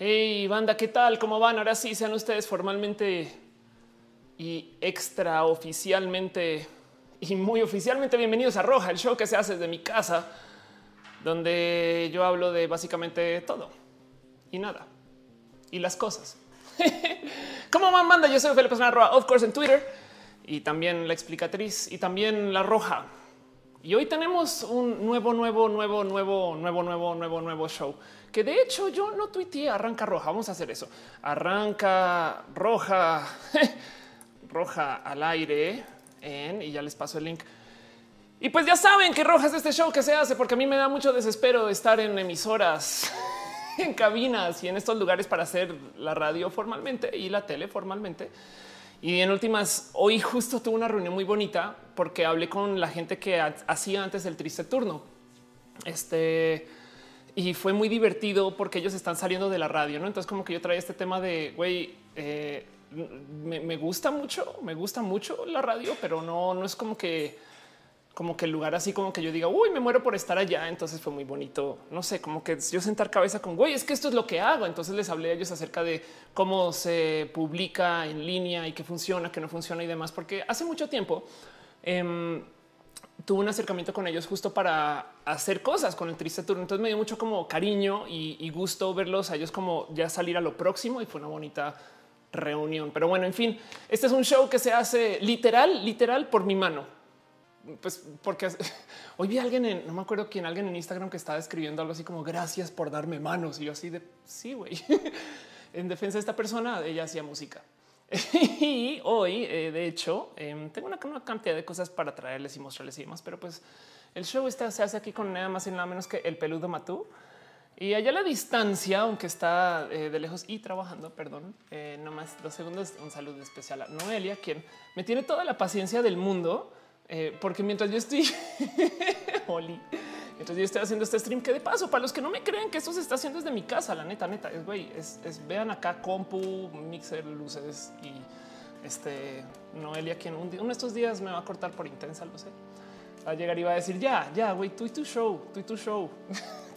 Hey, banda, ¿qué tal? ¿Cómo van? Ahora sí, sean ustedes formalmente y extraoficialmente y muy oficialmente bienvenidos a Roja, el show que se hace desde mi casa, donde yo hablo de básicamente todo y nada y las cosas. ¿Cómo van, banda? Yo soy Felipe Roja, of course, en Twitter y también la explicatriz y también la Roja. Y hoy tenemos un nuevo, nuevo, nuevo, nuevo, nuevo, nuevo, nuevo, nuevo show que de hecho yo no tuiteé arranca roja. Vamos a hacer eso. Arranca roja, roja al aire y ya les paso el link. Y pues ya saben que roja es este show que se hace porque a mí me da mucho desespero estar en emisoras, en cabinas y en estos lugares para hacer la radio formalmente y la tele formalmente. Y en últimas, hoy justo tuve una reunión muy bonita porque hablé con la gente que hacía antes el triste turno. Este y fue muy divertido porque ellos están saliendo de la radio. ¿no? Entonces, como que yo traía este tema de güey, eh, me, gusta mucho, me gusta mucho la radio, pero no, no es como que como que el lugar así como que yo diga, uy, me muero por estar allá. Entonces fue muy bonito. No sé, como que yo sentar cabeza con güey, es que esto es lo que hago. Entonces les hablé a ellos acerca de cómo se publica en línea y qué funciona, qué no funciona y demás, porque hace mucho tiempo em, tuve un acercamiento con ellos justo para hacer cosas con el triste turno. Entonces me dio mucho como cariño y, gusto verlos a ellos como ya salir a lo próximo y fue una bonita reunión. Pero bueno, en fin, este es un show que se hace literal, literal por mi mano. Pues porque hoy vi a alguien en, no me acuerdo quién, alguien en Instagram que estaba escribiendo algo así como gracias por darme manos. Y yo así de sí, güey. en defensa de esta persona, ella hacía música. y hoy, eh, de hecho, em, tengo una, cantidad de cosas para traerles y mostrarles y demás, pero pues el show está, se hace aquí con nada más y nada menos que el peludo Matú. Y allá la distancia, aunque está eh, de lejos y trabajando, perdón, eh, nomás dos segundos, un saludo especial a Noelia, quien me tiene toda la paciencia del mundo, porque mientras yo estoy, Oli, entonces yo estoy haciendo este stream que de paso, para los que no me creen que esto se está haciendo desde mi casa, la neta, neta, es güey, es, vean acá compu, mixer, luces y este Noelia, quien un uno de estos días me va a cortar por intensa, lo sé. Va a llegar y va a decir ya, ya, güey, tú y tu show, tú y tu show.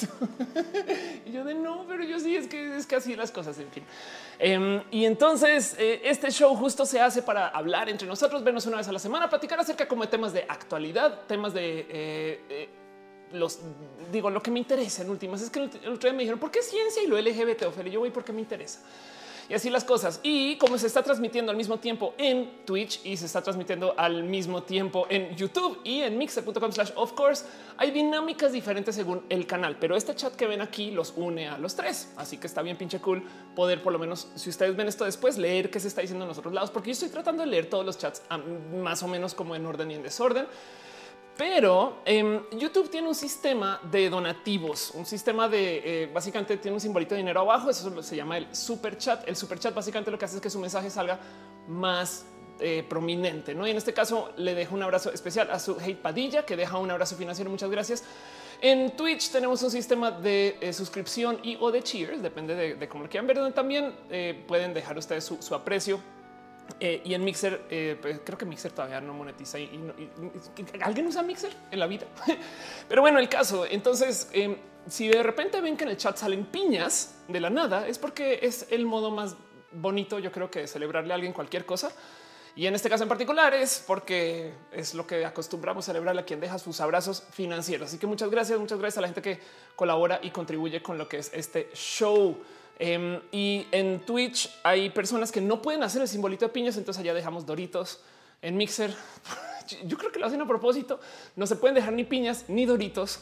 y yo de no, pero yo sí, es que es que así las cosas, en fin. Em, y entonces eh, este show justo se hace para hablar entre nosotros, vernos una vez a la semana, platicar acerca como de temas de actualidad, temas de eh, eh, los digo, lo que me interesa en últimas es que el me dijeron por qué ciencia y lo LGBT, Ophelia. Yo voy porque me interesa y así las cosas. Y como se está transmitiendo al mismo tiempo en Twitch y se está transmitiendo al mismo tiempo en YouTube y en mixer.com slash of course, hay dinámicas diferentes según el canal, pero este chat que ven aquí los une a los tres. Así que está bien pinche cool poder por lo menos, si ustedes ven esto después, leer qué se está diciendo en los otros lados, porque yo estoy tratando de leer todos los chats más o menos como en orden y en desorden. Pero em, YouTube tiene un sistema de donativos, un sistema de eh, básicamente tiene un simbolito de dinero abajo. Eso se llama el super chat. El super chat básicamente lo que hace es que su mensaje salga más eh, prominente. ¿no? Y en este caso le dejo un abrazo especial a su hate Padilla, que deja un abrazo financiero. Muchas gracias. En Twitch tenemos un sistema de eh, suscripción y o de cheers, depende de, cómo lo quieran ver, donde también pueden dejar ustedes su aprecio eh, y en Mixer, eh, pues, creo que Mixer todavía no monetiza y, alguien usa Mixer en la vida. Pero bueno, el caso. Entonces, em, si de repente ven que en el chat salen piñas de la nada, es porque es el modo más bonito, yo creo que de celebrarle a alguien cualquier cosa. Y en este caso en particular es porque es lo que acostumbramos a celebrarle a quien deja sus abrazos financieros. Así que muchas gracias, muchas gracias a la gente que colabora y contribuye con lo que es este show. Em, y en Twitch hay personas que no pueden hacer el simbolito de piñas, entonces allá dejamos doritos en Mixer. Yo creo que lo hacen a propósito. No se pueden dejar ni piñas ni doritos.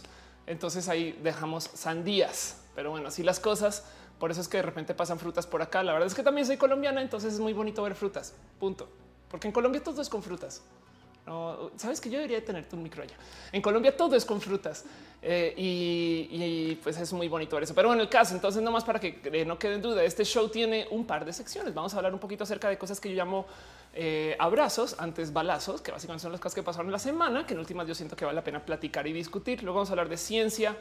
Entonces ahí dejamos sandías. Pero bueno, así las cosas. Por eso es que de repente pasan frutas por acá. La verdad es que también soy colombiana, entonces es muy bonito ver frutas. Punto. Porque en Colombia todo es con frutas. No, sabes que yo debería tenerte un micro allá. En Colombia todo es con frutas eh, y, pues es muy bonito ver eso. Pero bueno, el caso, entonces, nomás para que eh, no quede en duda, este show tiene un par de secciones. Vamos a hablar un poquito acerca de cosas que yo llamo eh, abrazos, antes balazos, que básicamente son las cosas que pasaron la semana, que en últimas yo siento que vale la pena platicar y discutir. Luego vamos a hablar de ciencia.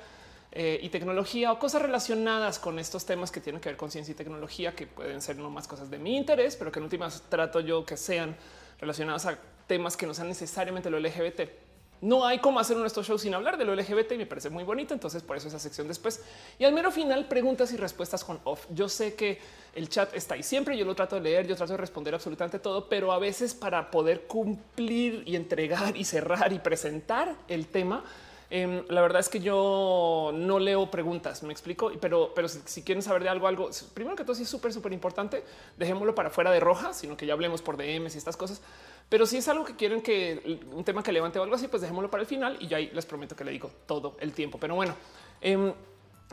y tecnología o cosas relacionadas con estos temas que tienen que ver con ciencia y tecnología, que pueden ser no más cosas de mi interés, pero que en últimas trato yo que sean relacionadas a temas que no sean necesariamente lo LGBT. no hay cómo hacer uno de estos shows sin hablar de lo LGBT y me parece muy bonito. Entonces, por eso esa sección después. Y al mero final, preguntas y respuestas con off. Yo sé que el chat está ahí siempre. Yo lo trato de leer, yo trato de responder absolutamente todo, pero a veces para poder cumplir y entregar y cerrar y presentar el tema, em, la verdad es que yo no leo preguntas, me explico, pero, pero si, quieren saber de algo, algo, primero que todo, sí es súper, súper importante, dejémoslo para fuera de roja, sino que ya hablemos por DMs y estas cosas. Pero si es algo que quieren que un tema que levante o algo así, pues dejémoslo para el final y ya ahí les prometo que le digo todo el tiempo. Pero bueno, em,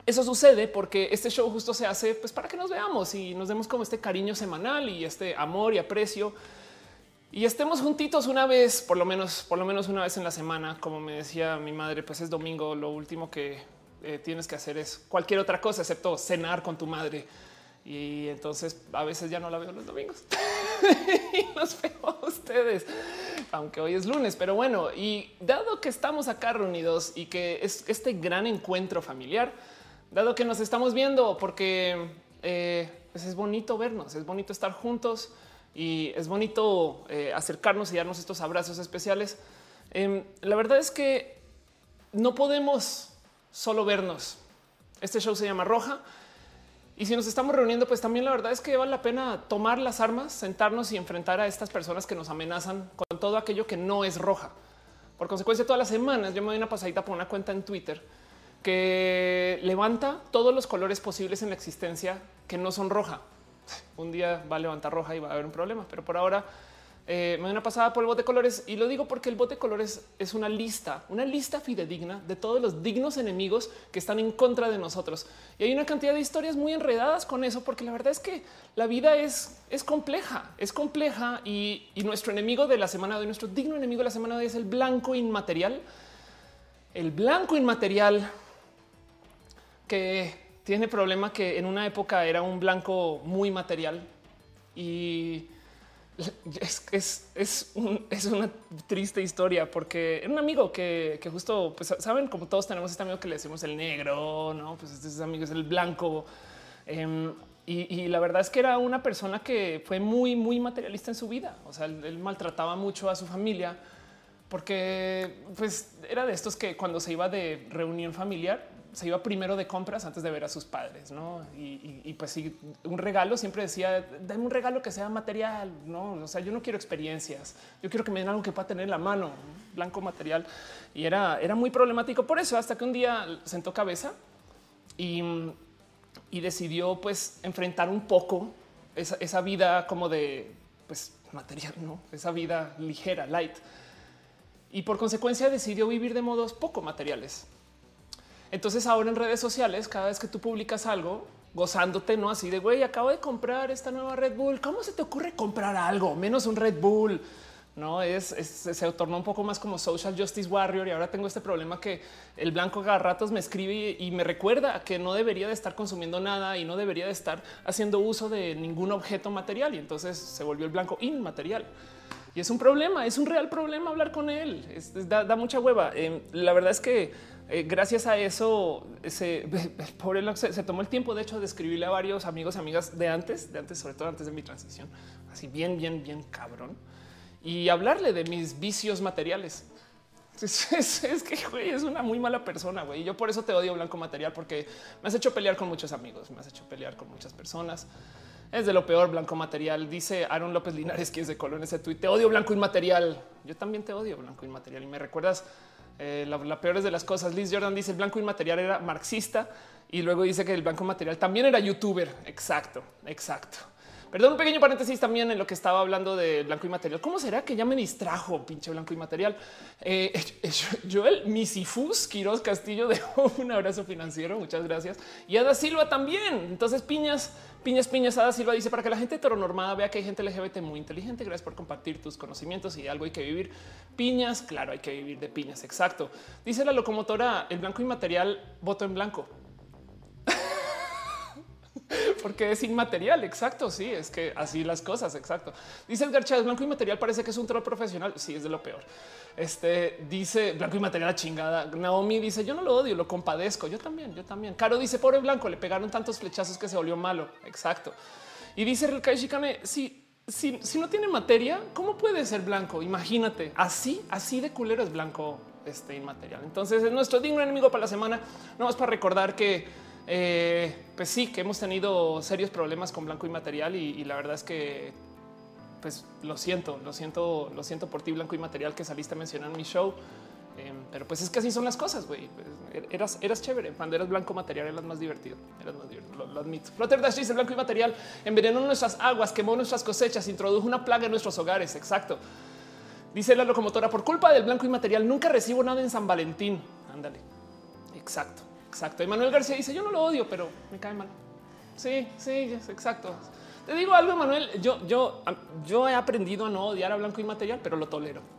eso sucede porque este show justo se hace pues para que nos veamos y nos demos como este cariño semanal y este amor y aprecio y estemos juntitos una vez, por lo menos, por lo menos una vez en la semana. Como me decía mi madre, pues es domingo. Lo último que eh, tienes que hacer es cualquier otra cosa excepto cenar con tu madre y entonces a veces ya no la veo los domingos y los veo a ustedes, aunque hoy es lunes. Pero bueno, y dado que estamos acá reunidos y que es este gran encuentro familiar, dado que nos estamos viendo, porque eh, pues es bonito vernos, es bonito estar juntos y es bonito eh, acercarnos y darnos estos abrazos especiales. Em, la verdad es que no podemos solo vernos. Este show se llama Roja y si nos estamos reuniendo, pues también la verdad es que vale la pena tomar las armas, sentarnos y enfrentar a estas personas que nos amenazan con todo aquello que no es roja. Por consecuencia, todas las semanas yo me doy una pasadita por una cuenta en Twitter que levanta todos los colores posibles en la existencia que no son roja. Un día va a levantar roja y va a haber un problema, pero por ahora eh, me doy una pasada por el bote de colores y lo digo porque el bote de colores es una lista, una lista fidedigna de todos los dignos enemigos que están en contra de nosotros. Y hay una cantidad de historias muy enredadas con eso, porque la verdad es que la vida es, es compleja, es compleja y, y nuestro enemigo de la semana de hoy, nuestro digno enemigo de la semana de hoy es el blanco inmaterial. El blanco inmaterial que tiene problema que en una época era un blanco muy material y es, es, una triste historia porque era un amigo que, justo, pues saben, como todos tenemos este amigo que le decimos el negro, no? Pues este amigo es el blanco. Em, y, la verdad es que era una persona que fue muy, muy materialista en su vida. O sea, él, él maltrataba mucho a su familia porque pues era de estos que cuando se iba de reunión familiar se iba primero de compras antes de ver a sus padres, ¿no? Y, pues sí, un regalo siempre decía, dame un regalo que sea material, ¿no? O sea, yo no quiero experiencias, yo quiero que me den algo que pueda tener en la mano, blanco material. Y era, era muy problemático por eso, hasta que un día sentó cabeza y, decidió pues enfrentar un poco esa, esa vida como de pues material, ¿no? Esa vida ligera, light. Y por consecuencia decidió vivir de modos poco materiales entonces ahora en redes sociales, cada vez que tú publicas algo, gozándote, no así de güey, acabo de comprar esta nueva Red Bull. ¿Cómo se te ocurre comprar algo menos un Red Bull? No es, se tornó un poco más como social justice warrior y ahora tengo este problema que el blanco cada ratos me escribe y me recuerda que no debería de estar consumiendo nada y no debería de estar haciendo uso de ningún objeto material y entonces se volvió el blanco inmaterial. Y es un problema, es un real problema hablar con él. da, mucha hueva. Em, la verdad es que eh, gracias a eso, se, por se, se, tomó el tiempo, de hecho, de escribirle a varios amigos y amigas de antes, de antes, sobre todo antes de mi transición, así bien, bien, bien cabrón, y hablarle de mis vicios materiales. Es, que güey, es una muy mala persona. Güey. Yo por eso te odio blanco material, porque me has hecho pelear con muchos amigos, me has hecho pelear con muchas personas. Es de lo peor blanco material. Dice Aaron López Linares, que es de color en ese tuit. Te odio blanco inmaterial. Yo también te odio blanco inmaterial y me recuerdas eh, la, peor es de las cosas. Liz Jordan dice el blanco inmaterial era marxista y luego dice que el blanco material también era youtuber. Exacto, exacto. Perdón, un pequeño paréntesis también en lo que estaba hablando de blanco y material. ¿Cómo será que ya me distrajo, pinche blanco y material? Eh, Joel Misifus Quiroz Castillo dejó un abrazo financiero. Muchas gracias. Y Ada Silva también. Entonces, piñas, piñas, piñas. Ada Silva dice para que la gente heteronormada vea que hay gente LGBT muy inteligente. Gracias por compartir tus conocimientos y algo hay que vivir. Piñas, claro, hay que vivir de piñas. Exacto. Dice la locomotora: el blanco y material voto en blanco. porque es inmaterial. Exacto. Sí, es que así las cosas. Exacto. Dice Edgar Chávez, blanco y material parece que es un troll profesional. Sí, es de lo peor. Este dice blanco y material a chingada. Naomi dice yo no lo odio, lo compadezco. Yo también, yo también. Caro dice pobre blanco, le pegaron tantos flechazos que se volvió malo. Exacto. Y dice el Shikane, si, si, si no tiene materia, ¿cómo puede ser blanco? Imagínate así, así de culero es blanco este inmaterial. Entonces es nuestro digno enemigo para la semana. No más para recordar que, eh, pues sí, que hemos tenido serios problemas con blanco y, y la verdad es que pues lo siento, lo siento, lo siento por ti, blanco inmaterial que saliste a mencionar en mi show. Em, pero pues es que así son las cosas, güey. Pues, er, eras, eras chévere. Cuando eras blanco material eras más divertido. Eras más divertido, lo, admito. Flutter Dash dice blanco y material envenenó nuestras aguas, quemó nuestras cosechas, introdujo una plaga en nuestros hogares. Exacto. Dice la locomotora, por culpa del blanco y material nunca recibo nada en San Valentín. Ándale. Exacto, exacto. Y Manuel García dice, yo no lo odio, pero me cae mal. Sí, sí, exacto. Te digo algo, Manuel. Yo, yo, yo he aprendido a no odiar a blanco y material, pero lo tolero.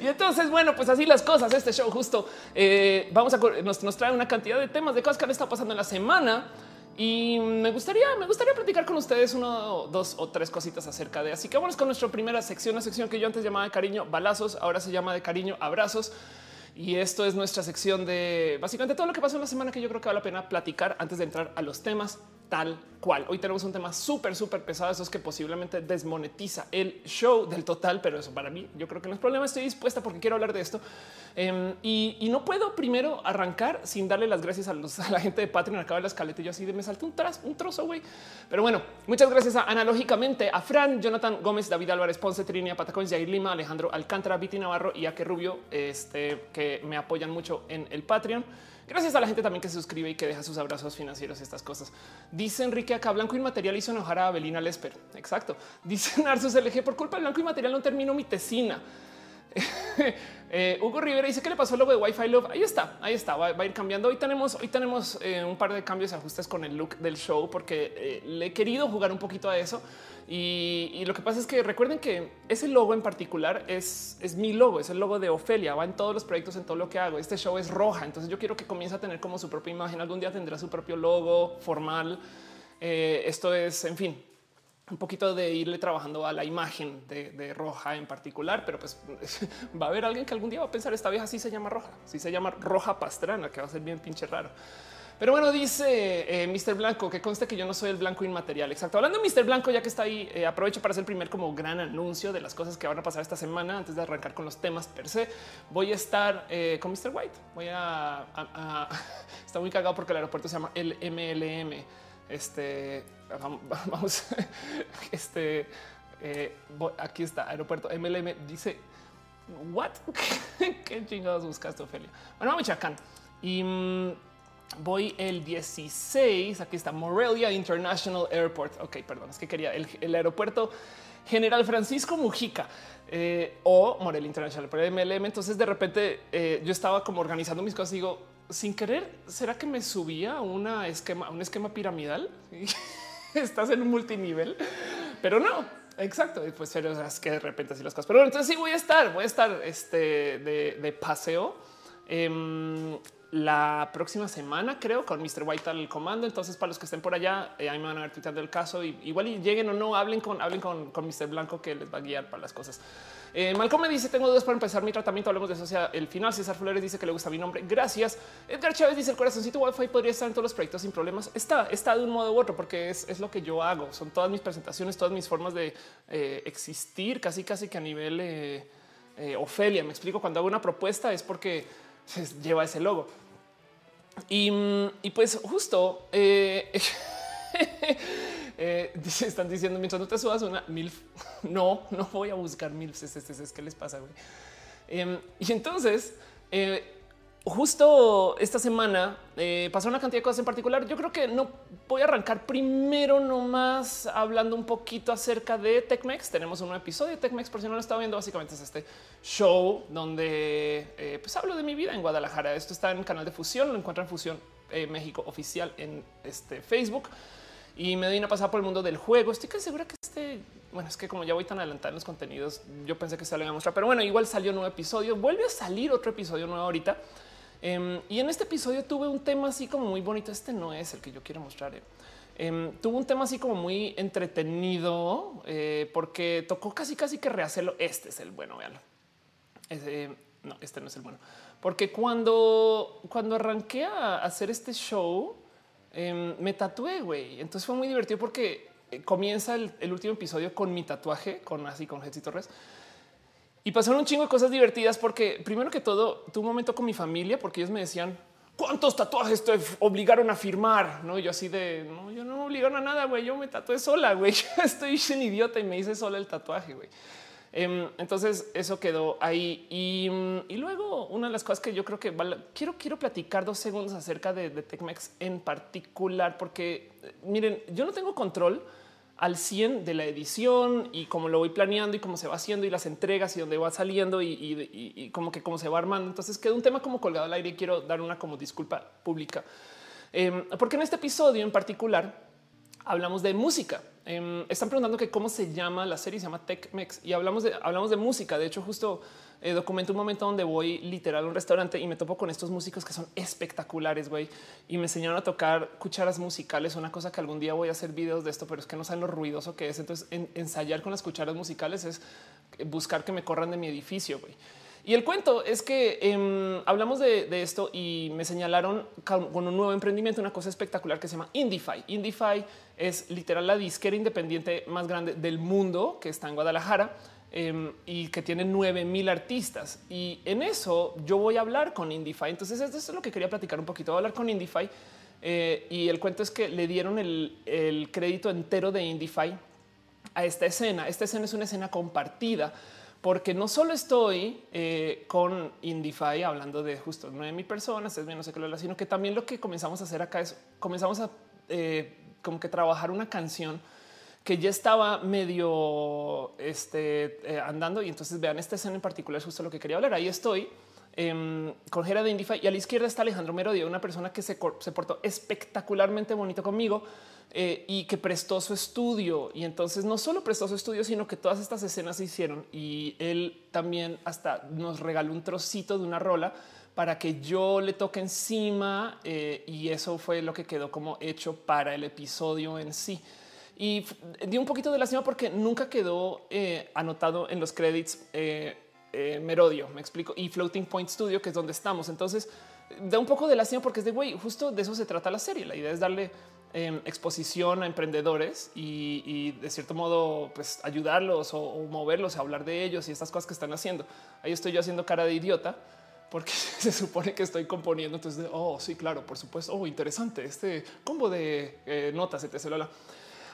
Y entonces, bueno, pues así las cosas. Este show justo eh, vamos a nos, nos, trae una cantidad de temas de cosas que han estado pasando en la semana. Y me gustaría, me gustaría platicar con ustedes uno, dos o tres cositas acerca de. Así que vamos con nuestra primera sección, una sección que yo antes llamaba de cariño balazos, ahora se llama de cariño abrazos. Y esto es nuestra sección de básicamente todo lo que pasó en la semana que yo creo que vale la pena platicar antes de entrar a los temas tal cual. Hoy tenemos un tema súper, súper pesado. Eso es que posiblemente desmonetiza el show del total, pero eso para mí yo creo que no es problema. Estoy dispuesta porque quiero hablar de esto em, y, no puedo primero arrancar sin darle las gracias a, la gente de Patreon. Acaba de la escaleta y yo así de me salté un, tras, un trozo, güey. Pero bueno, muchas gracias a analógicamente a Fran, Jonathan Gómez, David Álvarez, Ponce, Trinia, Patacón, Jair Lima, Alejandro Alcántara, Viti Navarro y a que Rubio, este, que me apoyan mucho en el Patreon. Gracias a la gente también que se suscribe y que deja sus abrazos financieros estas cosas. Dice Enrique acá, Blanco Inmaterial hizo enojar a Abelina Lesper. Exacto. Dice Narsus LG, por culpa del Blanco Inmaterial no termino mi tesina. Eh, Hugo Rivera dice que le pasó lo de Wi-Fi Love. Ahí está, ahí está, va, a ir cambiando. Hoy tenemos, hoy tenemos eh, un par de cambios y ajustes con el look del show porque eh, le he querido jugar un poquito a eso. Y, lo que pasa es que recuerden que ese logo en particular es, es mi logo, es el logo de Ofelia, va en todos los proyectos, en todo lo que hago. Este show es roja, entonces yo quiero que comience a tener como su propia imagen. Algún día tendrá su propio logo formal. esto es, en fin, un poquito de irle trabajando a la imagen de, roja en particular, pero pues va a haber alguien que algún día va a pensar esta vieja sí se llama roja, sí se llama roja pastrana, que va a ser bien pinche raro. Pero bueno, dice eh, Mr. Blanco que conste que yo no soy el blanco inmaterial. Exacto. Hablando de Mr. Blanco, ya que está ahí, eh, aprovecho para hacer el primer como gran anuncio de las cosas que van a pasar esta semana antes de arrancar con los temas per se. Voy a estar eh, con Mr. White. Voy a, a está muy cagado porque el aeropuerto se llama el MLM. Este vamos, este eh, aquí está aeropuerto MLM dice what qué chingados buscaste Ophelia bueno vamos Chacán y mm, voy el 16 aquí está Morelia International Airport. Ok perdón es que quería el, aeropuerto General Francisco Mujica eh, o Morelia International MLM entonces de repente eh, yo estaba como organizando mis cosas y digo sin querer, ¿será que me subía una esquema, un esquema piramidal? Estás en un multinivel, pero no, exacto. Pues pero es que de repente así las cosas. Pero entonces sí voy a estar, voy a estar este, de, paseo. Em, la próxima semana, creo, con Mr. White al comando. Entonces, para los que estén por allá, eh, ahí me van a ver tuiteando el caso. Y, igual y lleguen o no, hablen con, hablen con, con Mr. Blanco que les va a guiar para las cosas. Eh, Malcolm me dice: Tengo dudas para empezar mi tratamiento. Hablemos de eso hacia el final. César Flores dice que le gusta mi nombre. Gracias. Edgar Chávez dice: El corazoncito Wi-Fi podría estar en todos los proyectos sin problemas. Está, está de un modo u otro, porque es, es lo que yo hago. Son todas mis presentaciones, todas mis formas de eh, existir, casi, casi que a nivel eh, Ofelia. Me explico. Cuando hago una propuesta es porque lleva ese logo. Y pues, justo. Eh, están diciendo mientras no te subas una mil, no, no voy a buscar mil. Es, es, ¿Qué les pasa? Güey? Em, y entonces, eh, justo esta semana eh, pasó una cantidad de cosas en particular. Yo creo que no voy a arrancar primero nomás hablando un poquito acerca de TechMex. Tenemos un episodio de TechMex, por si no lo estaba viendo, básicamente es este show donde pues hablo de mi vida en Guadalajara. Esto está en el canal de Fusión, lo encuentran en Fusión México oficial en este Facebook y me doy una pasada por el mundo del juego. Estoy casi segura que este, bueno, es que como ya voy tan adelantado en los contenidos, yo pensé que se lo iba a mostrar, pero bueno, igual salió un nuevo episodio, vuelve a salir otro episodio nuevo ahorita. Em, y en este episodio tuve un tema así como muy bonito. Este no es el que yo quiero mostrar. Eh. Em, tuvo un tema así como muy entretenido eh, porque tocó casi, casi que rehacerlo. Este es el bueno, véanlo. no, este no es el bueno, porque cuando, cuando arranqué a hacer este show, Em, me tatué, güey. Entonces fue muy divertido porque eh, comienza el, último episodio con mi tatuaje, con así con Jesús Torres. Y pasaron un chingo de cosas divertidas porque primero que todo tuve un momento con mi familia porque ellos me decían cuántos tatuajes te obligaron a firmar. No, yo así de no, yo no me obligaron a nada, güey. Yo me tatué sola, güey. estoy un idiota y me hice sola el tatuaje, güey. Em, entonces eso quedó ahí. Y, luego una de las cosas que yo creo que quiero, quiero platicar dos segundos acerca de, de TechMex en particular, porque miren, yo no tengo control al 100 de la edición y cómo lo voy planeando y cómo se va haciendo y las entregas y dónde va saliendo y, como que cómo se va armando. Entonces queda un tema como colgado al aire y quiero dar una como disculpa pública. Em, porque en este episodio en particular hablamos de música. Em, están preguntando que cómo se llama la serie, se llama TechMex y hablamos de, hablamos de música. De hecho, justo eh, documento un momento donde voy literal a un restaurante y me topo con estos músicos que son espectaculares, güey, y me enseñaron a tocar cucharas musicales, una cosa que algún día voy a hacer videos de esto, pero es que no saben lo ruidoso que es. Entonces, ensayar con las cucharas musicales es buscar que me corran de mi edificio, güey. Y el cuento es que em, hablamos de, esto y me señalaron con un nuevo emprendimiento, una cosa espectacular que se llama Indify. Indify es literal la disquera independiente más grande del mundo que está en Guadalajara Em, y que tiene 9000 artistas. Y en eso yo voy a hablar con Indify. Entonces, eso es lo que quería platicar un poquito. Voy a hablar con Indify. Eh, y el cuento es que le dieron el, crédito entero de Indify a esta escena. Esta escena es una escena compartida porque no solo estoy eh, con Indify hablando de justo 9000 personas, es bien, no sé qué, sino que también lo que comenzamos a hacer acá es comenzamos a eh, como que trabajar una canción que ya estaba medio este, eh, andando. Y entonces vean esta escena en particular, es justo lo que quería hablar. Ahí estoy em, con de Indify y a la izquierda está Alejandro Merodio, una persona que se, portó espectacularmente bonito conmigo eh, y que prestó su estudio. Y entonces no solo prestó su estudio, sino que todas estas escenas se hicieron y él también hasta nos regaló un trocito de una rola para que yo le toque encima eh, y eso fue lo que quedó como hecho para el episodio en sí. Y di un poquito de lástima porque nunca quedó eh, anotado en los créditos eh, Merodio, me explico, y Floating Point Studio, que es donde estamos. Entonces da un poco de lástima porque es de güey, justo de eso se trata la serie. La idea es darle em, exposición a emprendedores y, de cierto modo pues ayudarlos o, moverlos a hablar de ellos y estas cosas que están haciendo. Ahí estoy yo haciendo cara de idiota porque se supone que estoy componiendo. Entonces, oh, sí, claro, por supuesto. Oh, interesante este combo de notas, etc.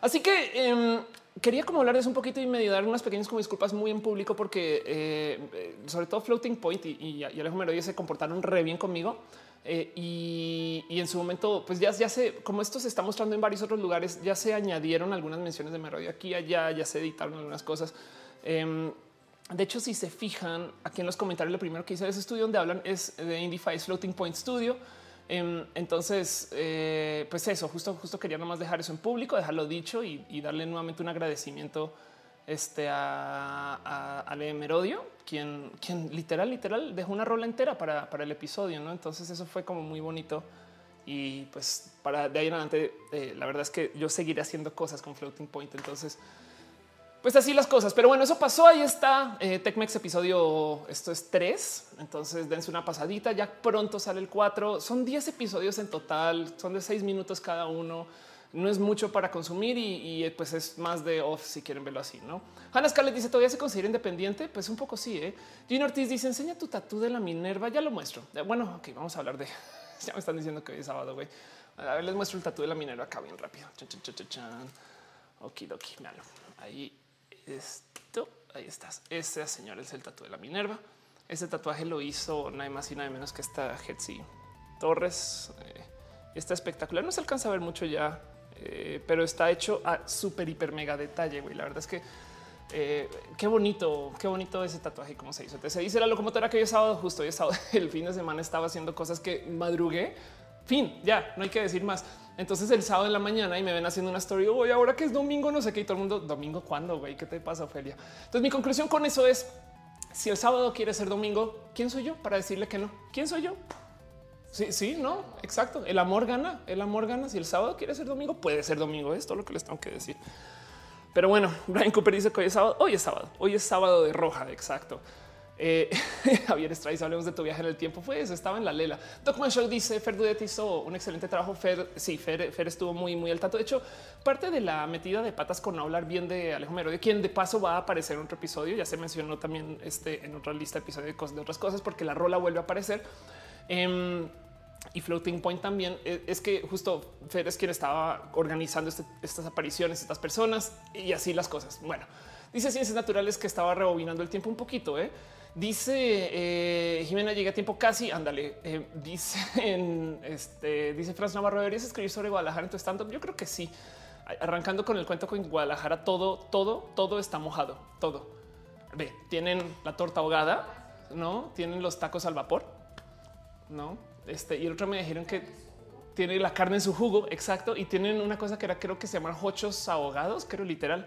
Así que em, quería como hablarles un poquito y medio dar unas pequeñas disculpas muy en público porque eh, eh, sobre todo Floating Point y, y, Alejo Merodio se comportaron re bien conmigo. Eh, y, en su momento, pues ya, ya se, como esto se está mostrando en varios otros lugares, ya se añadieron algunas menciones de Merodio aquí, allá, ya se editaron algunas cosas. Em, de hecho, si se fijan aquí en los comentarios, lo primero que hice de ese estudio donde hablan es de Indify Floating Point Studio. Em, entonces, eh, pues eso, justo, justo quería nomás dejar eso en público, dejarlo dicho y, darle nuevamente un agradecimiento este, a, a, a Merodio, quien, quien literal, literal dejó una rola entera para, para el episodio. ¿no? Entonces, eso fue como muy bonito. Y pues para de ahí en adelante, eh, la verdad es que yo seguiré haciendo cosas con Floating Point. Entonces, pues así las cosas. Pero bueno, eso pasó. Ahí está eh, TechMex episodio. Esto es tres. Entonces dense una pasadita. Ya pronto sale el cuatro. Son 10 episodios en total. Son de seis minutos cada uno. No es mucho para consumir y, y pues es más de off si quieren verlo así, no? Hannah Scarlett dice todavía se considera independiente. Pues un poco sí. ¿eh? Gino Ortiz dice enseña tu tatú de la Minerva. Ya lo muestro. Eh, bueno, ok, vamos a hablar de ya me están diciendo que hoy es sábado. Güey, a ver, les muestro el tatú de la Minerva acá bien rápido. Chan, chan, chan, chan. Okidoki, ahí esto. Ahí estás. Ese señor es el tatuaje de la Minerva. Ese tatuaje lo hizo nada más y nada menos que esta Hetzi Torres. Eh, está espectacular. No se alcanza a ver mucho ya, eh, pero está hecho a súper, hiper, mega detalle. Güey. La verdad es que eh, qué bonito, qué bonito ese tatuaje cómo se hizo. Se dice la locomotora que es sábado, justo es sábado, el fin de semana estaba haciendo cosas que madrugué. Fin, ya no hay que decir más. Entonces el sábado en la mañana y me ven haciendo una story. Hoy ahora que es domingo, no sé qué. Y todo el mundo domingo cuándo, güey, ¿qué te pasa, Ophelia? Entonces mi conclusión con eso es si el sábado quiere ser domingo, ¿quién soy yo para decirle que no? ¿Quién soy yo? Sí, sí, no, exacto. El amor gana, el amor gana. Si el sábado quiere ser domingo, puede ser domingo. Es todo lo que les tengo que decir. Pero bueno, Brian Cooper dice que hoy es sábado. Hoy es sábado. Hoy es sábado de roja. Exacto. Eh, Javier Estraiz, hablemos de tu viaje en el tiempo. Fue eso, estaba en la lela. Docman Show dice Fer Dudet hizo un excelente trabajo. Fer, sí, Fer, Fer, estuvo muy, muy al tanto. De hecho, parte de la metida de patas con no hablar bien de Alejo Mero, de quien de paso va a aparecer en otro episodio. Ya se mencionó también este en otra lista de episodios de, otras cosas, porque la rola vuelve a aparecer. Eh, y Floating Point también eh, es que justo Fer es quien estaba organizando este, estas apariciones, estas personas y así las cosas. Bueno, dice Ciencias Naturales que estaba rebobinando el tiempo un poquito. ¿eh? Dice eh, Jimena llega a tiempo casi. Ándale. Eh, dice en este, dice Franz Navarro. ¿Deberías escribir sobre Guadalajara en tu stand up? Yo creo que sí. Arrancando con el cuento con Guadalajara, todo, todo, todo está mojado. Todo. Ve, tienen la torta ahogada, no tienen los tacos al vapor, no. Este y el otro me dijeron que tiene la carne en su jugo. Exacto. Y tienen una cosa que era, creo que se llaman hochos ahogados, creo literal.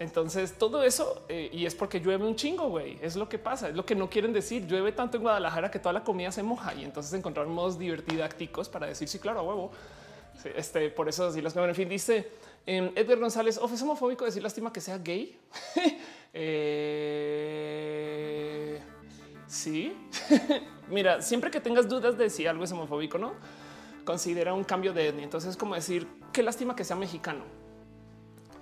Entonces todo eso eh, y es porque llueve un chingo, güey. Es lo que pasa, es lo que no quieren decir. Llueve tanto en Guadalajara que toda la comida se moja y entonces encontraron modos divertidácticos para decir sí, claro, a huevo. Este por eso así las en fin, dice eh, Edgar González, of es homofóbico decir lástima que sea gay. eh, sí, mira, siempre que tengas dudas de si algo es homofóbico, no considera un cambio de etnia. Entonces, es como decir qué lástima que sea mexicano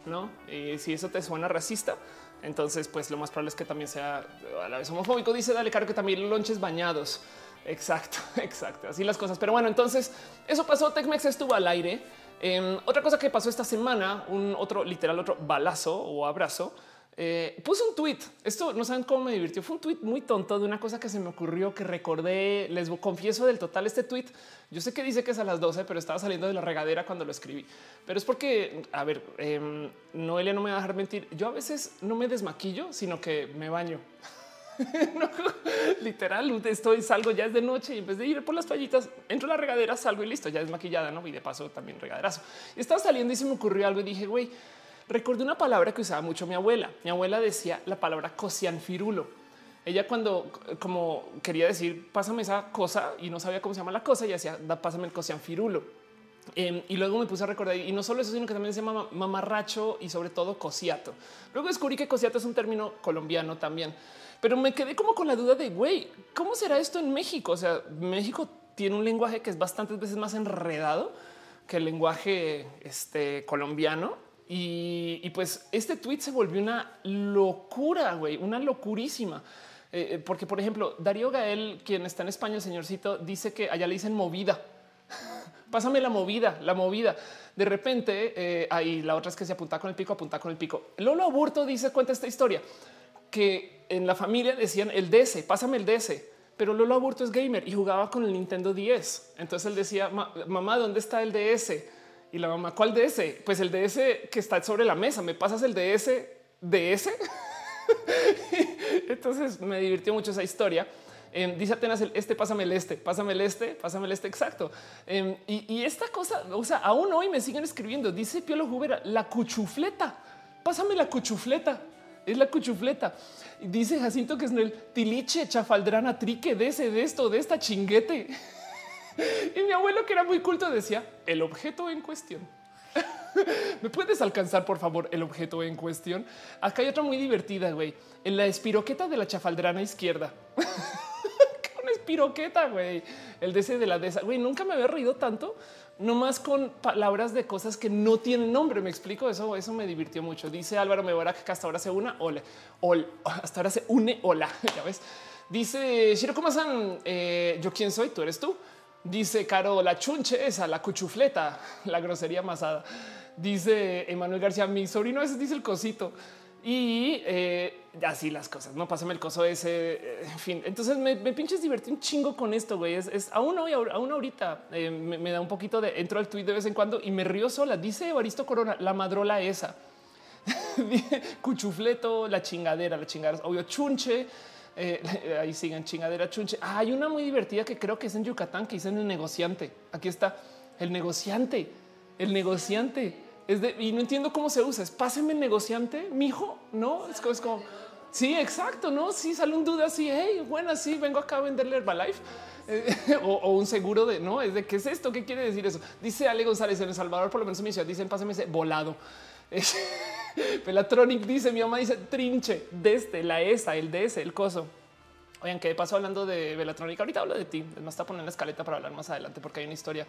no? Y si eso te suena racista, entonces, pues lo más probable es que también sea a la vez homofóbico. Dice Dale Caro que también lonches bañados. Exacto, exacto. Así las cosas. Pero bueno, entonces eso pasó. Tecmex estuvo al aire. Eh, otra cosa que pasó esta semana, un otro literal, otro balazo o abrazo eh, puse un tweet. Esto no saben cómo me divirtió. Fue un tweet muy tonto de una cosa que se me ocurrió que recordé. Les confieso del total este tweet. Yo sé que dice que es a las 12, pero estaba saliendo de la regadera cuando lo escribí. Pero es porque, a ver, eh, Noelia no me va a dejar mentir. Yo a veces no me desmaquillo, sino que me baño. literal, estoy, salgo ya es de noche y en vez de ir por las toallitas, entro a la regadera, salgo y listo, ya es maquillada, no? Y de paso también regaderazo. Y estaba saliendo y se me ocurrió algo y dije, güey, recordé una palabra que usaba mucho mi abuela. Mi abuela decía la palabra cocianfirulo. Ella cuando como quería decir pásame esa cosa y no sabía cómo se llama la cosa y decía pásame el cocianfirulo. Eh, y luego me puse a recordar y no solo eso, sino que también se llama mamarracho y sobre todo cosiato. Luego descubrí que cosiato es un término colombiano también, pero me quedé como con la duda de güey, ¿cómo será esto en México? O sea, México tiene un lenguaje que es bastantes veces más enredado que el lenguaje este, colombiano y, pues este tweet se volvió una locura, güey, una locurísima. Eh, eh, porque, por ejemplo, Darío Gael, quien está en España, el señorcito, dice que allá le dicen movida. Pásame la movida, la movida. De repente, eh, ahí la otra es que se apunta con el pico, apunta con el pico. Lolo Aburto dice, cuenta esta historia, que en la familia decían el DS, pásame el DS. Pero Lolo Aburto es gamer y jugaba con el Nintendo 10. Entonces él decía, mamá, ¿dónde está el DS? Y la mamá, ¿cuál DS? Pues el DS que está sobre la mesa. ¿Me pasas el DS DS? Entonces me divirtió mucho esa historia. Eh, dice Atenas, el este, pásame el este, pásame el este, pásame el este, exacto. Em, y, esta cosa, o sea, aún hoy me siguen escribiendo. Dice Piolo Jubera, la cuchufleta, pásame la cuchufleta, es la cuchufleta. Y dice Jacinto que es el tiliche, chafaldrana, trique, de ese, de esto, de esta chinguete. y mi abuelo, que era muy culto, decía el objeto en cuestión. ¿Me puedes alcanzar, por favor, el objeto en cuestión? Acá hay otra muy divertida, güey. En la espiroqueta de la chafaldrana izquierda. Una espiroqueta, güey. El DC de la de esa. Güey, nunca me había reído tanto, nomás con palabras de cosas que no tienen nombre. Me explico eso. Eso me divirtió mucho. Dice Álvaro Mebora que hasta ahora se una ole, ol, hasta ahora se une hola. Ya ves. Dice Shiro Kumasan, eh, yo quién soy, tú eres tú. Dice Caro, la chunche esa, la cuchufleta, la grosería masada. Dice Emanuel García, mi sobrino ese dice el cosito. Y eh, así las cosas, no pásame el coso ese. Eh, en fin, entonces me, pinches divertí un chingo con esto. Güey, es, aún hoy, aún ahorita eh, me, da un poquito de entro al tweet de vez en cuando y me río sola. Dice Evaristo Corona, la madrola esa, cuchufleto, la chingadera, la chingadera, obvio, chunche. Eh, ahí sigan chingadera chunche. Ah, hay una muy divertida que creo que es en Yucatán, que dicen el negociante. Aquí está el negociante, el negociante. Es de, y no entiendo cómo se usa. Es páseme el negociante, mijo. No es como, sí, exacto. No, sí sale un duda así. Hey, bueno, sí, vengo acá a venderle Herbalife eh, o, un seguro de no es de qué es esto. ¿Qué quiere decir eso? Dice Ale González en El Salvador, por lo menos en mi ciudad, dicen pásame ese volado. Pelatronic dice: Mi mamá dice trinche, desde la ESA, el DS, el coso. Oigan, que de paso hablando de Velatronic, ahorita hablo de ti. Me está poniendo la escaleta para hablar más adelante porque hay una historia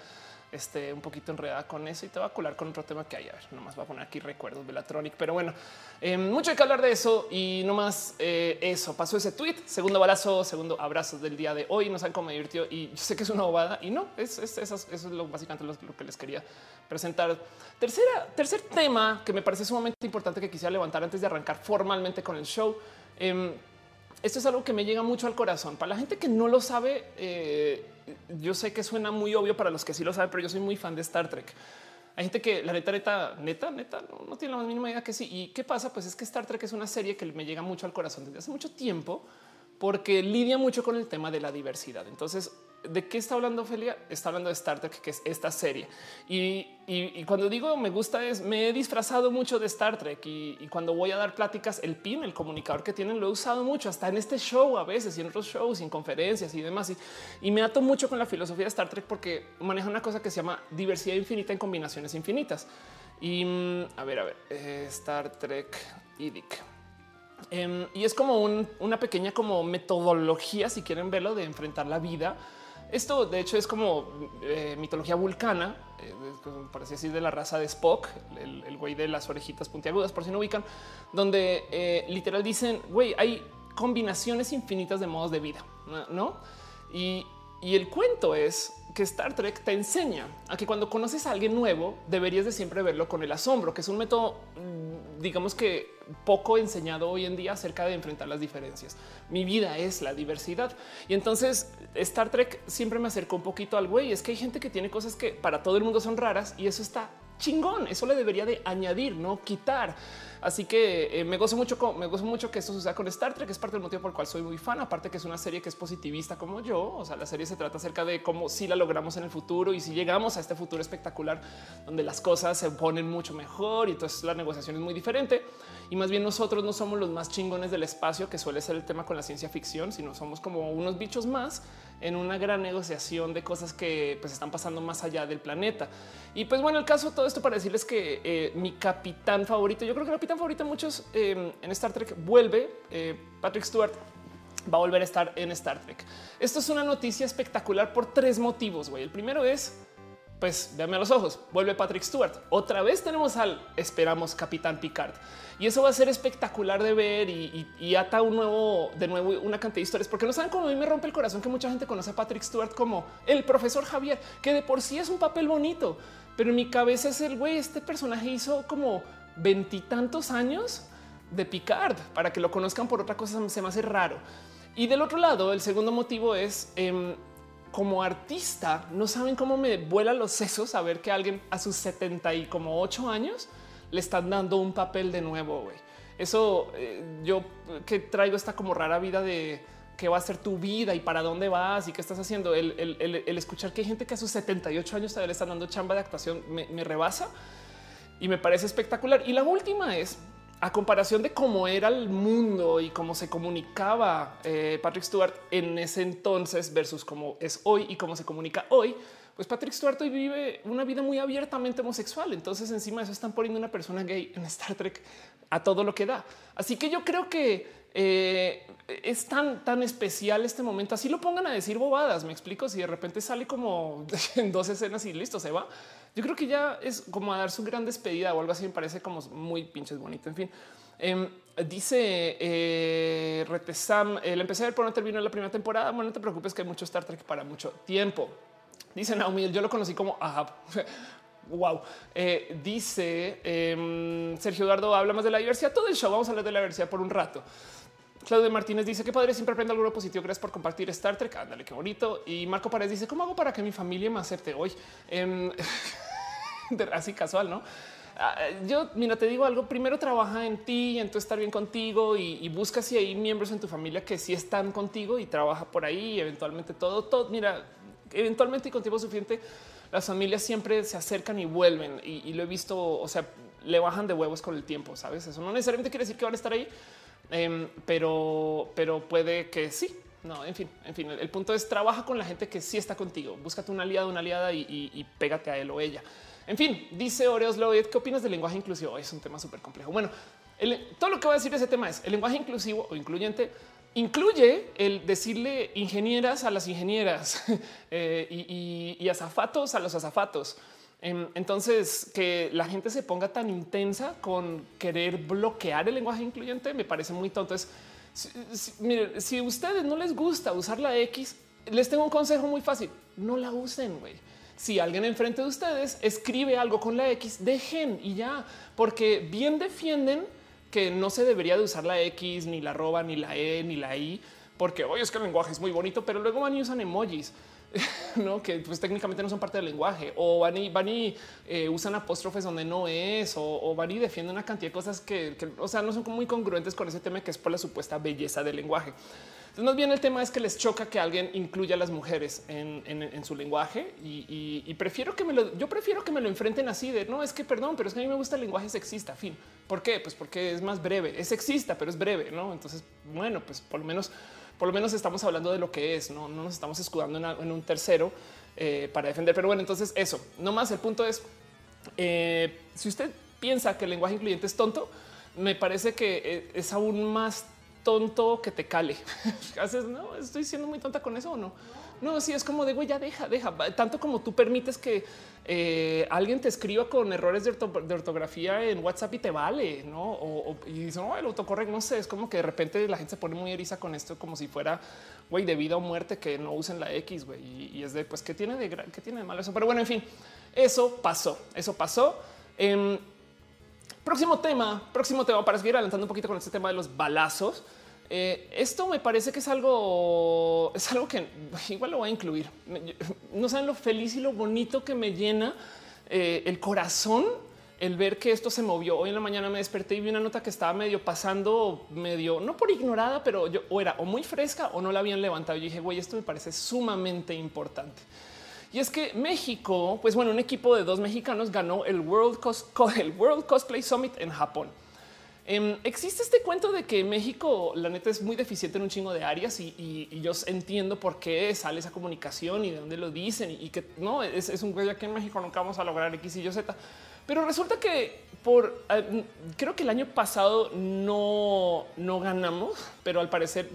este, un poquito enredada con eso y te va a colar con otro tema que hay. A ver, nomás voy a poner aquí recuerdos Velatronic, pero bueno, eh, mucho hay que hablar de eso y nomás eh, eso. Pasó ese tweet, segundo balazo, segundo abrazo del día de hoy. No saben cómo me divirtió y sé que es una bobada y no, es, eso es lo, básicamente lo, que les quería presentar. Tercera, tercer tema que me parece sumamente importante que quisiera levantar antes de arrancar formalmente con el show. Em, esto es algo que me llega mucho al corazón. Para la gente que no lo sabe, eh, yo sé que suena muy obvio para los que sí lo saben, pero yo soy muy fan de Star Trek. Hay gente que la neta, neta, neta, neta, no, tiene la más mínima idea que sí. ¿Y qué pasa? Pues es que Star Trek es una serie que me llega mucho al corazón desde hace mucho tiempo porque lidia mucho con el tema de la diversidad. Entonces, ¿De qué está hablando Ophelia? Está hablando de Star Trek, que es esta serie. Y, cuando digo me gusta es, me he disfrazado mucho de Star Trek y, cuando voy a dar pláticas, el PIN, el comunicador que tienen, lo he usado mucho, hasta en este show a veces y en otros shows, y en conferencias y demás. Y, me ato mucho con la filosofía de Star Trek porque maneja una cosa que se llama diversidad infinita en combinaciones infinitas. Y mm, a ver, a ver, eh, Star Trek IDIC. Em, y es como una pequeña como metodología, si quieren verlo, de enfrentar la vida esto, de hecho, es como eh, mitología vulcana, eh, así decir, de la raza de Spock, el, güey de las orejitas puntiagudas, por si no ubican, donde eh, literal dicen, güey, hay combinaciones infinitas de modos de vida, ¿no? Y, y el cuento es que Star Trek te enseña a que cuando conoces a alguien nuevo, deberías de siempre verlo con el asombro, que es un método, mm, digamos que poco enseñado hoy en día acerca de enfrentar las diferencias. Mi vida es la diversidad. Y entonces Star Trek siempre me acercó un poquito al güey. Es que hay gente que tiene cosas que para todo el mundo son raras y eso está chingón. Eso le debería de añadir, no quitar. Así que eh, me gozo mucho, me gozo mucho que esto suceda con Star Trek, es parte del motivo por el cual soy muy fan. Aparte que es una serie que es positivista como yo. O sea, la serie se trata acerca de cómo si la logramos en el futuro y si llegamos a este futuro espectacular donde las cosas se ponen mucho mejor y entonces la negociación es muy diferente. Y más bien nosotros no somos los más chingones del espacio, que suele ser el tema con la ciencia ficción, sino somos como unos bichos más en una gran negociación de cosas que pues, están pasando más allá del planeta. Y pues bueno, el caso todo esto para decirles que eh, mi capitán favorito, yo creo que el capitán favorito de muchos eh, en Star Trek vuelve, eh, Patrick Stewart va a volver a estar en Star Trek. Esto es una noticia espectacular por tres motivos. güey. El primero es pues véanme a los ojos, vuelve Patrick Stewart. Otra vez tenemos al esperamos Capitán Picard. Y eso va a ser espectacular de ver y, ata un nuevo, de nuevo, una cantidad de historias, porque no saben cómo a mí me rompe el corazón que mucha gente conoce a Patrick Stewart como el profesor Javier, que de por sí es un papel bonito, pero en mi cabeza es el güey. Este personaje hizo como veintitantos años de Picard para que lo conozcan por otra cosa. Se me hace raro. Y del otro lado, el segundo motivo es em, como artista, no saben cómo me vuela los sesos saber que alguien a sus 70 y como 8 años le están dando un papel de nuevo. Eso eh, yo que traigo esta como rara vida de qué va a ser tu vida y para dónde vas y qué estás haciendo. El, escuchar que hay gente que a sus 78 años todavía le están dando chamba de actuación me rebasa y me parece espectacular. Y la última es a comparación de cómo era el mundo y cómo se comunicaba eh, Patrick Stewart en ese entonces versus cómo es hoy y cómo se comunica hoy, pues Patrick Stewart hoy vive una vida muy abiertamente homosexual. Entonces encima de eso están poniendo una persona gay en Star Trek a todo lo que da. Así que yo creo que eh, es tan, tan especial este momento. Así lo pongan a decir bobadas. Me explico. Si de repente sale como en dos escenas y listo, se va. Yo creo que ya es como a dar su gran despedida o algo así. Me parece como muy pinches bonito. En fin, em, dice eh, Retesam, el empecé a ver por no terminó la primera temporada. Bueno, no te preocupes que hay mucho Star Trek para mucho tiempo. Dice Naomi, yo lo conocí como Ahab. Wow. Eh, dice em, Sergio Eduardo, habla más de la diversidad. Todo el show vamos a hablar de la diversidad por un rato. Claudio Martínez dice que padre siempre aprende algo positivo. Gracias por compartir Star Trek. Ándale, qué bonito. Y Marco Párez dice cómo hago para que mi familia me acepte hoy. Em, así casual, no? Ah, yo, mira, te digo algo. Primero trabaja en ti, en estar bien contigo y, busca si hay miembros en tu familia que sí están contigo y trabaja por ahí. Y eventualmente todo, todo. Mira, eventualmente y con tiempo suficiente, las familias siempre se acercan y vuelven. Y, y lo he visto. O sea, le bajan de huevos con el tiempo. Sabes? Eso no necesariamente quiere decir que van a estar ahí, Em, pero, pero puede que sí. No, en fin, en fin, el, punto es trabaja con la gente que sí está contigo. Búscate un aliado, una aliada y, pégate a él o ella. En fin, dice Oreos Lloyd, ¿qué opinas del lenguaje inclusivo? Es un tema súper complejo. Bueno, todo lo que voy a decir de ese tema es el lenguaje inclusivo o incluyente incluye el decirle ingenieras a las ingenieras eh, y, y, azafatos a los azafatos. Entonces, que la gente se ponga tan intensa con querer bloquear el lenguaje incluyente me parece muy tonto. Es, si, si a ustedes no les gusta usar la X, les tengo un consejo muy fácil. No la usen, güey. Si alguien enfrente de ustedes escribe algo con la X, dejen y ya, porque bien defienden que no se debería de usar la X, ni la arroba, ni la E, ni la I, porque hoy es que el lenguaje es muy bonito, pero luego van y usan emojis. no que pues técnicamente no son parte del lenguaje o van y van y eh, usan apóstrofes donde no es o, van y defienden una cantidad de cosas que, o sea, no son muy congruentes con ese tema que es por la supuesta belleza del lenguaje. Entonces, más bien el tema es que les choca que alguien incluya a las mujeres en, su lenguaje y, prefiero que me lo, yo prefiero que me lo enfrenten así de no es que perdón, pero es que a mí me gusta el lenguaje sexista. Fin. ¿Por qué? Pues porque es más breve, es sexista, pero es breve. No, entonces, bueno, pues por lo menos, por lo menos estamos hablando de lo que es. No, no nos estamos escudando en, un tercero eh, para defender. Pero bueno, entonces eso no más. El punto es eh, si usted piensa que el lenguaje incluyente es tonto, me parece que eh, es aún más tonto que te cale. Haces, no, estoy siendo muy tonta con eso o no. No, sí, es como de güey, ya deja, deja. Tanto como tú permites que eh, alguien te escriba con errores de, ortografía en WhatsApp y te vale, no? O, y dice, no, el autocorrecto, no sé, es como que de repente la gente se pone muy eriza con esto, como si fuera güey de vida o muerte que no usen la X, güey. Y, es de pues que tiene de qué tiene de malo eso. Pero bueno, en fin, eso pasó, eso pasó. Em, próximo tema, próximo tema para seguir adelantando un poquito con este tema de los balazos. Eh, esto me parece que es algo, es algo que igual lo voy a incluir. No saben lo feliz y lo bonito que me llena eh, el corazón el ver que esto se movió. Hoy en la mañana me desperté y vi una nota que estaba medio pasando, medio no por ignorada, pero yo o era o muy fresca o no la habían levantado. Y dije, güey, esto me parece sumamente importante. Y es que México, pues bueno, un equipo de dos mexicanos ganó el World, el World Cosplay Summit en Japón. Em, existe este cuento de que México, la neta, es muy deficiente en un chingo de áreas y, yo entiendo por qué sale esa comunicación y de dónde lo dicen y, que no es, un güey aquí en México nunca vamos a lograr X y Y Z. Pero resulta que por creo que el año pasado no, no ganamos, pero al parecer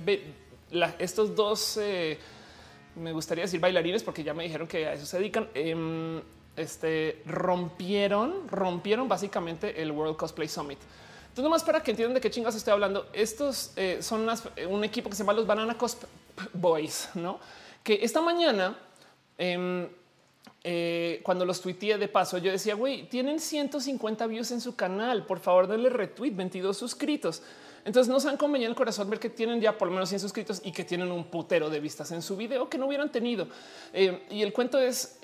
estos dos eh, me gustaría decir bailarines porque ya me dijeron que a eso se dedican. Em, este rompieron, rompieron básicamente el World Cosplay Summit. Entonces, nomás para que entiendan de qué chingas estoy hablando, estos eh, son eh, un equipo que se llama los Banana Boys, no? Que esta mañana, em, eh, cuando los tuiteé de paso, yo decía, güey, tienen 150 views en su canal. Por favor, denle retweet, 22 suscritos. Entonces no saben cómo me llena el corazón ver que tienen ya por lo menos 100 suscritos y que tienen un putero de vistas en su video que no hubieran tenido. y el cuento es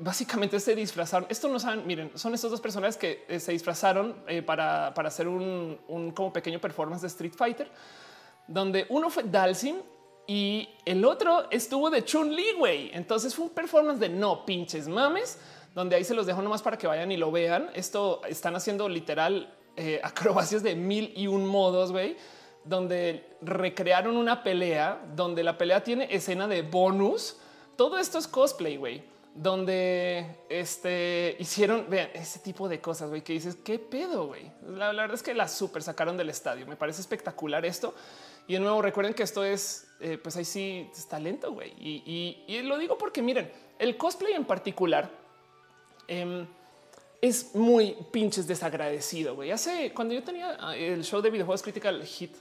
básicamente se disfrazaron. Esto no saben, miren, son estos dos personas que eh, se disfrazaron eh, para, hacer un, como pequeño performance de Street Fighter, donde uno fue Dalsim y el otro estuvo de Chun Li, güey. Entonces fue un performance de no pinches mames, donde ahí se los dejo nomás para que vayan y lo vean. Esto están haciendo literal eh, acrobacias de mil y un modos, güey donde recrearon una pelea, donde la pelea tiene escena de bonus. Todo esto es cosplay, güey donde este hicieron vean, ese tipo de cosas güey, que dices qué pedo. güey. La, verdad es que la super sacaron del estadio. Me parece espectacular esto. Y de nuevo, recuerden que esto es, eh, pues ahí sí es talento. güey. Y, lo digo porque miren, el cosplay en particular em, es muy pinches desagradecido. güey. Hace cuando yo tenía ah, el show de videojuegos Critical Hit,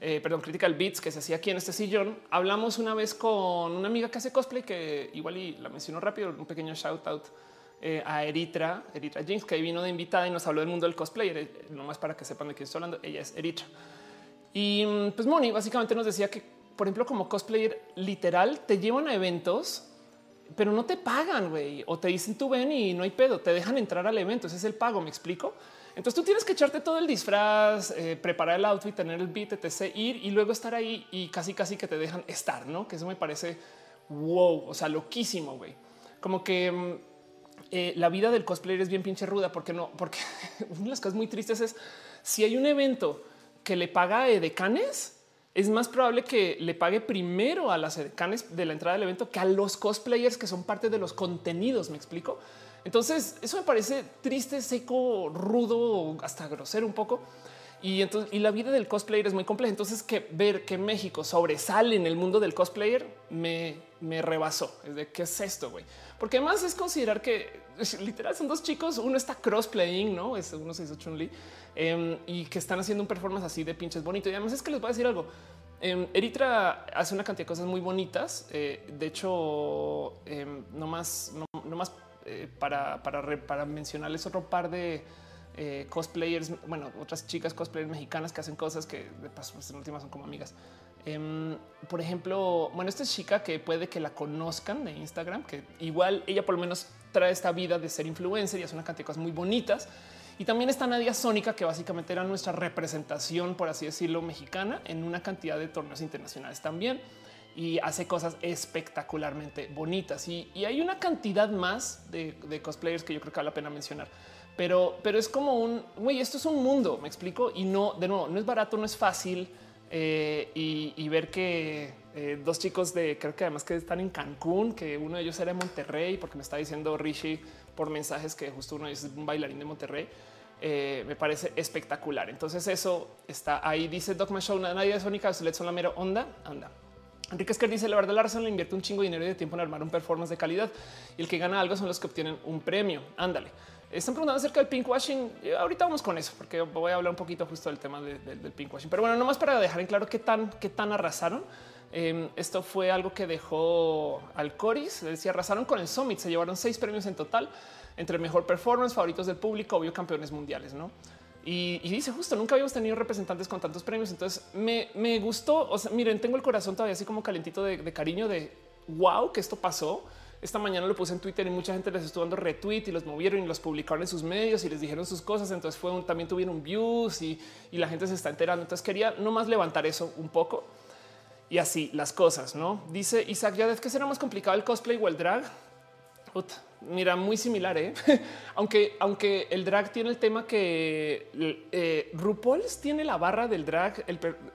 eh, perdón, Critical Beats que se hacía aquí en este sillón. Hablamos una vez con una amiga que hace cosplay que igual y la mencionó rápido, un pequeño shout out eh, a Eritra, Eritra James, que vino de invitada y nos habló del mundo del cosplay. Eh, nomás para que sepan de quién estoy hablando, ella es Eritra. Y mm, pues Moni básicamente nos decía que, por ejemplo, como cosplayer literal, te llevan a eventos pero no te pagan, güey, o te dicen tú ven y no hay pedo, te dejan entrar al evento, ese es el pago, me explico. Entonces tú tienes que echarte todo el disfraz, eh, preparar el outfit, tener el beat, etc, ir y luego estar ahí y casi casi que te dejan estar, ¿no? Que eso me parece wow, o sea, loquísimo, güey. Como que mm, eh, la vida del cosplayer es bien pinche ruda, porque no, porque una de las cosas muy tristes es si hay un evento que le paga a decanes, es más probable que le pague primero a las decanes de la entrada del evento que a los cosplayers que son parte de los contenidos. Me explico. Entonces, eso me parece triste, seco, rudo, hasta grosero un poco. Y entonces, y la vida del cosplayer es muy compleja. Entonces, que ver que México sobresale en el mundo del cosplayer me, me rebasó. Es de qué es esto, güey. Porque además es considerar que literal son dos chicos. Uno está crossplaying, no es uno se hizo Chun Li em, y que están haciendo un performance así de pinches bonito. Y además es que les voy a decir algo. Eh, Eritra hace una cantidad de cosas muy bonitas. Eh, de hecho, em, no más, no, más eh, para, para, mencionarles otro par de eh, cosplayers, bueno, otras chicas cosplayers mexicanas que hacen cosas que de paso pues, en últimas son como amigas. Em, por ejemplo, bueno, esta es chica que puede que la conozcan de Instagram, que igual ella por lo menos trae esta vida de ser influencer y hace una cantidad de cosas muy bonitas. Y también está Nadia Sónica, que básicamente era nuestra representación, por así decirlo, mexicana en una cantidad de torneos internacionales también y hace cosas espectacularmente bonitas. Y, hay una cantidad más de, cosplayers que yo creo que vale la pena mencionar pero, pero es como un güey. Esto es un mundo, me explico. Y no, de nuevo, no es barato, no es fácil. Eh, y, ver que eh, dos chicos de creo que además que están en Cancún, que uno de ellos era de Monterrey, porque me está diciendo Rishi por mensajes que justo uno es un bailarín de Monterrey. Eh, me parece espectacular. Entonces, eso está ahí. Dice Dogma Show, nadie le son la mera onda. Anda. Enrique Esquer dice la verdad, Larson le invierte un chingo de dinero y de tiempo en armar un performance de calidad y el que gana algo son los que obtienen un premio. Ándale. Están preguntando acerca del pinkwashing. Eh, ahorita vamos con eso, porque voy a hablar un poquito justo del tema del pinkwashing. Pero bueno, nomás para dejar en claro qué tan, qué tan arrasaron. Em, esto fue algo que dejó al Coris. Decía arrasaron con el Summit. Se llevaron seis premios en total entre mejor performance, favoritos del público, obvio campeones mundiales, no? Y, dice justo nunca habíamos tenido representantes con tantos premios. Entonces me, me gustó. O sea, miren, tengo el corazón todavía así como calentito de, cariño de wow, que esto pasó esta mañana lo puse en Twitter y mucha gente les estuvo dando retweet y los movieron y los publicaron en sus medios y les dijeron sus cosas. Entonces fue un, también tuvieron views y, la gente se está enterando. Entonces quería nomás levantar eso un poco y así las cosas. No dice Isaac ya es que será más complicado el cosplay o el drag. Mira, muy similar, ¿eh? aunque, aunque el drag tiene el tema que eh, RuPaul's tiene la barra del drag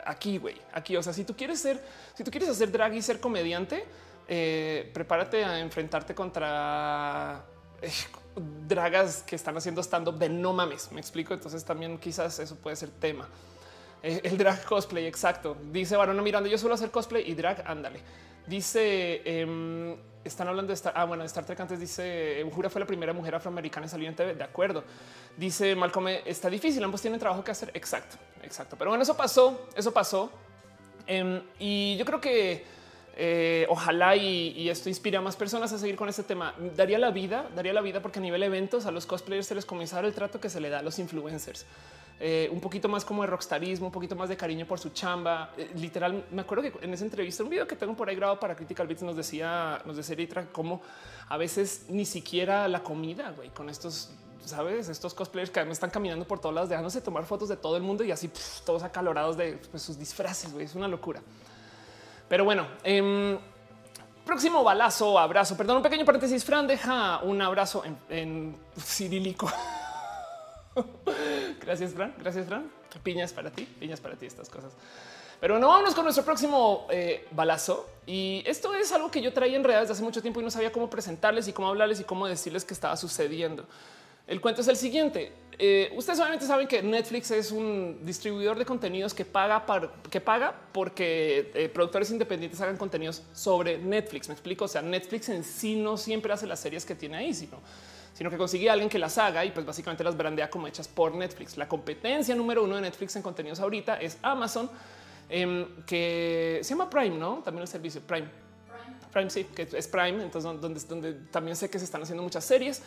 aquí, güey, aquí. O sea, si tú quieres ser, si tú quieres hacer drag y ser comediante, eh, prepárate a enfrentarte contra eh, dragas que están haciendo stand up de no mames. Me explico. Entonces también quizás eso puede ser tema. Eh, el drag cosplay, exacto. Dice Barona Miranda, yo suelo hacer cosplay y drag, ándale. Dice, em, están hablando de Star, ah, bueno, Star Trek antes dice, Jura fue la primera mujer afroamericana en salir en TV, de acuerdo. Dice Malcolm, está difícil, ambos tienen trabajo que hacer, exacto, exacto. Pero bueno, eso pasó, eso pasó. Em, y yo creo que eh, ojalá y, esto inspire a más personas a seguir con este tema. Daría la vida, daría la vida porque a nivel eventos a los cosplayers se les comenzara el trato que se le da a los influencers. Eh, un poquito más como de rockstarismo, un poquito más de cariño por su chamba. Eh, literal, me acuerdo que en esa entrevista, un video que tengo por ahí grabado para Critical Beats nos decía, nos decía Litra cómo a veces ni siquiera la comida, güey, con estos sabes, estos cosplayers que me están caminando por todos lados, dejándose tomar fotos de todo el mundo y así todos acalorados de pues, sus disfraces. Güey, es una locura. Pero bueno, em, próximo balazo, abrazo. Perdón, un pequeño paréntesis. Fran deja un abrazo en, cirílico. gracias, Fran. Gracias, Fran. Piñas para ti, piñas para ti, estas cosas. Pero bueno, vámonos con nuestro próximo eh, balazo. Y esto es algo que yo traía en realidad desde hace mucho tiempo y no sabía cómo presentarles y cómo hablarles y cómo decirles que estaba sucediendo. El cuento es el siguiente. Eh, ustedes obviamente saben que Netflix es un distribuidor de contenidos que paga, que paga porque eh, productores independientes hagan contenidos sobre Netflix. Me explico. O sea, Netflix en sí no siempre hace las series que tiene ahí, sino, sino que consigue a alguien que las haga y pues básicamente las brandea como hechas por Netflix. La competencia número uno de Netflix en contenidos ahorita es Amazon, em, que se llama Prime, no? También el servicio Prime. Prime, sí, que es Prime. Entonces, donde, donde también sé que se están haciendo muchas series.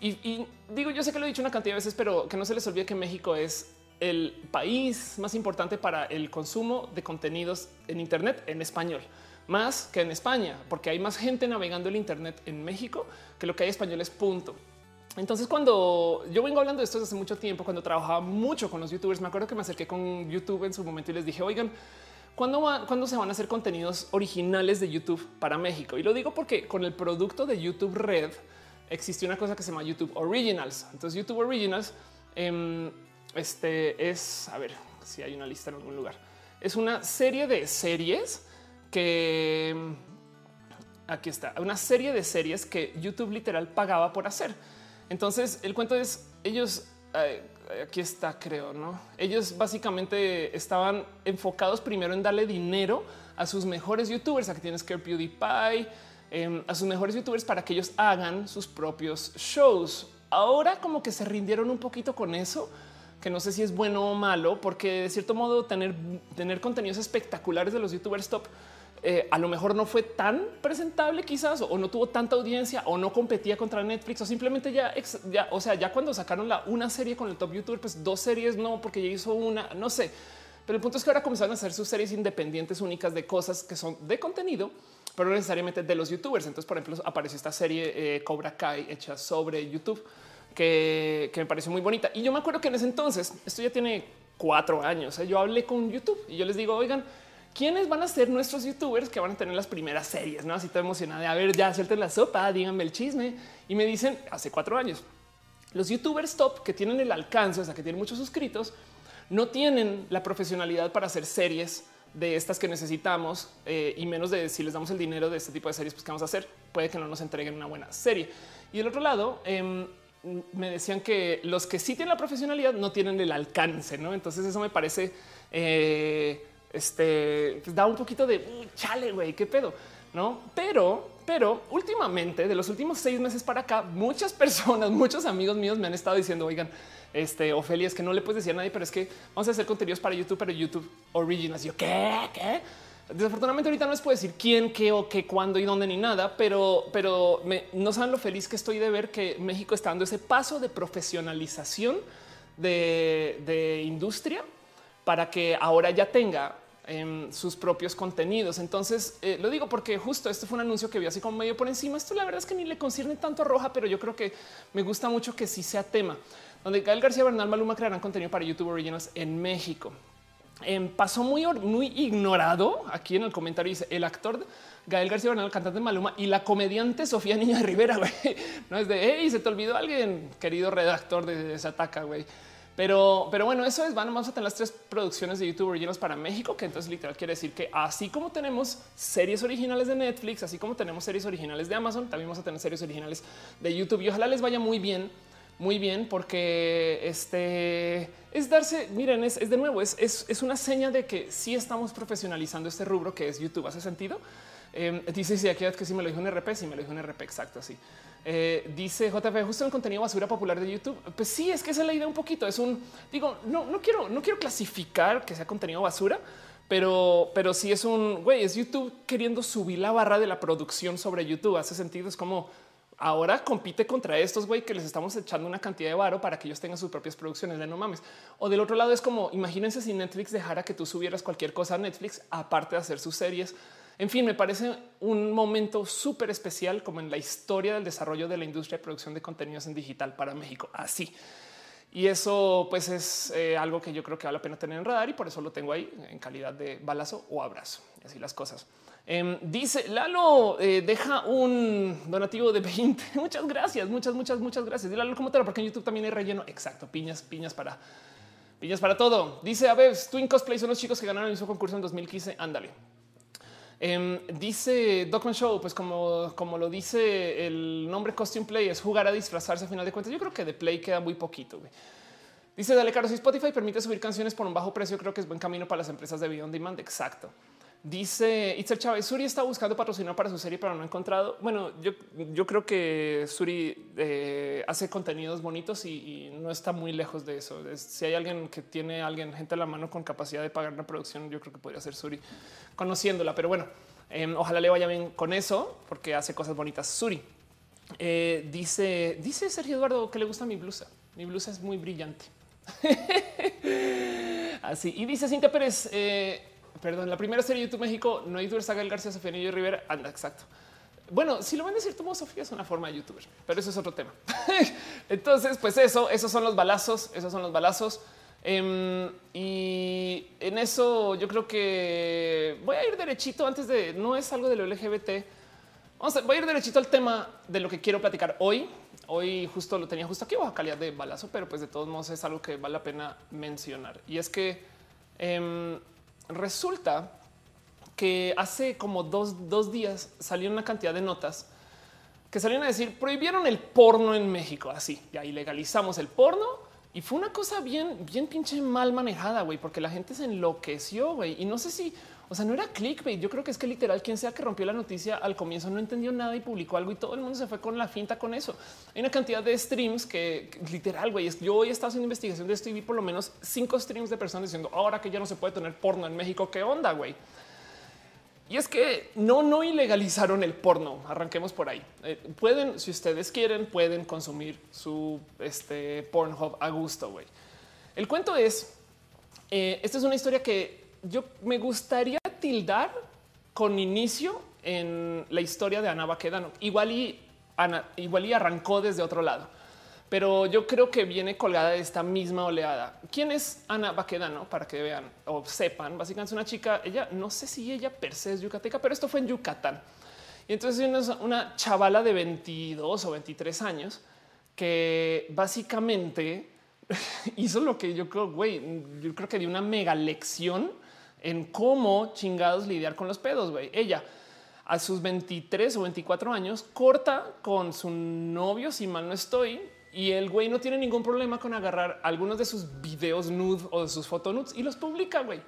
Y, digo, yo sé que lo he dicho una cantidad de veces, pero que no se les olvide que México es el país más importante para el consumo de contenidos en Internet en español, más que en España, porque hay más gente navegando el Internet en México que lo que hay español es punto. Entonces, cuando yo vengo hablando de esto desde hace mucho tiempo, cuando trabajaba mucho con los youtubers, me acuerdo que me acerqué con YouTube en su momento y les dije, oigan, ¿cuándo, ¿cuándo se van a hacer contenidos originales de YouTube para México? Y lo digo porque con el producto de YouTube Red, existió una cosa que se llama YouTube Originals. Entonces YouTube Originals em, este es, a ver si hay una lista en algún lugar. Es una serie de series que em, aquí está, una serie de series que YouTube literal pagaba por hacer. Entonces el cuento es ellos aquí está, creo, ¿no? Ellos básicamente estaban enfocados primero en darle dinero a sus mejores youtubers, a que tienes que PewDiePie, em, a sus mejores youtubers para que ellos hagan sus propios shows. Ahora como que se rindieron un poquito con eso, que no sé si es bueno o malo, porque de cierto modo tener, tener contenidos espectaculares de los youtubers top eh, a lo mejor no fue tan presentable quizás o no tuvo tanta audiencia o no competía contra Netflix o simplemente ya, ya o sea, ya cuando sacaron la una serie con el top youtuber, pues dos series no, porque ya hizo una, no sé. Pero el punto es que ahora comenzaron a hacer sus series independientes únicas de cosas que son de contenido, pero no necesariamente de los youtubers. Entonces, por ejemplo, apareció esta serie eh, Cobra Kai hecha sobre YouTube que, me pareció muy bonita. Y yo me acuerdo que en ese entonces, esto ya tiene cuatro años, ¿eh? yo hablé con YouTube y yo les digo, oigan, quiénes van a ser nuestros youtubers que van a tener las primeras series, no así te emocionada de a ver, ya suelten la sopa, díganme el chisme y me dicen hace cuatro años. Los youtubers top que tienen el alcance, o sea, que tienen muchos suscritos, no tienen la profesionalidad para hacer series de estas que necesitamos eh, y menos de si les damos el dinero de este tipo de series, pues qué vamos a hacer. Puede que no nos entreguen una buena serie. Y del otro lado, em, me decían que los que sí tienen la profesionalidad no tienen el alcance, no? Entonces, eso me parece eh, este pues, da un poquito de chale, güey, qué pedo, no? Pero, pero últimamente, de los últimos seis meses para acá, muchas personas, muchos amigos míos me han estado diciendo, oigan, este Ofelia, es que no le puedes decir a nadie, pero es que vamos a hacer contenidos para YouTube, pero YouTube Originals. Yo qué, qué? Desafortunadamente ahorita no les puedo decir quién, qué o qué, cuándo y dónde ni nada, pero, pero no saben lo feliz que estoy de ver que México está dando ese paso de profesionalización de, industria para que ahora ya tenga em, sus propios contenidos. Entonces eh, lo digo porque justo este fue un anuncio que vi así como medio por encima. Esto la verdad es que ni le concierne tanto a Roja, pero yo creo que me gusta mucho que sí sea tema. Donde Gael García Bernal Maluma crearán contenido para YouTube Originals en México. Em, pasó muy, muy ignorado aquí en el comentario. Dice el actor Gael García Bernal, cantante de Maluma y la comediante Sofía Niña de Rivera. No es de hey, se te olvidó alguien, querido redactor de Sataka. Güey. Pero, pero bueno, eso es. Vamos a tener las tres producciones de YouTube originales para México, que entonces literal quiere decir que así como tenemos series originales de Netflix, así como tenemos series originales de Amazon, también vamos a tener series originales de YouTube y ojalá les vaya muy bien, muy bien, porque este es darse. Miren, es, de nuevo, es, es, una seña de que sí estamos profesionalizando este rubro que es YouTube. ¿Hace sentido? Eh, dice si aquí que sí me lo dijo un RP, sí me lo dijo un RP exacto así. Eh, dice JF, justo el contenido basura popular de YouTube. Pues sí, es que esa es la idea un poquito. Es un digo, no, no quiero, no quiero clasificar que sea contenido basura, pero, pero sí es un güey, es YouTube queriendo subir la barra de la producción sobre YouTube. Hace sentido. Es como ahora compite contra estos güey que les estamos echando una cantidad de varo para que ellos tengan sus propias producciones de no mames. O del otro lado es como imagínense si Netflix dejara que tú subieras cualquier cosa a Netflix, aparte de hacer sus series en fin, me parece un momento súper especial como en la historia del desarrollo de la industria de producción de contenidos en digital para México. Así. Y eso pues es eh, algo que yo creo que vale la pena tener en radar y por eso lo tengo ahí en calidad de balazo o abrazo. Así las cosas. Em, dice Lalo, eh, deja un donativo de 20. muchas gracias, muchas, muchas, muchas gracias. Dile Lalo cómo te lo, porque en YouTube también hay relleno. Exacto, piñas, piñas para piñas para todo. Dice a ver, Twin Cosplay son los chicos que ganaron el mismo concurso en 2015. Ándale. Em, dice Document Show, pues como, como lo dice el nombre Costume Play, es jugar a disfrazarse a final de cuentas. Yo creo que de Play queda muy poquito. Dice Dale Carlos, si Spotify permite subir canciones por un bajo precio, creo que es buen camino para las empresas de video on demand. Exacto. Dice Itzel Chávez, Suri está buscando patrocinar para su serie, pero no ha encontrado. Bueno, yo, yo creo que Suri eh, hace contenidos bonitos y, no está muy lejos de eso. si hay alguien que tiene alguien, gente a la mano con capacidad de pagar una producción, yo creo que podría ser Suri conociéndola. Pero bueno, em, ojalá le vaya bien con eso porque hace cosas bonitas. Suri eh, dice, dice Sergio Eduardo que le gusta mi blusa. Mi blusa es muy brillante. Así y dice Cintia Pérez. Perdón, la primera serie de YouTube México, no hay Saga el García, Sofía Niño Rivera. Anda, exacto. Bueno, si lo van a decir tú, Sofía es una forma de youtuber, pero eso es otro tema. Entonces, pues eso, esos son los balazos, esos son los balazos. Em, y en eso yo creo que voy a ir derechito antes de no es algo de lo LGBT. Vamos a, voy a ir derechito al tema de lo que quiero platicar hoy. Hoy justo lo tenía justo aquí bajo calidad de balazo, pero pues de todos modos es algo que vale la pena mencionar. Y es que em, resulta que hace como dos, días salió una cantidad de notas que salieron a decir prohibieron el porno en México. Así ya ilegalizamos el porno Y fue una cosa bien, bien pinche mal manejada, güey, porque la gente se enloqueció, güey. Y no sé si, o sea, no era clickbait. Yo creo que es que literal quien sea que rompió la noticia al comienzo no entendió nada y publicó algo y todo el mundo se fue con la finta con eso. Hay una cantidad de streams que, literal, güey, yo hoy he estado haciendo investigación de esto y vi por lo menos cinco streams de personas diciendo ahora que ya no se puede tener porno en México, qué onda, güey. Y es que no, no ilegalizaron el porno. Arranquemos por ahí. Eh, pueden, si ustedes quieren, pueden consumir su este, Pornhub a gusto. güey. El cuento es, eh, esta es una historia que yo me gustaría tildar con inicio en la historia de Ana Baquedano. Igual y, Ana, igual y arrancó desde otro lado, pero yo creo que viene colgada de esta misma oleada. ¿Quién es Ana Baquedano? Para que vean o sepan, básicamente es una chica, ella no sé si ella per se es yucateca, pero esto fue en Yucatán. Y entonces es una chavala de 22 o 23 años que básicamente hizo lo que yo creo, güey, yo creo que dio una mega lección en cómo chingados lidiar con los pedos. Güey. Ella a sus 23 o 24 años corta con su novio, si mal no estoy, y el güey no tiene ningún problema con agarrar algunos de sus videos nude o de sus fotonudes y los publica. Güey.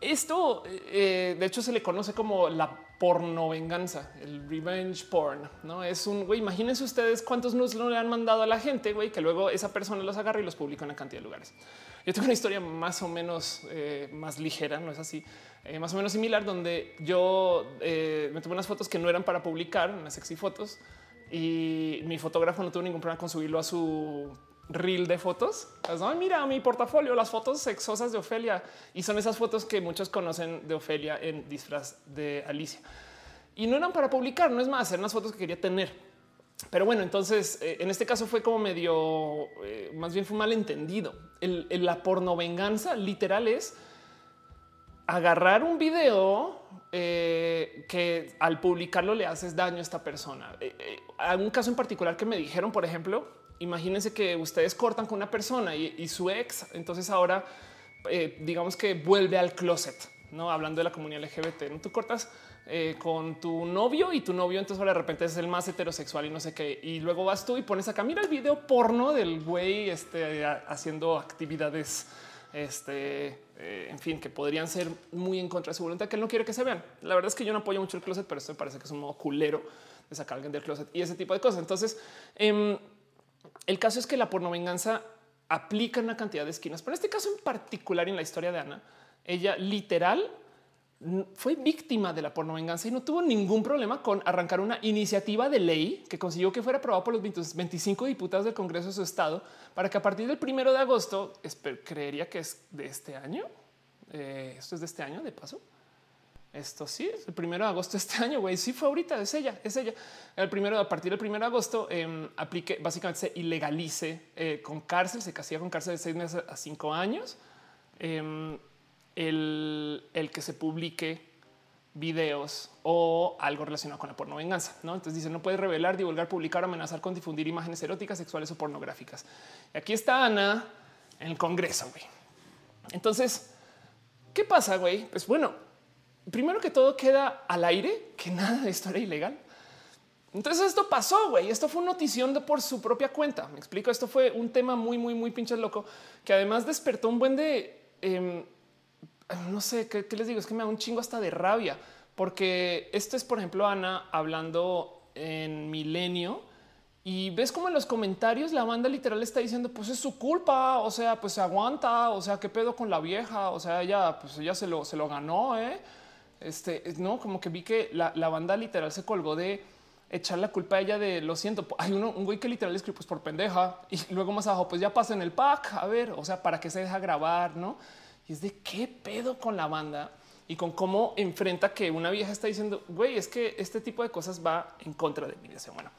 Esto, eh, de hecho, se le conoce como la porno venganza, el revenge porn. No es un güey. Imagínense ustedes cuántos nudes no le han mandado a la gente, güey, que luego esa persona los agarra y los publica en una cantidad de lugares. Yo tengo una historia más o menos eh, más ligera, no es así, eh, más o menos similar, donde yo eh, me tomé unas fotos que no eran para publicar, unas sexy fotos, y mi fotógrafo no tuvo ningún problema con subirlo a su reel de fotos. Pues, mira mi portafolio, las fotos sexosas de Ofelia. Y son esas fotos que muchos conocen de Ofelia en disfraz de Alicia. Y no eran para publicar, no es más, eran las fotos que quería tener. Pero bueno, entonces eh, en este caso fue como medio, eh, más bien fue malentendido. El, la porno venganza literal es agarrar un video eh, que al publicarlo le haces daño a esta persona. Hay un caso en particular que me dijeron, por ejemplo, imagínense que ustedes cortan con una persona y, su ex, entonces ahora digamos que vuelve al closet, no hablando de la comunidad LGBT. ¿no? Tú cortas eh, con tu novio y tu novio entonces de repente es el más heterosexual y no sé qué. Y luego vas tú y pones acá, mira el video porno del güey este, haciendo actividades, este, eh, en fin, que podrían ser muy en contra de su voluntad, que él no quiere que se vean. La verdad es que yo no apoyo mucho el closet, pero esto me parece que es un modo culero de sacar a alguien del closet y ese tipo de cosas. Entonces, em, el caso es que la porno venganza aplica una cantidad de esquinas, pero en este caso en particular en la historia de Ana, ella literal fue víctima de la porno venganza y no tuvo ningún problema con arrancar una iniciativa de ley que consiguió que fuera aprobado por los 25 diputados del Congreso de su estado para que a partir del primero de agosto, creería que es de este año. Eh, esto es de este año, de paso. Esto sí es el primero de agosto de este año. Güey, sí fue ahorita. Es ella, es ella. El primero, a partir del primero de agosto, em, aplique básicamente se ilegalice eh, con cárcel, se castiga con cárcel de seis meses a cinco años. Em, el, que se publique videos o algo relacionado con la porno venganza. ¿no? Entonces dice no puede revelar, divulgar, publicar, amenazar con difundir imágenes eróticas, sexuales o pornográficas. Y aquí está Ana en el Congreso. Güey. Entonces, ¿qué pasa? Güey? Pues bueno, primero que todo queda al aire que nada de esto era ilegal. Entonces esto pasó, güey. Esto fue notición por su propia cuenta. Me explico. Esto fue un tema muy, muy, muy pinche loco que además despertó un buen de em, no sé qué, les digo, es que me da un chingo hasta de rabia, porque esto es, por ejemplo, Ana hablando en Milenio y ves como en los comentarios la banda literal está diciendo, pues es su culpa, o sea, pues se aguanta, o sea, qué pedo con la vieja, o sea, ella, pues ella se lo, se lo ganó, ¿eh? Este, no, como que vi que la, banda literal se colgó de echar la culpa a ella de lo siento. Hay uno, un güey que literal escribe pues por pendeja y luego más abajo, pues ya pasa en el pack. A ver, o sea, para qué se deja grabar, no? Es de qué pedo con la banda y con cómo enfrenta que una vieja está diciendo, güey, es que este tipo de cosas va en contra de mi deseo. Bueno,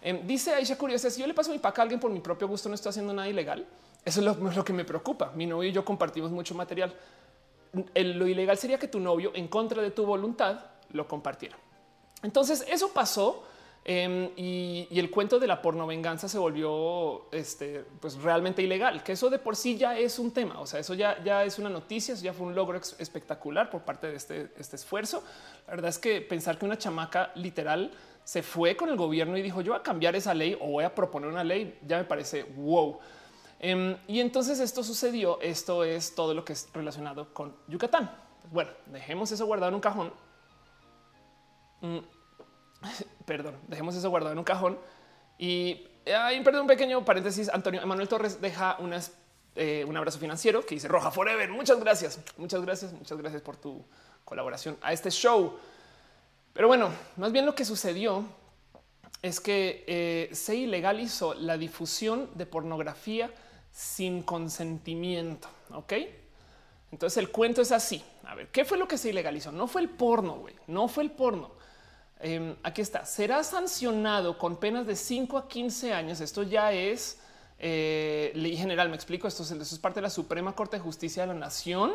em, dice Aisha Curiosa, si yo le paso mi pack a alguien por mi propio gusto, no estoy haciendo nada ilegal. Eso es lo, que me preocupa. Mi novio y yo compartimos mucho material. lo ilegal sería que tu novio, en contra de tu voluntad, lo compartiera. Entonces, eso pasó Em, y, el cuento de la porno venganza se volvió este, pues realmente ilegal, que eso de por sí ya es un tema. O sea, eso ya, ya es una noticia, eso ya fue un logro espectacular por parte de este, este esfuerzo. La verdad es que pensar que una chamaca literal se fue con el gobierno y dijo yo voy a cambiar esa ley o voy a proponer una ley, ya me parece wow. Em, y entonces esto sucedió. Esto es todo lo que es relacionado con Yucatán. Bueno, dejemos eso guardado en un cajón. Mm, perdón, dejemos eso guardado en un cajón. Y hay perdón, un pequeño paréntesis. Antonio Emanuel Torres deja unas, eh, un abrazo financiero que dice Roja Forever. Muchas gracias. Muchas gracias. Muchas gracias por tu colaboración a este show. Pero bueno, más bien lo que sucedió es que eh, se ilegalizó la difusión de pornografía sin consentimiento. Ok. Entonces el cuento es así. A ver, ¿qué fue lo que se ilegalizó? No fue el porno, güey. No fue el porno. Em, aquí está. Será sancionado con penas de 5 a 15 años. Esto ya es eh, ley general. Me explico. Esto es, parte de la Suprema Corte de Justicia de la Nación.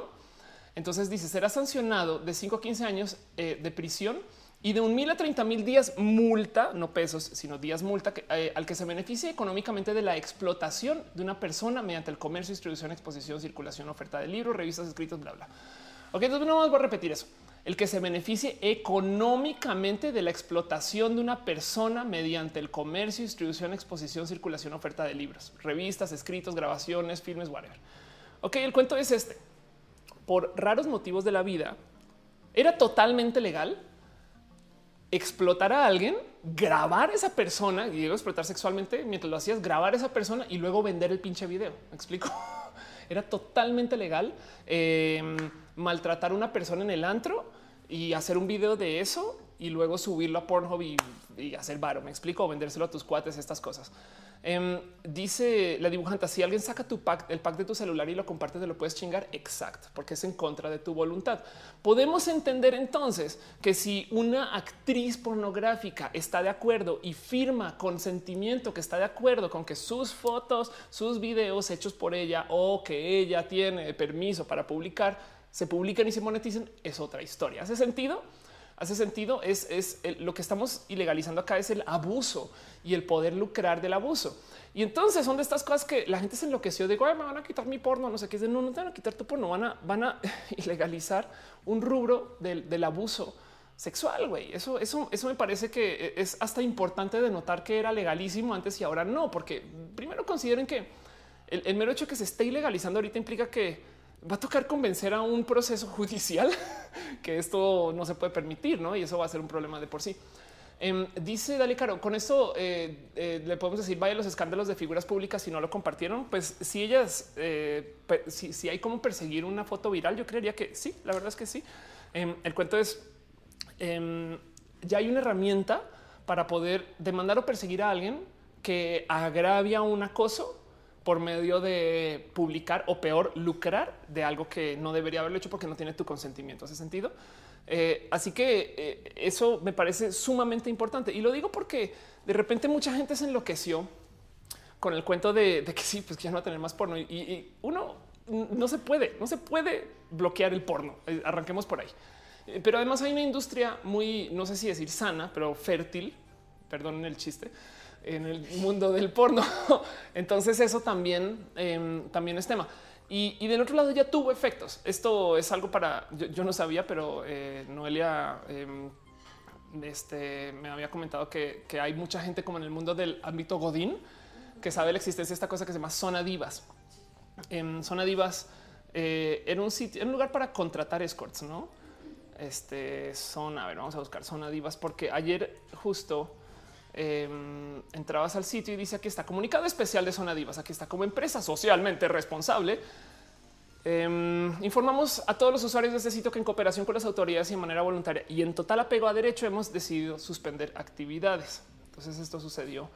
Entonces dice será sancionado de 5 a 15 años eh, de prisión y de un mil a 30 mil días multa, no pesos, sino días multa eh, al que se beneficie económicamente de la explotación de una persona mediante el comercio, distribución, exposición, circulación, oferta de libros, revistas, escritos, bla, bla. Ok, entonces no más voy a repetir eso. El que se beneficie económicamente de la explotación de una persona mediante el comercio, distribución, exposición, circulación, oferta de libros, revistas, escritos, grabaciones, filmes, whatever. Ok, el cuento es este. Por raros motivos de la vida, era totalmente legal explotar a alguien, grabar a esa persona y luego explotar sexualmente mientras lo hacías, grabar a esa persona y luego vender el pinche video. ¿Me explico? Era totalmente legal em, maltratar a una persona en el antro y hacer un video de eso y luego subirlo a Pornhub y, hacer varo. Me explico, vendérselo a tus cuates, estas cosas. Em, dice la dibujante, si alguien saca tu pack, el pack de tu celular y lo compartes, te lo puedes chingar. Exacto, porque es en contra de tu voluntad. Podemos entender entonces que si una actriz pornográfica está de acuerdo y firma consentimiento que está de acuerdo con que sus fotos, sus videos hechos por ella o que ella tiene permiso para publicar, se publican y se monetizan, es otra historia. ¿Hace sentido? Hace sentido, es, es lo que estamos ilegalizando acá es el abuso y el poder lucrar del abuso. Y entonces son de estas cosas que la gente se enloqueció. Digo, me van a quitar mi porno, no sé qué. No, no te van a quitar tu porno, van a, van a ilegalizar un rubro del, del abuso sexual. Güey, eso, eso, eso me parece que es hasta importante de notar que era legalísimo antes y ahora no, porque primero consideren que el, el mero hecho que se esté ilegalizando ahorita implica que va a tocar convencer a un proceso judicial que esto no se puede permitir, ¿no? Y eso va a ser un problema de por sí. Em, dice Dale Caro, con esto eh, eh, le podemos decir, vaya los escándalos de figuras públicas si no lo compartieron, pues si ellas, eh, si, hay como perseguir una foto viral, yo creería que sí, la verdad es que sí. Em, el cuento es, em, ya hay una herramienta para poder demandar o perseguir a alguien que agravia un acoso por medio de publicar o peor lucrar de algo que no debería haberlo hecho porque no tiene tu consentimiento. ¿Hace sentido? Eh, así que eh, eso me parece sumamente importante y lo digo porque de repente mucha gente se enloqueció con el cuento de, que sí, pues que ya no va a tener más porno y, uno no se puede, no se puede bloquear el porno. Eh, arranquemos por ahí. Pero además hay una industria muy, no sé si decir sana, pero fértil, perdón el chiste, en el mundo del porno. Entonces eso también, em, también es tema. Y, del otro lado ya tuvo efectos. Esto es algo para, yo, no sabía, pero eh, Noelia em, este, me había comentado que, hay mucha gente como en el mundo del ámbito Godín que sabe la existencia de esta cosa que se llama zona divas. En zona divas eh, era un sitio, un lugar para contratar escorts, ¿no? Este son, a ver, vamos a buscar zona divas porque ayer justo Em, entrabas al sitio y dice aquí está comunicado especial de Zona Divas. Aquí está como empresa socialmente responsable. Em, informamos a todos los usuarios de este sitio que en cooperación con las autoridades y de manera voluntaria y en total apego a derecho hemos decidido suspender actividades. Entonces esto sucedió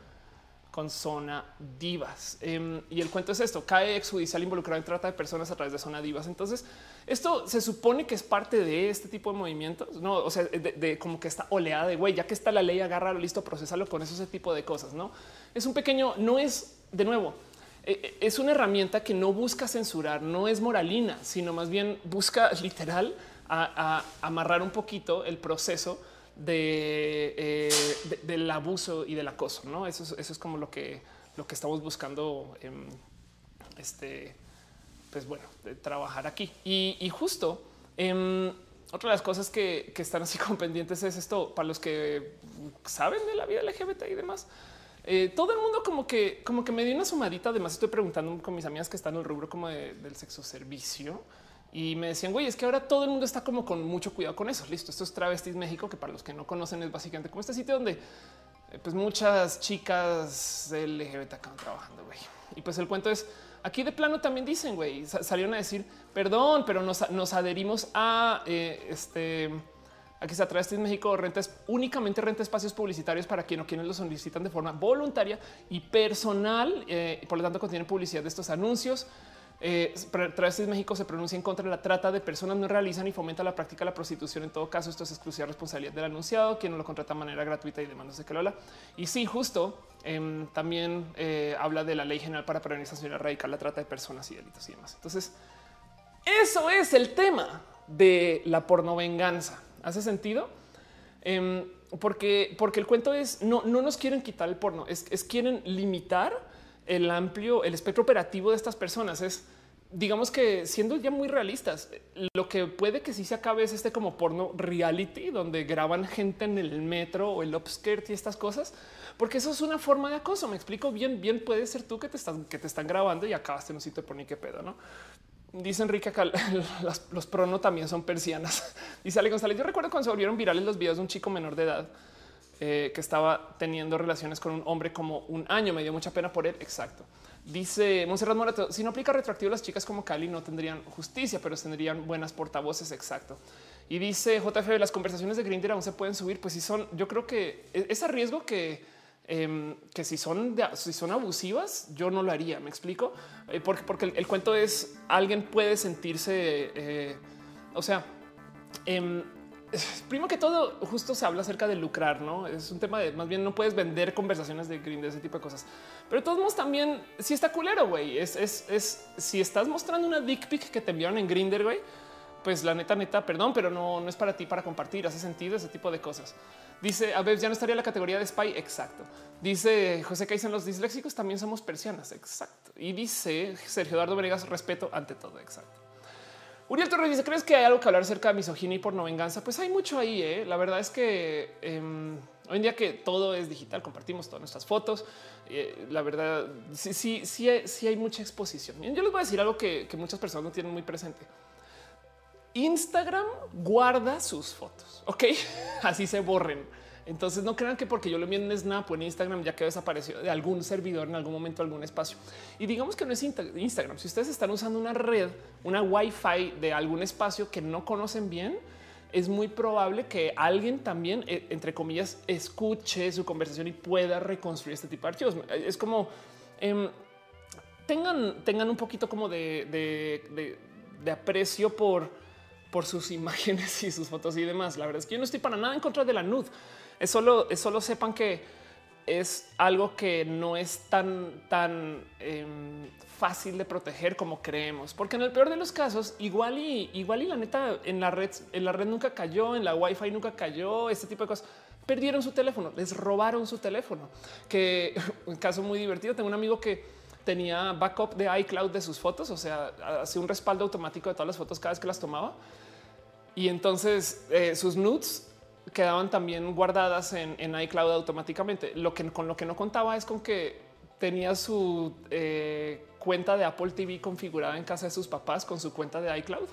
con Zona Divas. Em, y el cuento es esto, cae exjudicial involucrado en trata de personas a través de Zona Divas. Entonces, esto se supone que es parte de este tipo de movimientos, no? O sea, de, como que esta oleada de güey, ya que está la ley, agárralo, listo, procesarlo con eso, ese tipo de cosas, ¿no? Es un pequeño, no es, de nuevo, e, e, es una herramienta que no busca censurar, no es moralina, sino más bien busca literal amarrar un poquito el proceso eh, de, del abuso y del acoso. No, eso es, eso es como lo que, lo que estamos buscando. este, pues bueno, de trabajar aquí y, justo em, otra de las cosas que, están así como pendientes es esto para los que saben de la vida LGBT y demás. eh, todo el mundo como que, como que me dio una sumadita. Además, estoy preguntando con mis amigas que están en el rubro como del sexo servicio y me decían, güey, es que ahora todo el mundo está como con mucho cuidado con eso. Listo, esto es Travestis México, que para los que no conocen es básicamente como este sitio donde eh, pues muchas chicas LGBT acaban trabajando, güey. Y pues el cuento es, aquí de plano también dicen, güey, salieron a decir, perdón, pero nos, adherimos a eh, este Aquí está Travestis México, rentas únicamente renta espacios publicitarios para quien o quienes lo solicitan de forma voluntaria y personal. Eh, por lo tanto, contiene publicidad de estos anuncios. Eh, México se pronuncia en contra de la trata de personas, no realizan y fomenta la práctica de la prostitución. En todo caso, esto es exclusiva responsabilidad del anunciado, quien no lo contrata de manera gratuita y de que lo habla. Y sí, justo em, también eh, habla de la ley general para prevenir, sancionar, erradicar la trata de personas y delitos y demás. Entonces, eso es el tema de la porno venganza. ¿Hace sentido? Em, porque, porque el cuento es no, no nos quieren quitar el porno, es, es quieren limitar el amplio, el espectro operativo de estas personas. Es digamos que siendo ya muy realistas, lo que puede que sí se acabe es este como porno reality donde graban gente en el metro o el upskirt y estas cosas, porque eso es una forma de acoso. Me explico bien, bien puede ser tú que te están, que te están grabando y acabaste en un sitio por ni qué pedo, no? Dice Enrique acá, los prono también son persianas. Dice Ale González, yo recuerdo cuando se volvieron virales los videos de un chico menor de edad eh, que estaba teniendo relaciones con un hombre como un año. Me dio mucha pena por él. Exacto. Dice Monserrat Morato, si no aplica retroactivo, las chicas como Cali no tendrían justicia, pero tendrían buenas portavoces. Exacto. Y dice JF, las conversaciones de Grindr aún se pueden subir. Pues si son, yo creo que e-, es a riesgo que Em, que si son, si son abusivas, yo no lo haría. Me explico eh, porque, porque el, cuento es alguien puede sentirse, eh, o sea, primero que todo, justo se habla acerca de lucrar, no es un tema de más bien no puedes vender conversaciones de green, ese tipo de cosas. Pero de todos modos, también si está culero, güey, es, es, es, si estás mostrando una dick pic que te enviaron en Grinder, güey, pues la neta, neta, perdón, pero no, no es para ti para compartir. Hace sentido ese tipo de cosas. Dice a ver, ya no estaría la categoría de spy. Exacto. Dice José en los disléxicos también somos persianas. Exacto. Y dice Sergio Eduardo Venegas, respeto ante todo. Exacto. Uriel Torres dice: ¿Crees que hay algo que hablar acerca de misoginia y porno venganza? Pues hay mucho ahí. ¿eh? La verdad es que em, hoy en día que todo es digital, compartimos todas nuestras fotos. Eh, la verdad, sí, sí, sí, sí, hay mucha exposición. Yo les voy a decir algo que muchas personas no tienen muy presente. Instagram guarda sus fotos, ok? Así se borren. Entonces no crean que porque yo lo envío en Snap o en Instagram ya que desapareció de algún servidor en algún momento, algún espacio. Y digamos que no es Instagram. Si ustedes están usando una red, una Wi-Fi de algún espacio que no conocen bien, es muy probable que alguien también, eh, entre comillas, escuche su conversación y pueda reconstruir este tipo de archivos. Es como em, tengan, tengan un poquito como de aprecio por por sus imágenes y sus fotos y demás. La verdad es que yo no estoy para nada en contra de la nud. Es solo, es solo sepan que es algo que no es tan, tan em, fácil de proteger como creemos, porque en el peor de los casos, igual y igual y la neta en la red, en la red nunca cayó, en la wifi nunca cayó, este tipo de cosas. Perdieron su teléfono, les robaron su teléfono. Que un caso muy divertido. Tengo un amigo que tenía backup de iCloud de sus fotos, o sea, hacía un respaldo automático de todas las fotos cada vez que las tomaba. Y entonces eh, sus nudes quedaban también guardadas en, iCloud automáticamente. Lo que con lo que no contaba es con que tenía su eh, cuenta de Apple TV configurada en casa de sus papás con su cuenta de iCloud.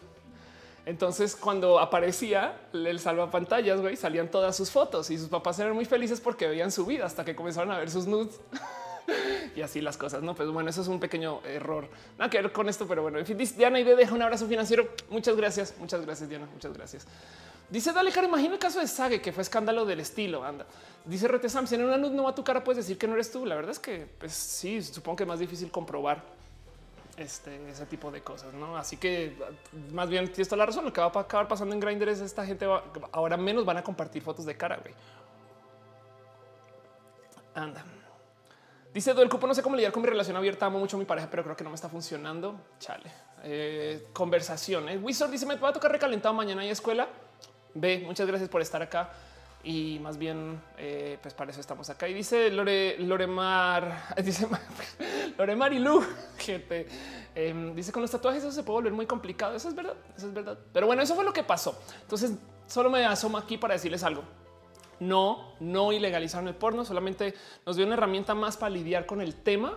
Entonces, cuando aparecía el salvapantallas, güey, salían todas sus fotos y sus papás eran muy felices porque veían su vida hasta que comenzaron a ver sus nudes. y así las cosas. No, pues bueno, eso es un pequeño error. Nada que ver con esto, pero bueno, en fin, Diana y deja un abrazo financiero. Muchas gracias, muchas gracias, Diana. Muchas gracias. Dice Dale, cara, imagina el caso de Sage, que fue escándalo del estilo. Anda, dice Rete Sam, si en una luz no va tu cara, puedes decir que no eres tú. La verdad es que, pues sí, supongo que es más difícil comprobar este, ese tipo de cosas, no? Así que más bien tienes toda la razón. Lo que va a acabar pasando en Grindr es esta gente ahora menos van a compartir fotos de cara. Güey. Anda. Dice el cupo, no sé cómo lidiar con mi relación abierta. Amo mucho a mi pareja, pero creo que no me está funcionando. Chale. Eh, conversación. Eh. Wizard dice: Me va a tocar recalentado mañana y escuela. Ve, muchas gracias por estar acá. Y más bien, eh, pues para eso estamos acá. Y dice Lore, Loremar, dice Loremar y Lu, gente, em, dice con los tatuajes eso se puede volver muy complicado. Eso es verdad, eso es verdad. Pero bueno, eso fue lo que pasó. Entonces, solo me asomo aquí para decirles algo. No, no ilegalizaron el porno, solamente nos dio una herramienta más para lidiar con el tema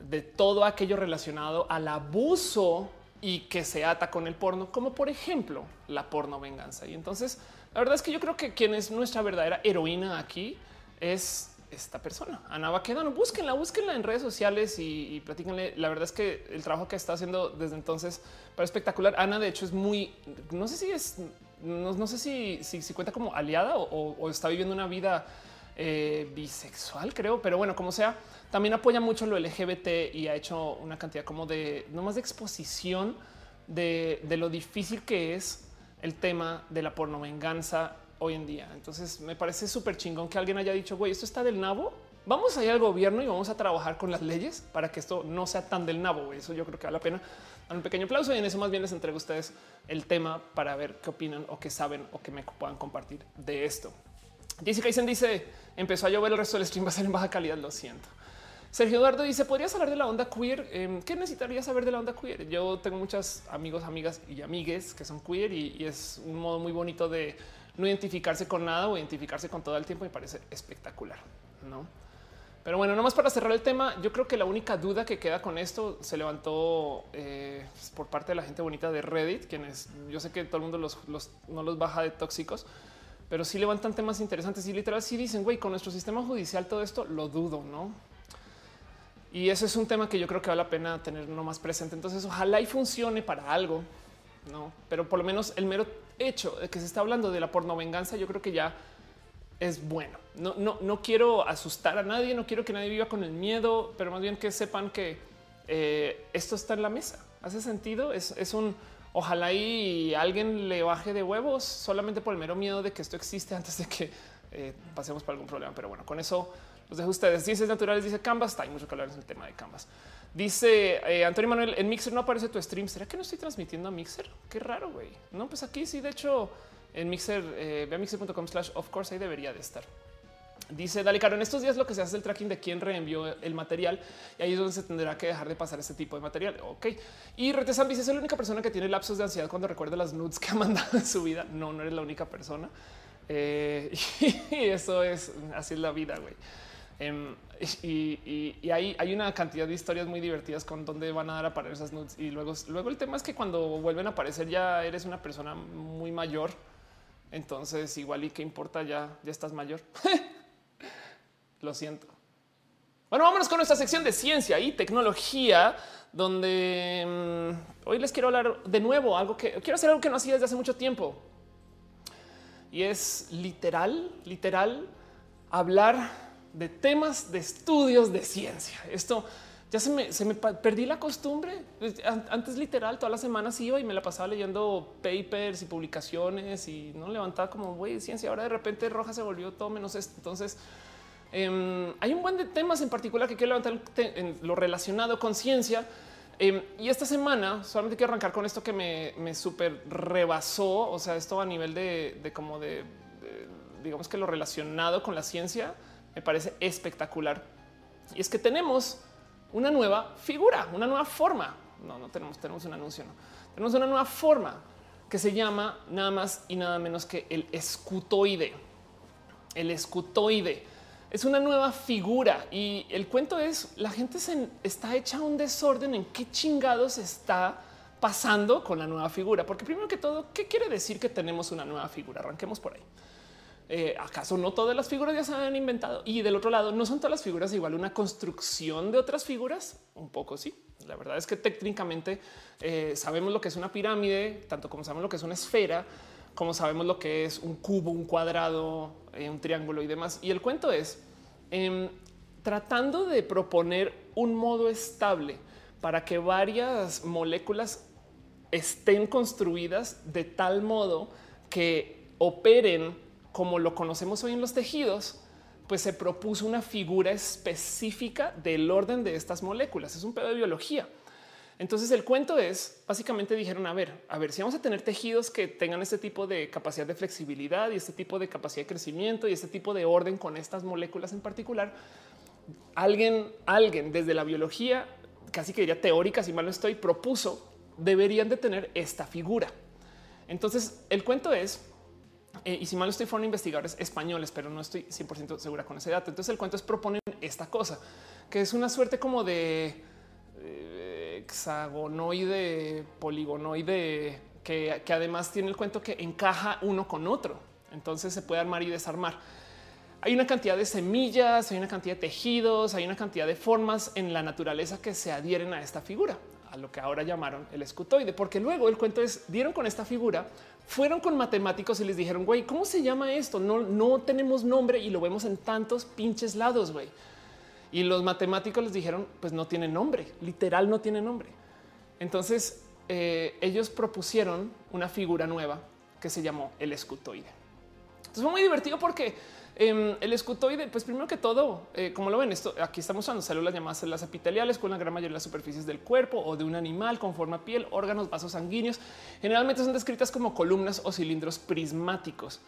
de todo aquello relacionado al abuso y que se ata con el porno, como por ejemplo la porno venganza. Y entonces la verdad es que yo creo que quien es nuestra verdadera heroína aquí es esta persona, Ana Baquedano. Búsquenla, búsquenla en redes sociales y, y platíquenle. La verdad es que el trabajo que está haciendo desde entonces para espectacular. Ana, de hecho, es muy, no sé si es, no, sé si, si, cuenta como aliada o, está viviendo una vida eh, bisexual, creo, pero bueno, como sea, también apoya mucho lo LGBT y ha hecho una cantidad como de no más de exposición de, de lo difícil que es el tema de la porno venganza hoy en día. Entonces me parece súper chingón que alguien haya dicho, güey, esto está del nabo. Vamos a ir al gobierno y vamos a trabajar con las leyes para que esto no sea tan del nabo. Eso yo creo que vale la pena. un pequeño aplauso y en eso más bien les entrego a ustedes el tema para ver qué opinan o qué saben o que me puedan compartir de esto. Jessica Eisen dice empezó a llover el resto del stream va a ser en baja calidad. Lo siento. Sergio Eduardo dice podrías hablar de la onda queer. Em, ¿Qué necesitaría saber de la onda queer? Yo tengo muchos amigos, amigas y amigues que son queer y es un modo muy bonito de no identificarse con nada o identificarse con todo el tiempo me parece espectacular, ¿no? Pero bueno, nomás para cerrar el tema, yo creo que la única duda que queda con esto se levantó eh, por parte de la gente bonita de Reddit, quienes yo sé que todo el mundo los, no los baja de tóxicos, pero sí levantan temas interesantes y literal sí dicen, güey, con nuestro sistema judicial todo esto lo dudo, ¿no? Y eso es un tema que yo creo que vale la pena tener no más presente. Entonces, ojalá y funcione para algo, no, pero por lo menos el mero hecho de que se está hablando de la porno venganza, yo creo que ya es bueno. No, no, no quiero asustar a nadie, no quiero que nadie viva con el miedo, pero más bien que sepan que eh, esto está en la mesa. Hace sentido. Es, es, un ojalá y alguien le baje de huevos solamente por el mero miedo de que esto existe antes de que eh, pasemos por algún problema. Pero bueno, con eso los dejo ustedes. Ciencias naturales dice Canvas. Hay mucho que hablar en el tema de Canvas. Dice eh, Antonio Manuel, en Mixer no aparece tu stream. ¿Será que no estoy transmitiendo a Mixer? Qué raro, güey. No, pues aquí sí, de hecho, en Mixer, eh, ve a mixer.com slash of course, ahí debería de estar. Dice Dale Caro, en estos días lo que se hace es el tracking de quién reenvió el material y ahí es donde se tendrá que dejar de pasar este tipo de material. Ok. Y Retesan dice, es la única persona que tiene lapsos de ansiedad cuando recuerda las nudes que ha mandado en su vida. No, no eres la única persona. Eh, y eso es, así es la vida, güey. Em, y, hay, una cantidad de historias muy divertidas con dónde van a dar a aparecer esas nudes. Y luego, luego el tema es que cuando vuelven a aparecer ya eres una persona muy mayor. Entonces igual y qué importa ya, ya estás mayor. Lo siento. Bueno, vámonos con nuestra sección de ciencia y tecnología, donde mm, hoy les quiero hablar de nuevo algo que quiero hacer algo que no hacía desde hace mucho tiempo. Y es literal, literal, hablar de temas de estudios de ciencia. Esto ya se me, se me perdí la costumbre. Pues, antes literal todas las semanas iba y me la pasaba leyendo papers y publicaciones y no levantaba como güey ciencia. Ahora de repente roja se volvió todo menos esto. Entonces em, hay un buen de temas en particular que quiero levantar en lo relacionado con ciencia. Em, y esta semana solamente quiero arrancar con esto que me, me súper rebasó. O sea, esto a nivel de, de como de, digamos que lo relacionado con la ciencia me parece espectacular. Y es que tenemos una nueva figura, una nueva forma. No, no tenemos, tenemos un anuncio, no. Tenemos una nueva forma que se llama nada más y nada menos que el escutoide. El escutoide es una nueva figura y el cuento es la gente se está hecha un desorden en qué chingados está pasando con la nueva figura. Porque primero que todo, ¿qué quiere decir que tenemos una nueva figura? Arranquemos por ahí. Eh, ¿Acaso no todas las figuras ya se han inventado? Y del otro lado, ¿no son todas las figuras igual una construcción de otras figuras? Un poco sí. La verdad es que técnicamente eh, sabemos lo que es una pirámide, tanto como sabemos lo que es una esfera, como sabemos lo que es un cubo, un cuadrado, eh, un triángulo y demás. Y el cuento es em, tratando de proponer un modo estable para que varias moléculas estén construidas de tal modo que operen como lo conocemos hoy en los tejidos, pues se propuso una figura específica del orden de estas moléculas. Es un pedo de biología. Entonces el cuento es, básicamente dijeron, a ver, a ver, si vamos a tener tejidos que tengan este tipo de capacidad de flexibilidad y este tipo de capacidad de crecimiento y este tipo de orden con estas moléculas en particular, alguien, alguien desde la biología, casi que diría teórica, si mal no estoy, propuso, deberían de tener esta figura. Entonces el cuento es eh, y si mal estoy, fueron investigadores españoles, pero no estoy 100% segura con ese dato. Entonces el cuento es proponen esta cosa, que es una suerte como de eh, hexagonoide, poligonoide, que, que además tiene el cuento que encaja uno con otro. Entonces se puede armar y desarmar. Hay una cantidad de semillas, hay una cantidad de tejidos, hay una cantidad de formas en la naturaleza que se adhieren a esta figura, a lo que ahora llamaron el escutoide, porque luego el cuento es dieron con esta figura, fueron con matemáticos y les dijeron, güey, ¿cómo se llama esto? No, no tenemos nombre y lo vemos en tantos pinches lados, güey. Y los matemáticos les dijeron, pues no tiene nombre, literal no tiene nombre. Entonces eh, ellos propusieron una figura nueva que se llamó el escutoide. Entonces fue muy divertido porque Em, el escutoide, pues primero que todo, eh, como lo ven, esto aquí estamos usando células llamadas células epiteliales con la gran mayoría de las superficies del cuerpo o de un animal con forma piel, órganos, vasos sanguíneos. Generalmente son descritas como columnas o cilindros prismáticos.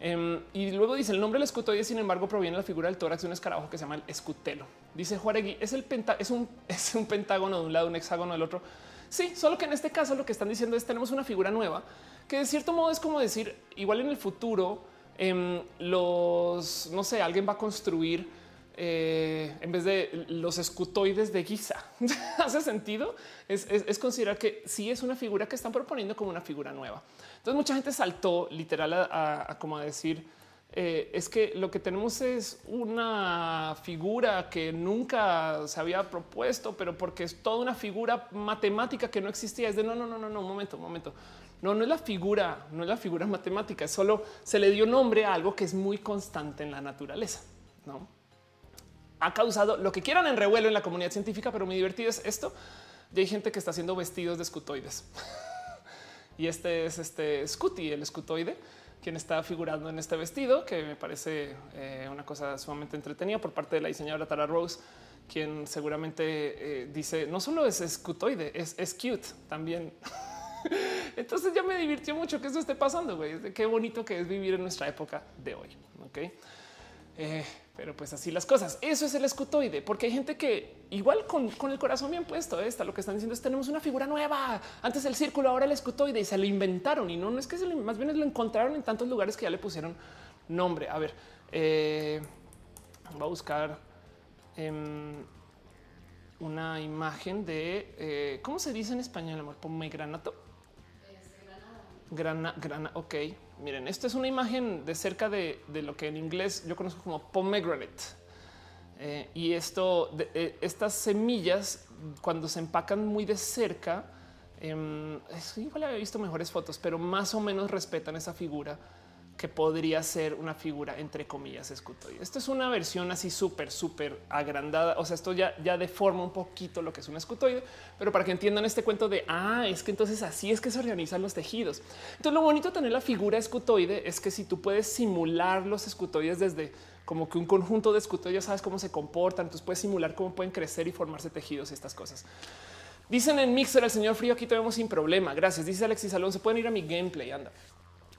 Em, y luego dice el nombre del escutoide, sin embargo, proviene de la figura del tórax de un escarabajo que se llama el escutelo. Dice Juaregui, es un, es un pentágono de un lado, un hexágono del otro. Sí, solo que en este caso lo que están diciendo es tenemos una figura nueva que de cierto modo es como decir igual en el futuro Em, los, no sé, alguien va a construir eh, en vez de los escutoides de Giza. ¿Hace sentido? Es, considerar que sí es una figura que están proponiendo como una figura nueva. Entonces mucha gente saltó literal a, como a decir, eh, es que lo que tenemos es una figura que nunca se había propuesto, pero porque es toda una figura matemática que no existía. Es de no, no, no, no, no, un momento, un momento. No, no es la figura, no es la figura matemática, solo se le dio nombre a algo que es muy constante en la naturaleza. No ha causado lo que quieran en revuelo en la comunidad científica, pero muy divertido es esto. Ya hay gente que está haciendo vestidos de escutoides y este es este Scooty, el escutoide, quien está figurando en este vestido, que me parece eh, una cosa sumamente entretenida por parte de la diseñadora Tara Rose, quien seguramente eh, dice no solo es escutoide, es, es cute también. Entonces ya me divirtió mucho que eso esté pasando. Güey. Qué bonito que es vivir en nuestra época de hoy. Ok. Eh, pero pues así las cosas. Eso es el escutoide, porque hay gente que igual con, el corazón bien puesto está. Lo que están diciendo es tenemos una figura nueva. Antes el círculo, ahora el escutoide y se lo inventaron y no, no es que se más bien lo encontraron en tantos lugares que ya le pusieron nombre. A ver, eh, voy a buscar em, una imagen de eh, cómo se dice en español, amor, pomegranato. Grana, grana, ok. Miren, esto es una imagen de cerca de, lo que en inglés yo conozco como pomegranate. Eh, y esto, eh, estas semillas, cuando se empacan muy de cerca, eh, igual había visto mejores fotos, pero más o menos respetan esa figura que podría ser una figura entre comillas escutoide. Esto es una versión así súper, súper agrandada. O sea, esto ya, ya deforma un poquito lo que es un escutoide, pero para que entiendan este cuento de ah, es que entonces así es que se organizan los tejidos. Entonces, lo bonito de tener la figura escutoide es que si tú puedes simular los escutoides desde como que un conjunto de escutoides, sabes cómo se comportan, entonces puedes simular cómo pueden crecer y formarse tejidos y estas cosas. Dicen en Mixer el señor frío aquí tenemos sin problema. Gracias. Dice Alexis Alonso. Pueden ir a mi gameplay. Anda.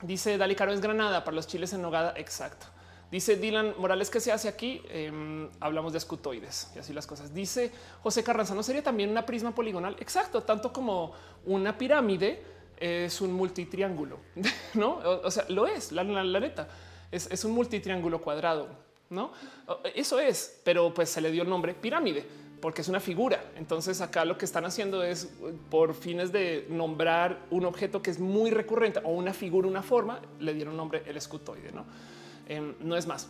Dice Dali Caro es Granada para los chiles en nogada. Exacto. Dice Dylan Morales que se hace aquí. Em, hablamos de escutoides y así las cosas. Dice José Carranza, no sería también una prisma poligonal. Exacto, tanto como una pirámide es un multitriángulo, no? O, sea, lo es la, neta es, es un multitriángulo cuadrado, no? Eso es, pero pues se le dio el nombre pirámide porque es una figura. Entonces acá lo que están haciendo es por fines de nombrar un objeto que es muy recurrente o una figura, una forma, le dieron nombre el escutoide. No, em, no es más.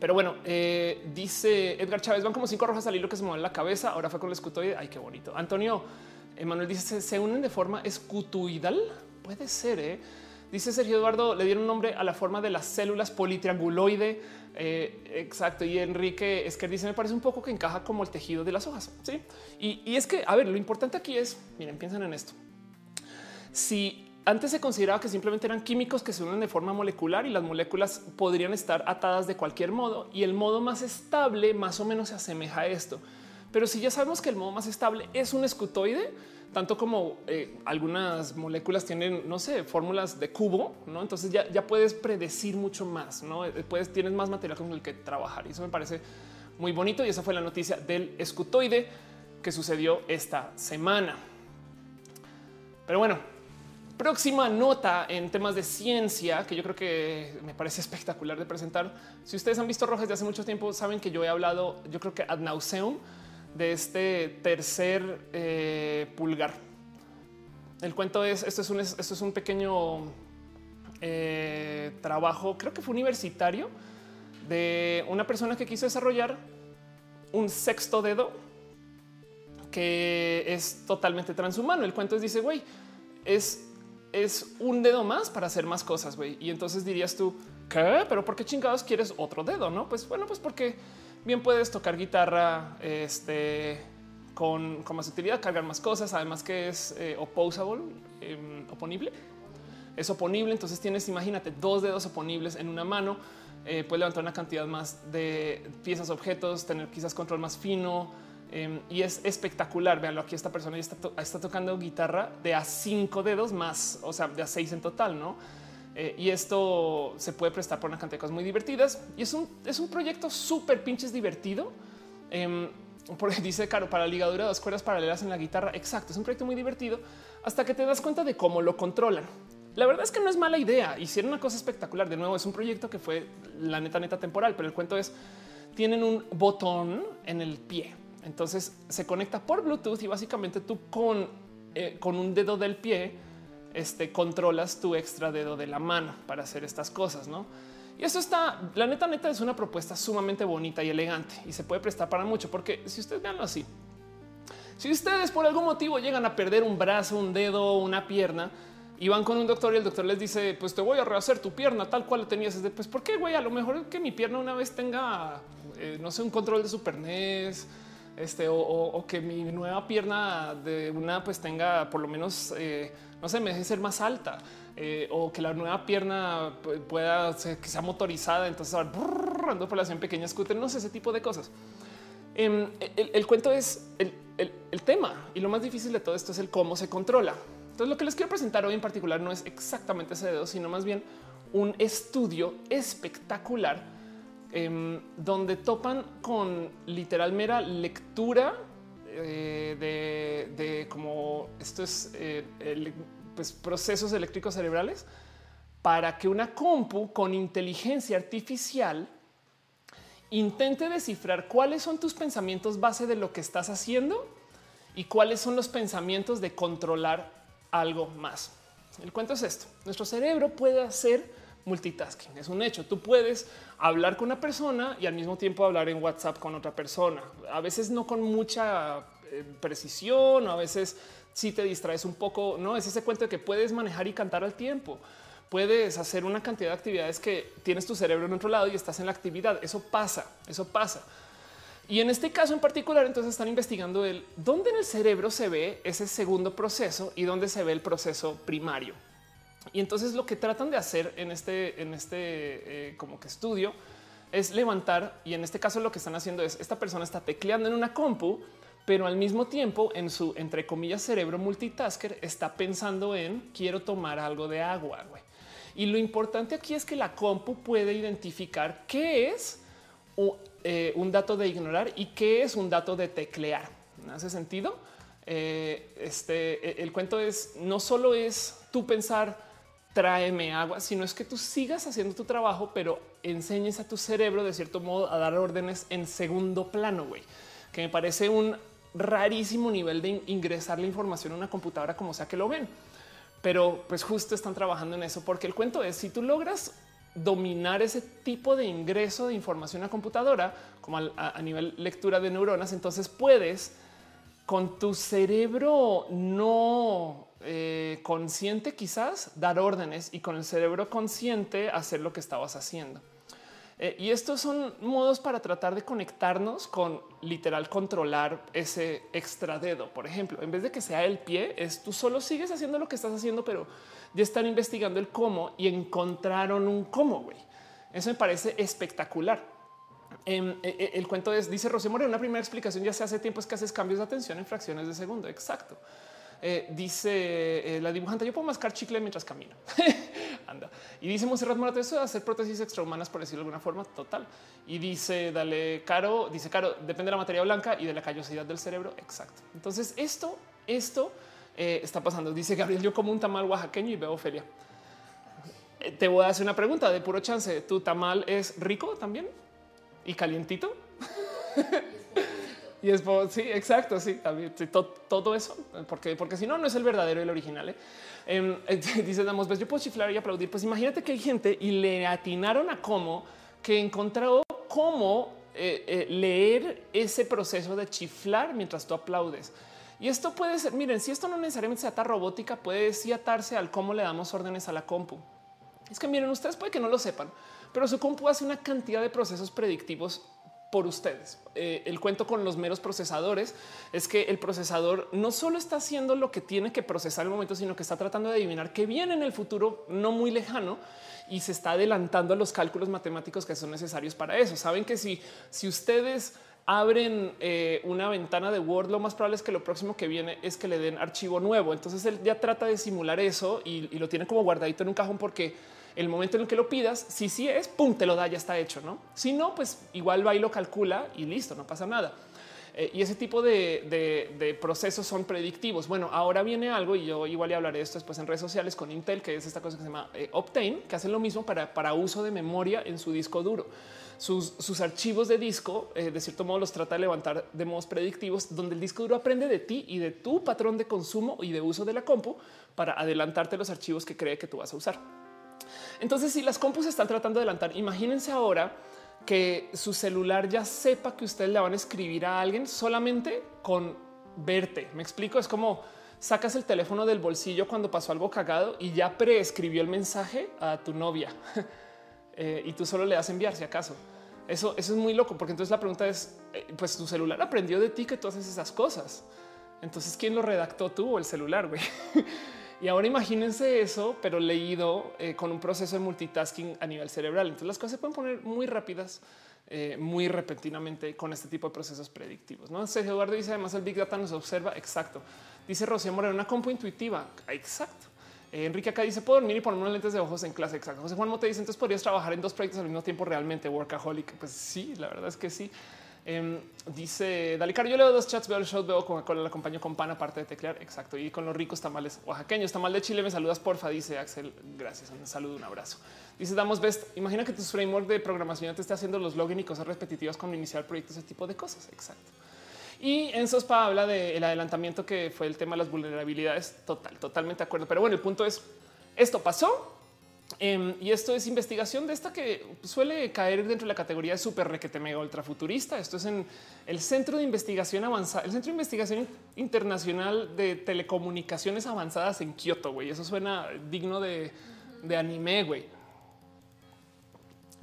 Pero bueno, eh, dice Edgar Chávez, van como cinco rojas al hilo que se mueven la cabeza. Ahora fue con el escutoide. Ay, qué bonito. Antonio Emanuel dice, se unen de forma escutoidal. Puede ser, ¿eh? Dice Sergio Eduardo, le dieron nombre a la forma de las células politrianguloide. Eh, exacto. Y Enrique es que dice, me parece un poco que encaja como el tejido de las hojas. Sí. Y, es que, a ver, lo importante aquí es, miren, piensen en esto. Si antes se consideraba que simplemente eran químicos que se unen de forma molecular y las moléculas podrían estar atadas de cualquier modo y el modo más estable más o menos se asemeja a esto. Pero si ya sabemos que el modo más estable es un escutoide, tanto como eh, algunas moléculas tienen, no sé, fórmulas de cubo, ¿no? Entonces ya, ya puedes predecir mucho más, ¿no? Eh, puedes, tienes más material con el que trabajar y eso me parece muy bonito y esa fue la noticia del escutoide que sucedió esta semana. Pero bueno, Próxima nota en temas de ciencia que yo creo que me parece espectacular de presentar. Si ustedes han visto Rojas de hace mucho tiempo, saben que yo he hablado, yo creo que ad nauseum de este tercer eh, pulgar. El cuento es esto es un, esto es un pequeño eh, trabajo, creo que fue universitario de una persona que quiso desarrollar un sexto dedo que es totalmente transhumano. El cuento es dice, güey, es es un dedo más para hacer más cosas, güey. Y entonces dirías tú, ¿qué? Pero ¿por qué chingados quieres otro dedo? No, pues bueno, pues porque bien puedes tocar guitarra este, con, más utilidad, cargar más cosas, además que es eh, opposable, em, oponible. Es oponible, entonces tienes, imagínate, dos dedos oponibles en una mano. Eh, puedes levantar una cantidad más de piezas, objetos, tener quizás control más fino, Em, y es espectacular. Veanlo aquí. Esta persona ya está, tocando guitarra de a cinco dedos más, o sea, de a seis en total, no? Eh, y esto se puede prestar por una cantidad de cosas muy divertidas y es un, es un proyecto súper pinches divertido. Eh, porque dice Caro para ligadura de dos cuerdas paralelas en la guitarra. Exacto, es un proyecto muy divertido hasta que te das cuenta de cómo lo controlan. La verdad es que no es mala idea. Hicieron una cosa espectacular. De nuevo, es un proyecto que fue la neta, neta temporal, pero el cuento es tienen un botón en el pie entonces se conecta por Bluetooth y básicamente tú con, eh, con un dedo del pie este, controlas tu extra dedo de la mano para hacer estas cosas, ¿no? Y eso está, la neta, neta es una propuesta sumamente bonita y elegante y se puede prestar para mucho, porque si ustedes veanlo así, si ustedes por algún motivo llegan a perder un brazo, un dedo, una pierna, y van con un doctor y el doctor les dice, pues te voy a rehacer tu pierna tal cual la tenías. Es de, pues, ¿por qué, güey? A lo mejor que mi pierna una vez tenga, eh, no sé, un control de Super NES, este, o, que mi nueva pierna de una pues tenga por lo menos, eh, no sé, me deje ser más alta. Eh, o que la nueva pierna pueda ser que sea motorizada, entonces ando por la pequeña scooter, no sé, ese tipo de cosas. Em, el, cuento es el, el, tema y lo más difícil de todo esto es el cómo se controla. Entonces lo que les quiero presentar hoy en particular no es exactamente ese dedo, sino más bien un estudio espectacular Em, donde topan con literal mera lectura eh, de, como esto es eh, pues, procesos eléctricos cerebrales para que una compu con inteligencia artificial intente descifrar cuáles son tus pensamientos base de lo que estás haciendo y cuáles son los pensamientos de controlar algo más. El cuento es esto. Nuestro cerebro puede hacer multitasking. Es un hecho. Tú puedes hablar con una persona y al mismo tiempo hablar en WhatsApp con otra persona. A veces no con mucha eh, precisión o a veces si te distraes un poco. No es ese cuento de que puedes manejar y cantar al tiempo. Puedes hacer una cantidad de actividades que tienes tu cerebro en otro lado y estás en la actividad. Eso pasa, eso pasa. Y en este caso en particular, entonces están investigando el dónde en el cerebro se ve ese segundo proceso y dónde se ve el proceso primario. Y entonces lo que tratan de hacer en este, en este eh, como que estudio es levantar y en este caso lo que están haciendo es esta persona está tecleando en una compu, pero al mismo tiempo en su entre comillas cerebro multitasker está pensando en quiero tomar algo de agua. Y lo importante aquí es que la compu puede identificar qué es eh, un dato de ignorar y qué es un dato de teclear. ¿Hace sentido? Eh, este, el cuento es no solo es tú pensar tráeme agua, sino es que tú sigas haciendo tu trabajo, pero enseñes a tu cerebro de cierto modo a dar órdenes en segundo plano, güey, que me parece un rarísimo nivel de ingresar la información a una computadora como sea que lo ven. Pero pues justo están trabajando en eso, porque el cuento es si tú logras dominar ese tipo de ingreso de información a computadora, como a nivel lectura de neuronas, entonces puedes con tu cerebro no eh, consciente quizás dar órdenes y con el cerebro consciente hacer lo que estabas haciendo. Eh, y estos son modos para tratar de conectarnos con literal controlar ese extra dedo. Por ejemplo, en vez de que sea el pie, es tú solo sigues haciendo lo que estás haciendo, pero ya están investigando el cómo y encontraron un cómo. güey. Eso me parece espectacular. Em, eh, el cuento es, dice Rosé Moreno, una primera explicación ya se hace tiempo es que haces cambios de atención en fracciones de segundo. Exacto. Eh, dice eh, la dibujante, yo puedo mascar chicle mientras camino. Anda. Y dice Monserrat Morato, eso de hacer prótesis extrahumanas, por decirlo de alguna forma, total. Y dice, dale, Caro, dice, Caro, depende de la materia blanca y de la callosidad del cerebro. Exacto. Entonces, esto, esto eh, está pasando. Dice Gabriel, yo como un tamal oaxaqueño y veo Ofelia. Te voy a hacer una pregunta de puro chance. ¿Tu tamal es rico también? ¿Y calientito? y es sí, exacto, sí, todo, eso, porque, porque si no, no es el verdadero, el original. ¿eh? Em, dice Damos, ves, yo puedo chiflar y aplaudir. Pues imagínate que hay gente y le atinaron a cómo que encontró cómo eh, eh, leer ese proceso de chiflar mientras tú aplaudes. Y esto puede ser, miren, si esto no necesariamente se ata robótica, puede sí atarse al cómo le damos órdenes a la compu. Es que miren, ustedes puede que no lo sepan, pero su compu hace una cantidad de procesos predictivos por ustedes. Eh, el cuento con los meros procesadores es que el procesador no solo está haciendo lo que tiene que procesar el momento, sino que está tratando de adivinar qué viene en el futuro no muy lejano y se está adelantando a los cálculos matemáticos que son necesarios para eso. Saben que si, si ustedes abren eh, una ventana de Word, lo más probable es que lo próximo que viene es que le den archivo nuevo. Entonces él ya trata de simular eso y lo tiene como guardadito en un cajón porque el momento en el que lo pidas, si sí es, pum, te lo da, ya está hecho, ¿no? Si no, pues igual va y lo calcula y listo, no pasa nada. Eh, y ese tipo de, procesos son predictivos. Bueno, ahora viene algo y yo igual ya hablaré de esto después en redes sociales con Intel, que es esta cosa que se llama eh, Optane, que hace lo mismo para, para uso de memoria en su disco duro. Sus, archivos de disco, eh, de cierto modo, los trata de levantar de modos predictivos, donde el disco duro aprende de ti y de tu patrón de consumo y de uso de la compu para adelantarte los archivos que cree que tú vas a usar. Entonces, si las compus están tratando de adelantar, imagínense ahora que su celular ya sepa que ustedes le van a escribir a alguien solamente con verte. Me explico, es como sacas el teléfono del bolsillo cuando pasó algo cagado y ya preescribió el mensaje a tu novia eh, y tú solo le das enviar si acaso. Eso, eso es muy loco, porque entonces la pregunta es, eh, pues tu celular aprendió de ti que tú haces esas cosas. Entonces, ¿quién lo redactó tú o el celular? güey? Y ahora imagínense eso, pero leído eh, con un proceso de multitasking a nivel cerebral. Entonces las cosas se pueden poner muy rápidas, eh, muy repentinamente con este tipo de procesos predictivos. No sé, Eduardo dice además el Big Data nos observa. Exacto. Dice Rocío Moreno, una compu intuitiva. Exacto. Eh, Enrique acá dice puedo dormir y ponerme unos lentes de ojos en clase. Exacto. José Juan Mote dice entonces podrías trabajar en dos proyectos al mismo tiempo realmente workaholic. Pues sí, la verdad es que sí. Em, dice Dalicar, yo leo dos chats, veo el show, veo con cola la acompaño con pan aparte de teclear. Exacto. Y con los ricos tamales oaxaqueños, tamal de Chile, me saludas, porfa, dice Axel. Gracias. Un saludo, un abrazo. Dice Damos Best. Imagina que tu framework de programación te esté haciendo los login y cosas repetitivas con iniciar proyectos, ese tipo de cosas. Exacto. Y en Sospa habla del adelantamiento que fue el tema de las vulnerabilidades. Total, totalmente de acuerdo. Pero bueno, el punto es esto pasó Em, y esto es investigación de esta que suele caer dentro de la categoría de super requete mega ultra futurista. Esto es en el Centro de Investigación Avanzada, el Centro de Investigación Internacional de Telecomunicaciones Avanzadas en Kioto. Güey, eso suena digno de, de anime. Güey.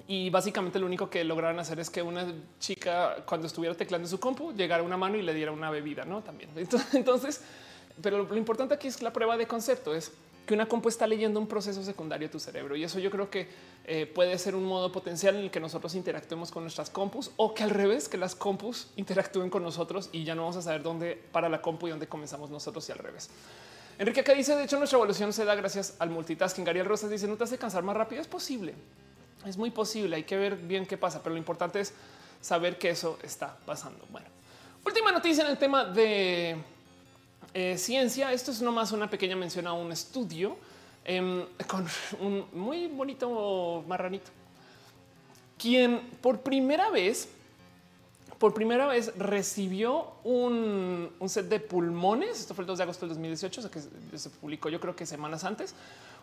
Y básicamente lo único que lograron hacer es que una chica, cuando estuviera teclando su compu, llegara una mano y le diera una bebida, no también. Entonces, pero lo importante aquí es la prueba de concepto es que una compu está leyendo un proceso secundario de tu cerebro. Y eso yo creo que eh, puede ser un modo potencial en el que nosotros interactuemos con nuestras compus o que al revés, que las compus interactúen con nosotros y ya no vamos a saber dónde para la compu y dónde comenzamos nosotros y al revés. Enrique acá dice, de hecho nuestra evolución se da gracias al multitasking. Ariel Rosas dice, no te hace cansar más rápido. Es posible, es muy posible. Hay que ver bien qué pasa, pero lo importante es saber que eso está pasando. Bueno, última noticia en el tema de eh, ciencia. Esto es nomás una pequeña mención a un estudio em, con un muy bonito marranito, quien por primera vez, por primera vez recibió un, set de pulmones. Esto fue el 2 de agosto del 2018, o sea que se publicó yo creo que semanas antes.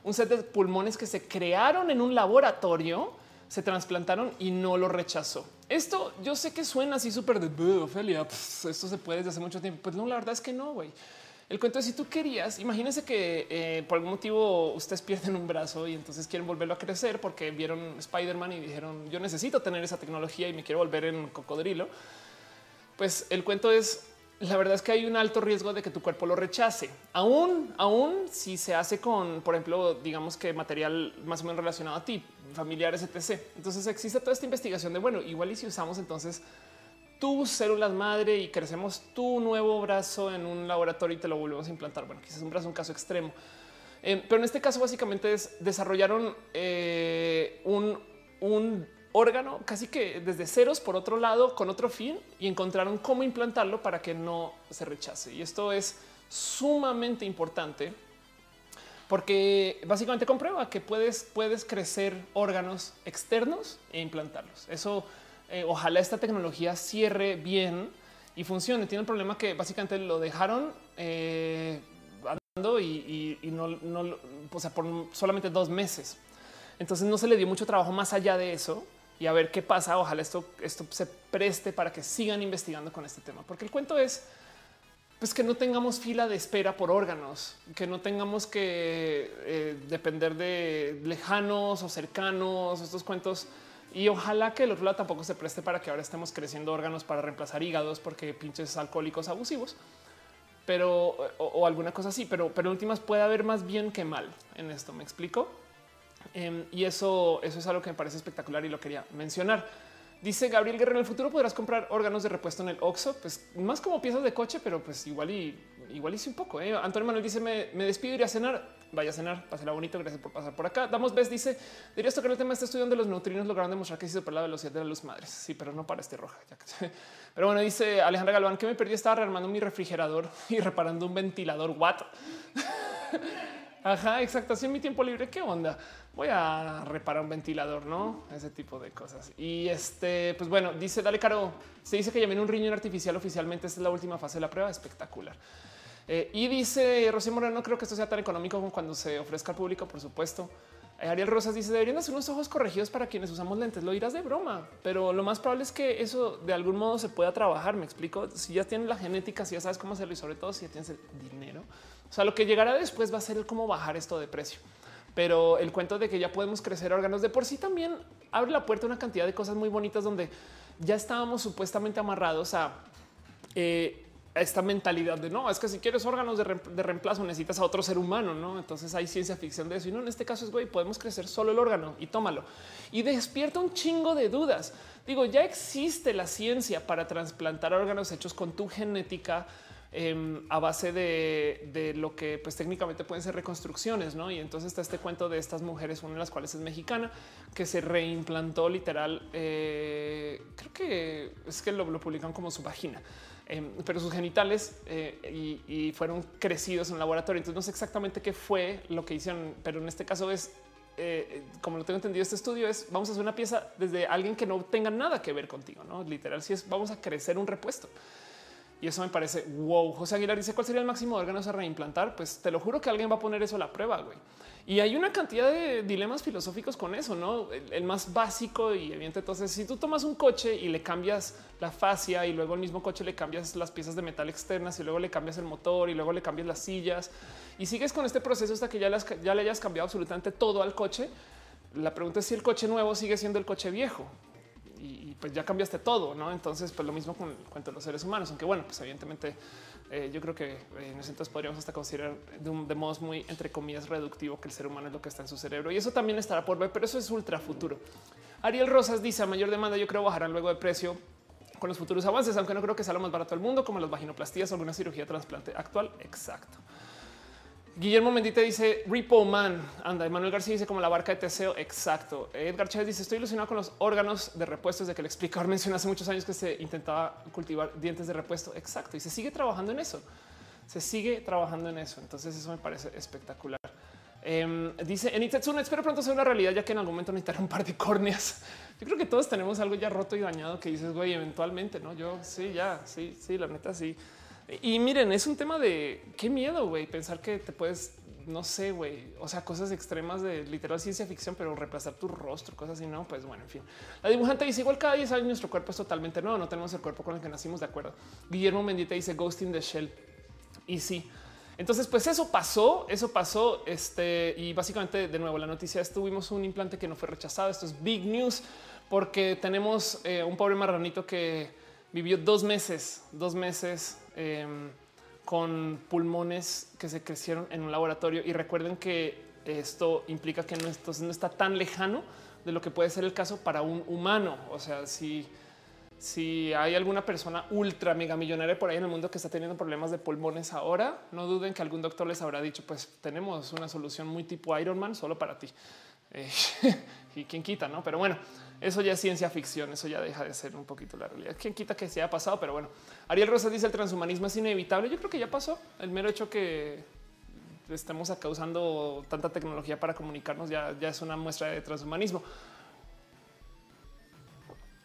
Un set de pulmones que se crearon en un laboratorio, se trasplantaron y no lo rechazó. Esto yo sé que suena así súper de Ophelia. esto se puede desde hace mucho tiempo. Pues no, la verdad es que no, güey. El cuento es si tú querías, imagínense que eh, por algún motivo ustedes pierden un brazo y entonces quieren volverlo a crecer porque vieron Spider-Man y dijeron yo necesito tener esa tecnología y me quiero volver en cocodrilo. Pues el cuento es la verdad es que hay un alto riesgo de que tu cuerpo lo rechace, aún, aún si se hace con, por ejemplo, digamos que material más o menos relacionado a ti, familiares, etc. Entonces existe toda esta investigación de bueno, igual y si usamos entonces tus células madre y crecemos tu nuevo brazo en un laboratorio y te lo volvemos a implantar. Bueno, quizás un brazo, un caso extremo. Eh, pero en este caso básicamente es, desarrollaron eh, un, un órgano casi que desde ceros por otro lado con otro fin y encontraron cómo implantarlo para que no se rechace. Y esto es sumamente importante porque básicamente comprueba que puedes, puedes crecer órganos externos e implantarlos. Eso eh, ojalá esta tecnología cierre bien y funcione. Tiene un problema que básicamente lo dejaron eh, andando y, no, no, o sea, por solamente dos meses. Entonces no se le dio mucho trabajo más allá de eso y a ver qué pasa. Ojalá esto, esto se preste para que sigan investigando con este tema, porque el cuento es pues que no tengamos fila de espera por órganos, que no tengamos que eh, depender de lejanos o cercanos, estos cuentos. Y ojalá que el otro lado tampoco se preste para que ahora estemos creciendo órganos para reemplazar hígados porque pinches alcohólicos abusivos, pero o, alguna cosa así. Pero, pero últimas puede haber más bien que mal en esto. Me explico. Em, y eso, eso es algo que me parece espectacular y lo quería mencionar. Dice Gabriel Guerrero, en el futuro podrás comprar órganos de repuesto en el Oxxo, pues más como piezas de coche, pero pues igual y igual hice un poco. ¿eh? Antonio Manuel dice, me, despido, iré a cenar. Vaya a cenar, pásela bonito, gracias por pasar por acá. Damos ves, dice, dirías que el tema de este estudio donde los neutrinos lograron demostrar que se super la velocidad de la luz madres. Sí, pero no para este roja. Pero bueno, dice Alejandra Galván, que me perdí, estaba rearmando mi refrigerador y reparando un ventilador. What? Ajá, exacto. Así en mi tiempo libre, ¿qué onda? Voy a reparar un ventilador, ¿no? Ese tipo de cosas. Y este, pues bueno, dice, dale caro, se dice que viene un riñón artificial oficialmente, esta es la última fase de la prueba, espectacular. Eh, y dice Rocío Moreno, no creo que esto sea tan económico como cuando se ofrezca al público, por supuesto. Eh, Ariel Rosas dice, deberían hacer unos ojos corregidos para quienes usamos lentes. Lo dirás de broma, pero lo más probable es que eso de algún modo se pueda trabajar. Me explico. Si ya tienes la genética, si ya sabes cómo hacerlo y sobre todo si ya tienes el dinero, o sea, lo que llegará después va a ser el cómo bajar esto de precio. Pero el cuento de que ya podemos crecer órganos de por sí también abre la puerta a una cantidad de cosas muy bonitas donde ya estábamos supuestamente amarrados a eh, esta mentalidad de no, es que si quieres órganos de, reemplazo necesitas a otro ser humano, no? Entonces hay ciencia ficción de eso y no en este caso es güey, podemos crecer solo el órgano y tómalo y despierta un chingo de dudas. Digo, ya existe la ciencia para trasplantar órganos hechos con tu genética Em, a base de, lo que pues técnicamente pueden ser reconstrucciones, ¿no? Y entonces está este cuento de estas mujeres, una de las cuales es mexicana, que se reimplantó literal, eh, creo que es que lo, publican como su vagina. Em, pero sus genitales eh, y, fueron crecidos en laboratorio. Entonces no sé exactamente qué fue lo que hicieron, pero en este caso es eh, como lo tengo entendido, este estudio es vamos a hacer una pieza desde alguien que no tenga nada que ver contigo, no literal. Si es vamos a crecer un repuesto. Y eso me parece wow. José Aguilar dice cuál sería el máximo de órganos a reimplantar. Pues te lo juro que alguien va a poner eso a la prueba. güey. Y hay una cantidad de dilemas filosóficos con eso, no? El, más básico y evidente. Entonces, si tú tomas un coche y le cambias la fascia y luego el mismo coche le cambias las piezas de metal externas y luego le cambias el motor y luego le cambias las sillas y sigues con este proceso hasta que ya, le hayas cambiado absolutamente todo al coche. La pregunta es si el coche nuevo sigue siendo el coche viejo y, pues ya cambiaste todo, ¿no? Entonces, pues lo mismo con el cuento de los seres humanos, aunque bueno, pues evidentemente eh, yo creo que en ese entonces podríamos hasta considerar de, un, de modos muy, entre comillas, reductivo que el ser humano es lo que está en su cerebro y eso también estará por ver, pero eso es ultra futuro. Ariel Rosas dice a mayor demanda yo creo bajarán luego de precio con los futuros avances, aunque no creo que sea lo más barato del mundo como las vaginoplastías o alguna cirugía trasplante actual. Exacto. Guillermo Mendita dice Repo Man. Anda, Manuel García dice como la barca de Teseo. Exacto. Edgar Chávez dice estoy ilusionado con los órganos de repuesto desde que el explicador mencionó hace muchos años que se intentaba cultivar dientes de repuesto. Exacto. Y se sigue trabajando en eso. Se sigue trabajando en eso. Entonces eso me parece espectacular. Em, dice en Itetsuna, espero pronto sea una realidad, ya que en algún momento necesitaré un par de córneas. Yo creo que todos tenemos algo ya roto y dañado que dices, güey, eventualmente, no? Yo sí, ya, sí, sí, la neta, sí. Y miren, es un tema de qué miedo, güey, pensar que te puedes, no sé, güey, o sea, cosas extremas de literal ciencia ficción, pero reemplazar tu rostro, cosas así, no, pues bueno, en fin. La dibujante dice igual cada 10 años nuestro cuerpo es totalmente nuevo, no tenemos el cuerpo con el que nacimos, de acuerdo. Guillermo Mendita dice Ghost in the Shell. Y sí, entonces, pues eso pasó, eso pasó. Este y básicamente, de nuevo, la noticia es tuvimos un implante que no fue rechazado. Esto es big news porque tenemos eh, un pobre marranito que vivió dos meses, dos meses Em, con pulmones que se crecieron en un laboratorio. Y recuerden que esto implica que no, no está tan lejano de lo que puede ser el caso para un humano. O sea, si, si hay alguna persona ultra mega millonaria por ahí en el mundo que está teniendo problemas de pulmones ahora, no duden que algún doctor les habrá dicho, pues tenemos una solución muy tipo Iron Man solo para ti. Eh, y quién quita, no? Pero bueno, eso ya es ciencia ficción, eso ya deja de ser un poquito la realidad. Quién quita que se haya pasado, pero bueno, Ariel Rosa dice el transhumanismo es inevitable. Yo creo que ya pasó. El mero hecho que estemos acá usando tanta tecnología para comunicarnos ya, ya es una muestra de transhumanismo.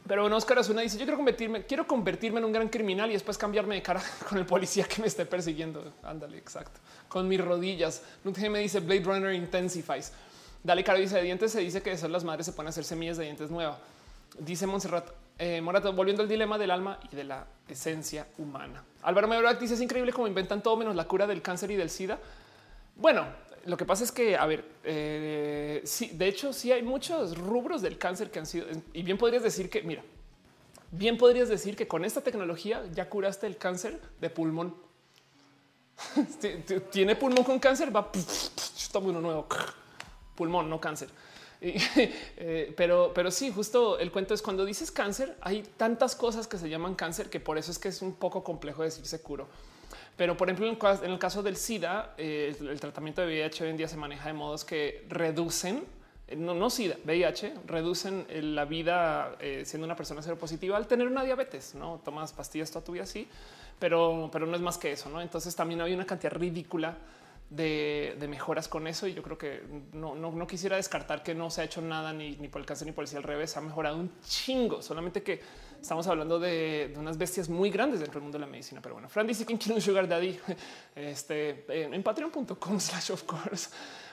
Pero bueno, Oscar Azuna dice: Yo quiero convertirme, quiero convertirme en un gran criminal y después cambiarme de cara con el policía que me esté persiguiendo. Ándale, exacto. Con mis rodillas. Nunca me dice Blade Runner intensifies. Dale cara dice de dientes. Se dice que de ser las madres se pueden hacer semillas de dientes nuevas. Dice Montserrat eh, Morato, volviendo al dilema del alma y de la esencia humana. Álvaro Mebrac dice: Es increíble cómo inventan todo menos la cura del cáncer y del SIDA. Bueno, lo que pasa es que, a ver, eh, sí, de hecho, sí hay muchos rubros del cáncer que han sido, y bien podrías decir que, mira, bien podrías decir que con esta tecnología ya curaste el cáncer de pulmón. Tiene pulmón con cáncer, va, toma uno nuevo, pulmón, no cáncer. Eh, pero, pero sí, justo el cuento es cuando dices cáncer, hay tantas cosas que se llaman cáncer que por eso es que es un poco complejo decirse curo. Pero, por ejemplo, en el caso del SIDA, eh, el, tratamiento de VIH hoy en día se maneja de modos que reducen, eh, no, no SIDA, VIH, reducen la vida siendo una persona seropositiva al tener una diabetes, ¿no? Tomas pastillas toda tu vida así, pero, pero no es más que eso, ¿no? Entonces también hay una cantidad ridícula de, mejoras con eso y yo creo que no, no, quisiera descartar que no se ha hecho nada ni, por el cáncer ni por el al revés, ha mejorado un chingo, solamente que estamos hablando de, unas bestias muy grandes dentro del mundo de la medicina. Pero bueno, Fran dice que quiere un sugar daddy este, en, patreon.com slash of course.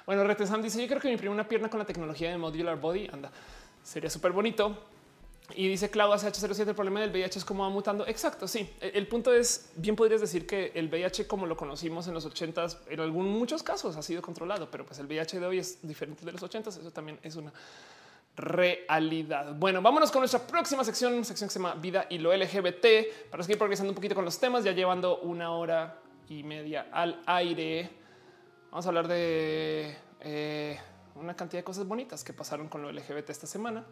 Bueno, Retesam dice yo creo que me imprime una pierna con la tecnología de modular body. Anda, sería súper bonito. Y dice Clau H07, el problema del VIH es cómo va mutando. Exacto, sí. E, el punto es, bien podrías decir que el VIH como lo conocimos en los 80 en algún muchos casos ha sido controlado, pero pues el VIH de hoy es diferente de los 80 Eso también es una realidad. Bueno, vámonos con nuestra próxima sección, sección que se llama vida y lo LGBT para seguir progresando un poquito con los temas, ya llevando una hora y media al aire. Vamos a hablar de eh, una cantidad de cosas bonitas que pasaron con lo LGBT esta semana.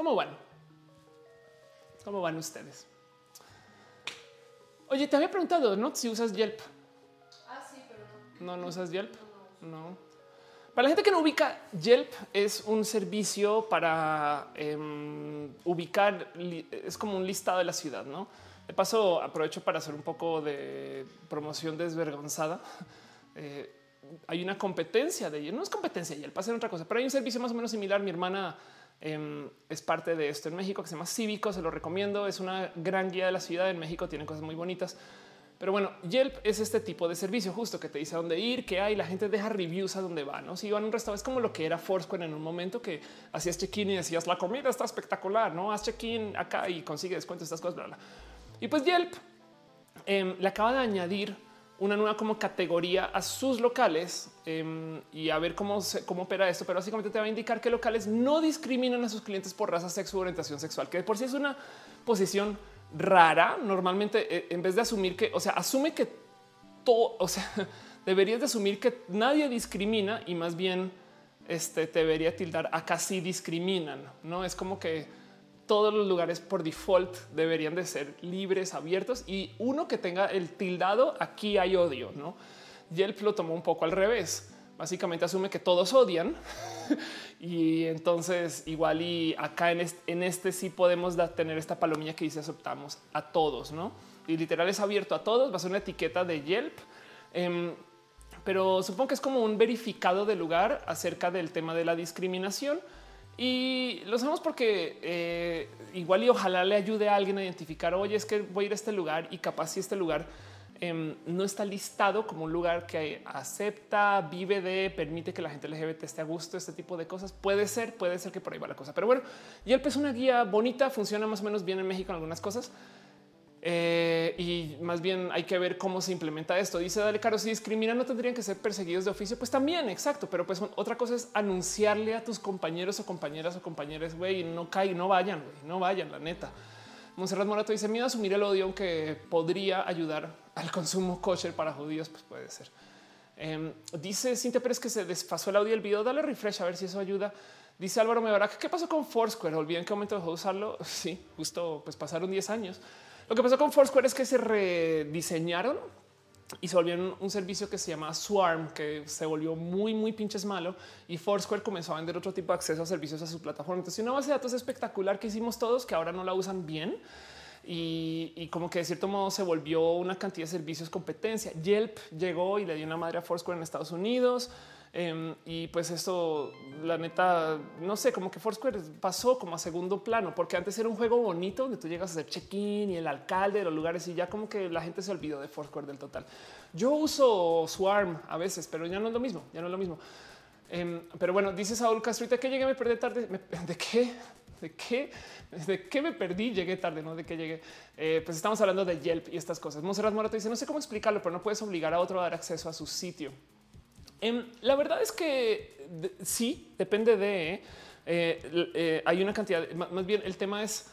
¿Cómo van? ¿Cómo van ustedes? Oye, te había preguntado, ¿no? Si usas Yelp. Ah, sí, pero no. ¿No, no usas Yelp? No. Para la gente que no ubica, Yelp es un servicio para em, ubicar, es como un listado de la ciudad, ¿no? De paso, aprovecho para hacer un poco de promoción desvergonzada. Eh, hay una competencia de Yelp, no es competencia de Yelp, hacer otra cosa, pero hay un servicio más o menos similar. Mi hermana em, es parte de esto en México que se llama Cívico, se lo recomiendo. Es una gran guía de la ciudad en México, tiene cosas muy bonitas. Pero bueno, Yelp es este tipo de servicio justo que te dice a dónde ir, qué hay, la gente deja reviews a dónde va, ¿no? Si van a un restaurante es como lo que era Foursquare en un momento que hacías check-in y decías la comida está espectacular, ¿no? Haz check-in acá y consigue descuento, estas cosas, bla, bla. Y pues Yelp em, le acaba de añadir una nueva como categoría a sus locales em, y a ver cómo, cómo opera esto, pero básicamente te va a indicar que locales no discriminan a sus clientes por raza, sexo orientación sexual, que por sí es una posición rara, normalmente eh, en vez de asumir que, o sea, asume que todo, o sea, deberías de asumir que nadie discrimina y más bien este te debería tildar acá sí discriminan, no es como que todos los lugares por default deberían de ser libres, abiertos y uno que tenga el tildado aquí hay odio, no? Y él lo tomó un poco al revés. Básicamente asume que todos odian Y entonces igual y acá en este, sí podemos tener esta palomilla que dice aceptamos a todos, ¿no? Y literal es abierto a todos, va a ser una etiqueta de Yelp. Em, pero supongo que es como un verificado de lugar acerca del tema de la discriminación. Y lo sabemos porque eh, igual y ojalá le ayude a alguien a identificar, oye, es que voy a ir a este lugar y capaz si este lugar Em, no está listado como un lugar que acepta, vive de, permite que la gente LGBT esté a gusto, este tipo de cosas. Puede ser, puede ser que por ahí va la cosa. Pero bueno, Yelp es una guía bonita, funciona más o menos bien en México en algunas cosas. Eh, y más bien hay que ver cómo se implementa esto. Dice Dale Caro, si discriminan no tendrían que ser perseguidos de oficio. Pues también, exacto. Pero pues otra cosa es anunciarle a tus compañeros o compañeras o compañeros, güey, no caen, no vayan, no vayan, la neta. Monserrat Morato dice miedo a asumir el odio, aunque podría ayudar al consumo kosher para judíos, pues puede ser. Eh, dice Cintia Pérez que se desfasó el audio del video. Dale refresh a ver si eso ayuda. Dice Álvaro Mebarak, ¿qué pasó con Foursquare? Olviden qué momento dejó de usarlo. Sí, justo pues pasaron 10 años. Lo que pasó con Foursquare es que se rediseñaron y se volvió un, servicio que se llama Swarm, que se volvió muy, muy pinches malo y Foursquare comenzó a vender otro tipo de acceso a servicios a su plataforma. Entonces, una base de datos espectacular que hicimos todos que ahora no la usan bien. Y, como que de cierto modo se volvió una cantidad de servicios competencia. Yelp llegó y le dio una madre a Foursquare en Estados Unidos. Em, y pues esto, la neta, no sé, como que Foursquare pasó como a segundo plano, porque antes era un juego bonito donde tú llegas a hacer check-in y el alcalde de los lugares y ya como que la gente se olvidó de Foursquare del total. Yo uso Swarm a veces, pero ya no es lo mismo, ya no es lo mismo. Em, pero bueno, dice Saúl Castro, ¿de qué llegué? Me perdí tarde. ¿De qué? ¿De qué? ¿De qué me perdí? Llegué tarde, ¿no? ¿De qué llegué? Eh, pues estamos hablando de Yelp y estas cosas. Monserrat Morato dice, no sé cómo explicarlo, pero no puedes obligar a otro a dar acceso a su sitio. Em, la verdad es que sí, depende de... Eh, eh, hay una cantidad, más bien el tema es,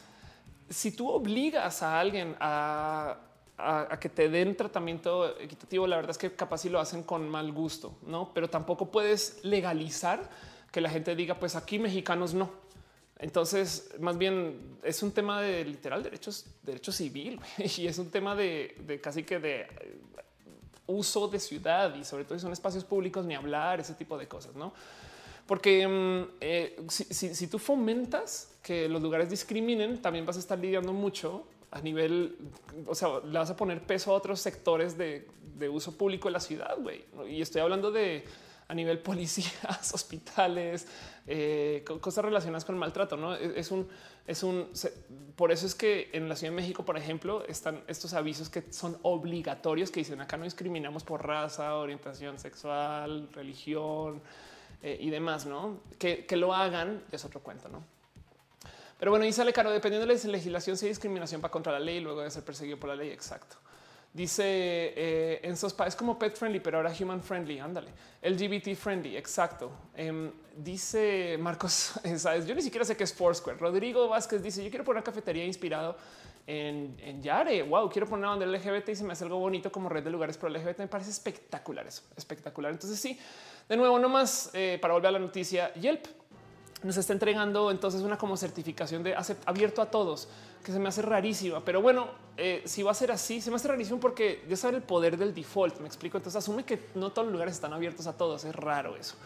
si tú obligas a alguien a, que te den tratamiento equitativo, la verdad es que capaz si lo hacen con mal gusto, ¿no? Pero tampoco puedes legalizar que la gente diga, pues aquí mexicanos no. Entonces, más bien es un tema de literal derechos, derecho civil y es un tema de casi que de uso de ciudad y sobre todo son espacios públicos ni hablar ese tipo de cosas, no? Porque mm, eh, si, tú fomentas que los lugares discriminen, también vas a estar lidiando mucho a nivel, o sea, le vas a poner peso a otros sectores de, uso público de la ciudad, güey. Y estoy hablando de a nivel policías, hospitales, eh, cosas relacionadas con el maltrato. No e, es un, es un. por eso es que en la Ciudad de México, por ejemplo, están estos avisos que son obligatorios que dicen acá no discriminamos por raza, orientación sexual, religión eh, y demás. No que, que lo hagan es otro cuento, no? Pero bueno, y sale caro, dependiendo de la legislación, si hay discriminación para contra la ley luego de ser perseguido por la ley. Exacto. Dice eh, en Sospa es como pet friendly, pero ahora human friendly. Ándale, LGBT friendly. Exacto. Em, dice Marcos, sabes, yo ni siquiera sé qué es Foursquare. Rodrigo Vázquez dice: Yo quiero poner una cafetería inspirado en, en, Yare. Wow, quiero poner una bandera LGBT y se me hace algo bonito como red de lugares pro LGBT. Me parece espectacular eso, espectacular. Entonces, sí, de nuevo, no más eh, para volver a la noticia. Yelp nos está entregando entonces una como certificación de abierto a todos, que se me hace rarísima. Pero bueno, eh, si va a ser así, se me hace rarísimo porque ya sabe el poder del default. Me explico. Entonces asume que no todos los lugares están abiertos a todos. Es raro eso.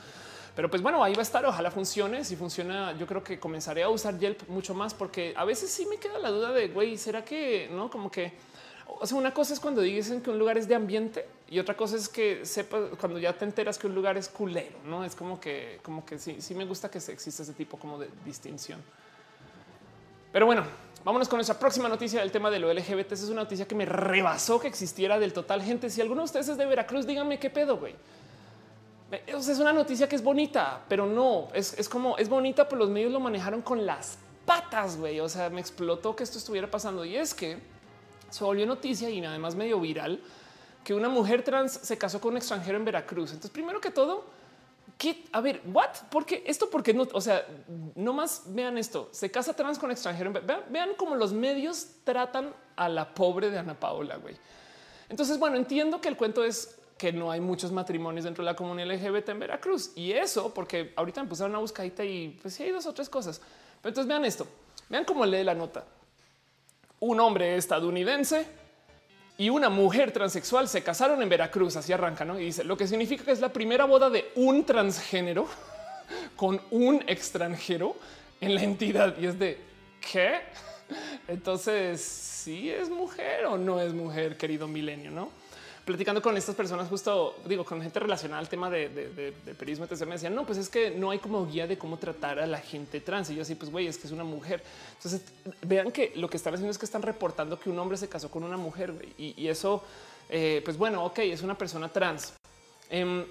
Pero pues bueno, ahí va a estar. Ojalá funcione. Si funciona, yo creo que comenzaré a usar Yelp mucho más porque a veces sí me queda la duda de güey, será que no como que o sea, una cosa es cuando dicen que un lugar es de ambiente y otra cosa es que sepa cuando ya te enteras que un lugar es culero, no es como que, como que sí, sí me gusta que exista ese tipo como de distinción. Pero bueno, vámonos con nuestra próxima noticia del tema de lo LGBT. Esa es una noticia que me rebasó que existiera del total. Gente, si alguno de ustedes es de Veracruz, díganme qué pedo, güey. es una noticia que es bonita, pero no es, es como es bonita, pero los medios lo manejaron con las patas, güey. O sea, me explotó que esto estuviera pasando y es que se volvió noticia y además medio viral que una mujer trans se casó con un extranjero en Veracruz. Entonces, primero que todo, ¿qué? A ver, what? Porque esto, porque no, o sea, no más vean esto. Se casa trans con extranjero. Vean, vean cómo los medios tratan a la pobre de Ana Paola. Güey. Entonces, bueno, entiendo que el cuento es que no hay muchos matrimonios dentro de la comunidad LGBT en Veracruz y eso porque ahorita me pusieron una buscadita y pues hay dos o tres cosas. Pero entonces vean esto, vean cómo lee la nota un hombre estadounidense y una mujer transexual se casaron en Veracruz. Así arranca, ¿no? Y dice lo que significa que es la primera boda de un transgénero con un extranjero en la entidad. Y es de qué? Entonces, si es mujer o no es mujer, querido milenio, no? Platicando con estas personas, justo digo, con gente relacionada al tema de, de, periodismo, me decían, no, pues es que no hay como guía de cómo tratar a la gente trans. Y yo así, pues güey, es que es una mujer. Entonces vean que lo que están haciendo es que están reportando que un hombre se casó con una mujer y, eso, eh, pues bueno, ok, es una persona trans. Em,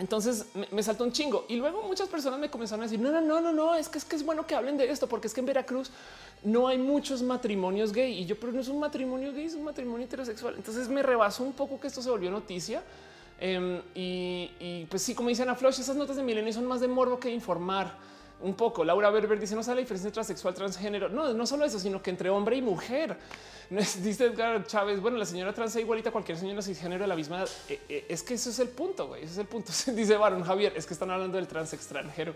entonces me, saltó un chingo y luego muchas personas me comenzaron a decir no, no, no, no, no, es que es que es bueno que hablen de esto porque es que en Veracruz no hay muchos matrimonios gay y yo, pero no es un matrimonio gay, es un matrimonio heterosexual. Entonces me rebasó un poco que esto se volvió noticia. Em, y, pues sí, como dicen a Flush, esas notas de milenio son más de morbo que informar un poco. Laura Berber dice no sabe la diferencia entre transexual, transgénero. No, no solo eso, sino que entre hombre y mujer. Dice Edgar Chávez, bueno, la señora trans es igualita a cualquier señora cisgénero de la misma. Eh, eh, es que eso es el punto, güey. Ese es el punto. Dice Baron Javier, es que están hablando del trans extranjero.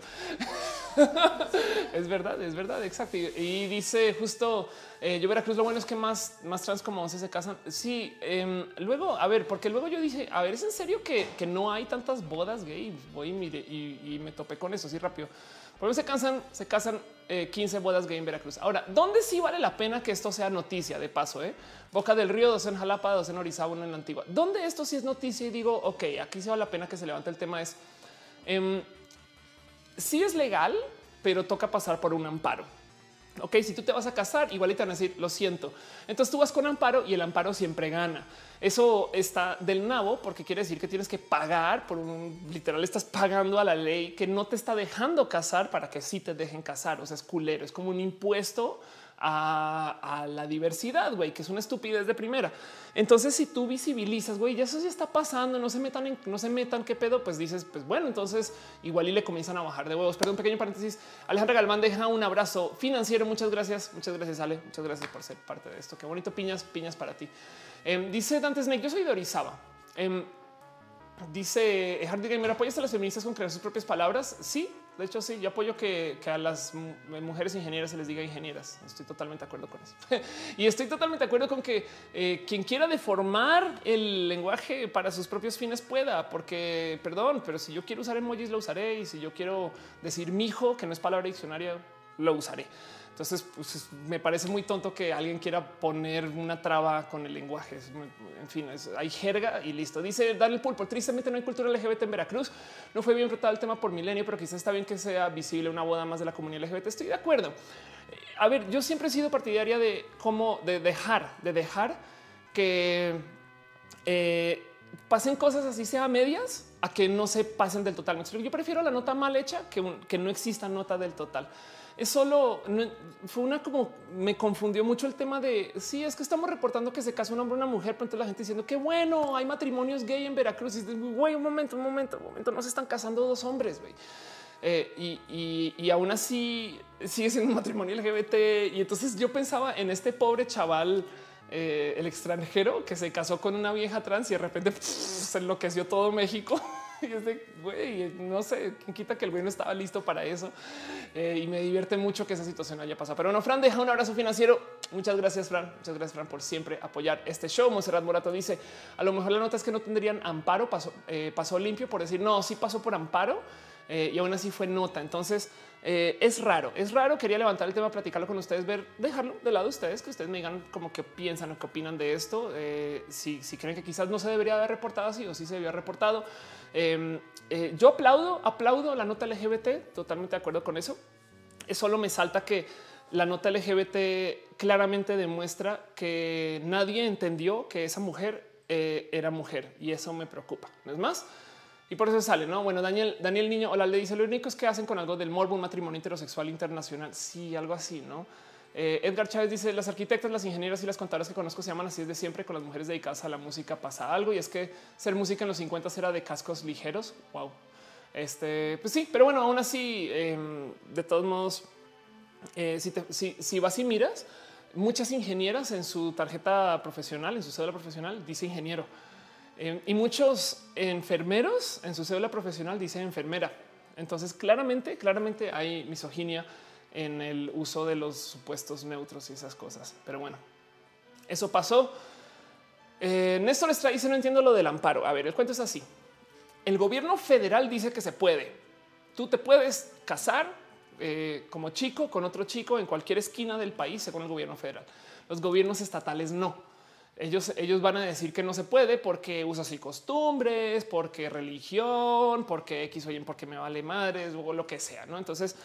es verdad, es verdad, exacto. Y, dice justo eh, yo Veracruz, lo bueno es que más, más trans como 11 se casan. Sí, em, luego, a ver, porque luego yo dije, a ver, ¿es en serio que, no hay tantas bodas gay? Voy y, y, me topé con eso así rápido. Por eso se casan, se casan 15 eh, bodas gay en Veracruz. Ahora, ¿dónde sí vale la pena que esto sea noticia de paso? Eh? Boca del Río, dos en Jalapa, dos en Orizaba, uno en la Antigua. ¿Dónde esto sí es noticia y digo, ok, aquí sí vale la pena que se levante el tema es eh, sí es legal, pero toca pasar por un amparo. Ok, si tú te vas a casar, igual te van a decir lo siento. Entonces tú vas con amparo y el amparo siempre gana. Eso está del nabo porque quiere decir que tienes que pagar por un literal, estás pagando a la ley que no te está dejando casar para que sí te dejen casar. O sea, es culero, es como un impuesto a, la diversidad, güey, que es una estupidez de primera. Entonces, si tú visibilizas, güey, ya eso ya está pasando, no se metan en, no se metan qué pedo, pues dices, pues bueno, entonces igual y le comienzan a bajar de huevos. Perdón, un pequeño paréntesis. Alejandra Galván deja un abrazo financiero. Muchas gracias. Muchas gracias, Ale. Muchas gracias por ser parte de esto. Qué bonito piñas, piñas para ti. Em, dice Dante Snake, yo soy de Orizaba. Em, dice Hardy Gamer, ¿apoyas a las feministas con crear sus propias palabras? Sí, de hecho, sí, yo apoyo que, a las mujeres ingenieras se les diga ingenieras. Estoy totalmente de acuerdo con eso. y estoy totalmente de acuerdo con que eh, quien quiera deformar el lenguaje para sus propios fines pueda, porque, perdón, pero si yo quiero usar emojis lo usaré y si yo quiero decir mijo, que no es palabra diccionaria, lo usaré. Entonces, pues, me parece muy tonto que alguien quiera poner una traba con el lenguaje. En fin, hay jerga y listo. Dice Daniel Pulpo, tristemente no hay cultura LGBT en Veracruz. No fue bien tratado el tema por milenio, pero quizás está bien que sea visible una boda más de la comunidad LGBT. Estoy de acuerdo. Eh, a ver, yo siempre he sido partidaria de cómo de dejar, de dejar que eh, pasen cosas así sea medias a que no se pasen del total. Yo prefiero la nota mal hecha que, que no exista nota del total es solo fue una como me confundió mucho el tema de si sí, es que estamos reportando que se casa un hombre y una mujer, pero entonces la gente diciendo que bueno, hay matrimonios gay en Veracruz. Y güey, un momento, un momento, un momento, no se están casando dos hombres. Eh, y, y, aún así sigue siendo un matrimonio LGBT. Y entonces yo pensaba en este pobre chaval, eh, el extranjero que se casó con una vieja trans y de repente se enloqueció todo México. Y es de güey, no sé, quita que el güey no estaba listo para eso. Eh, y me divierte mucho que esa situación haya pasado. Pero bueno, Fran deja un abrazo financiero. Muchas gracias, Fran. Muchas gracias, Fran, por siempre apoyar este show. Monserrat Morato dice: A lo mejor la nota es que no tendrían amparo, pasó, eh, pasó limpio por decir no, sí pasó por amparo eh, y aún así fue nota. Entonces, eh, es raro, es raro. Quería levantar el tema, platicarlo con ustedes, ver, dejarlo de lado ustedes, que ustedes me digan como qué piensan o qué opinan de esto. Eh, si, creen que quizás no se debería haber reportado así o si se debió reportado. Em, eh, yo aplaudo, aplaudo la nota LGBT, totalmente de acuerdo con eso. Solo me salta que la nota LGBT claramente demuestra que nadie entendió que esa mujer era mujer y eso me preocupa. ¿No es más? Y por eso sale, ¿no? Bueno, Daniel, Daniel Niño, hola, le dice, lo único es que hacen con algo del morbo, un matrimonio heterosexual internacional. Sí, algo así, ¿no? Eh, Edgar Chávez dice, las arquitectas, las ingenieras y las contadoras que conozco se llaman así desde siempre, con las mujeres dedicadas a la música pasa algo, y es que ser música en los 50 era de cascos ligeros. Wow. Este, pues sí, pero bueno, aún así, em, de todos modos, eh, si, si, si vas y miras, muchas ingenieras en su tarjeta profesional, en su cédula profesional, dice ingeniero. Eh, y muchos enfermeros en su cédula profesional dicen enfermera. Entonces, claramente, claramente hay misoginia en el uso de los supuestos neutros y esas cosas. Pero bueno, eso pasó. Eh, Néstor Estrada dice: No entiendo lo del amparo. A ver, el cuento es así. El gobierno federal dice que se puede. Tú te puedes casar eh, como chico con otro chico en cualquier esquina del país, según el gobierno federal. Los gobiernos estatales no. Ellos, ellos van a decir que no se puede porque usos y costumbres, porque religión, porque X o Y, porque me vale madres o lo que sea. ¿no? Entonces,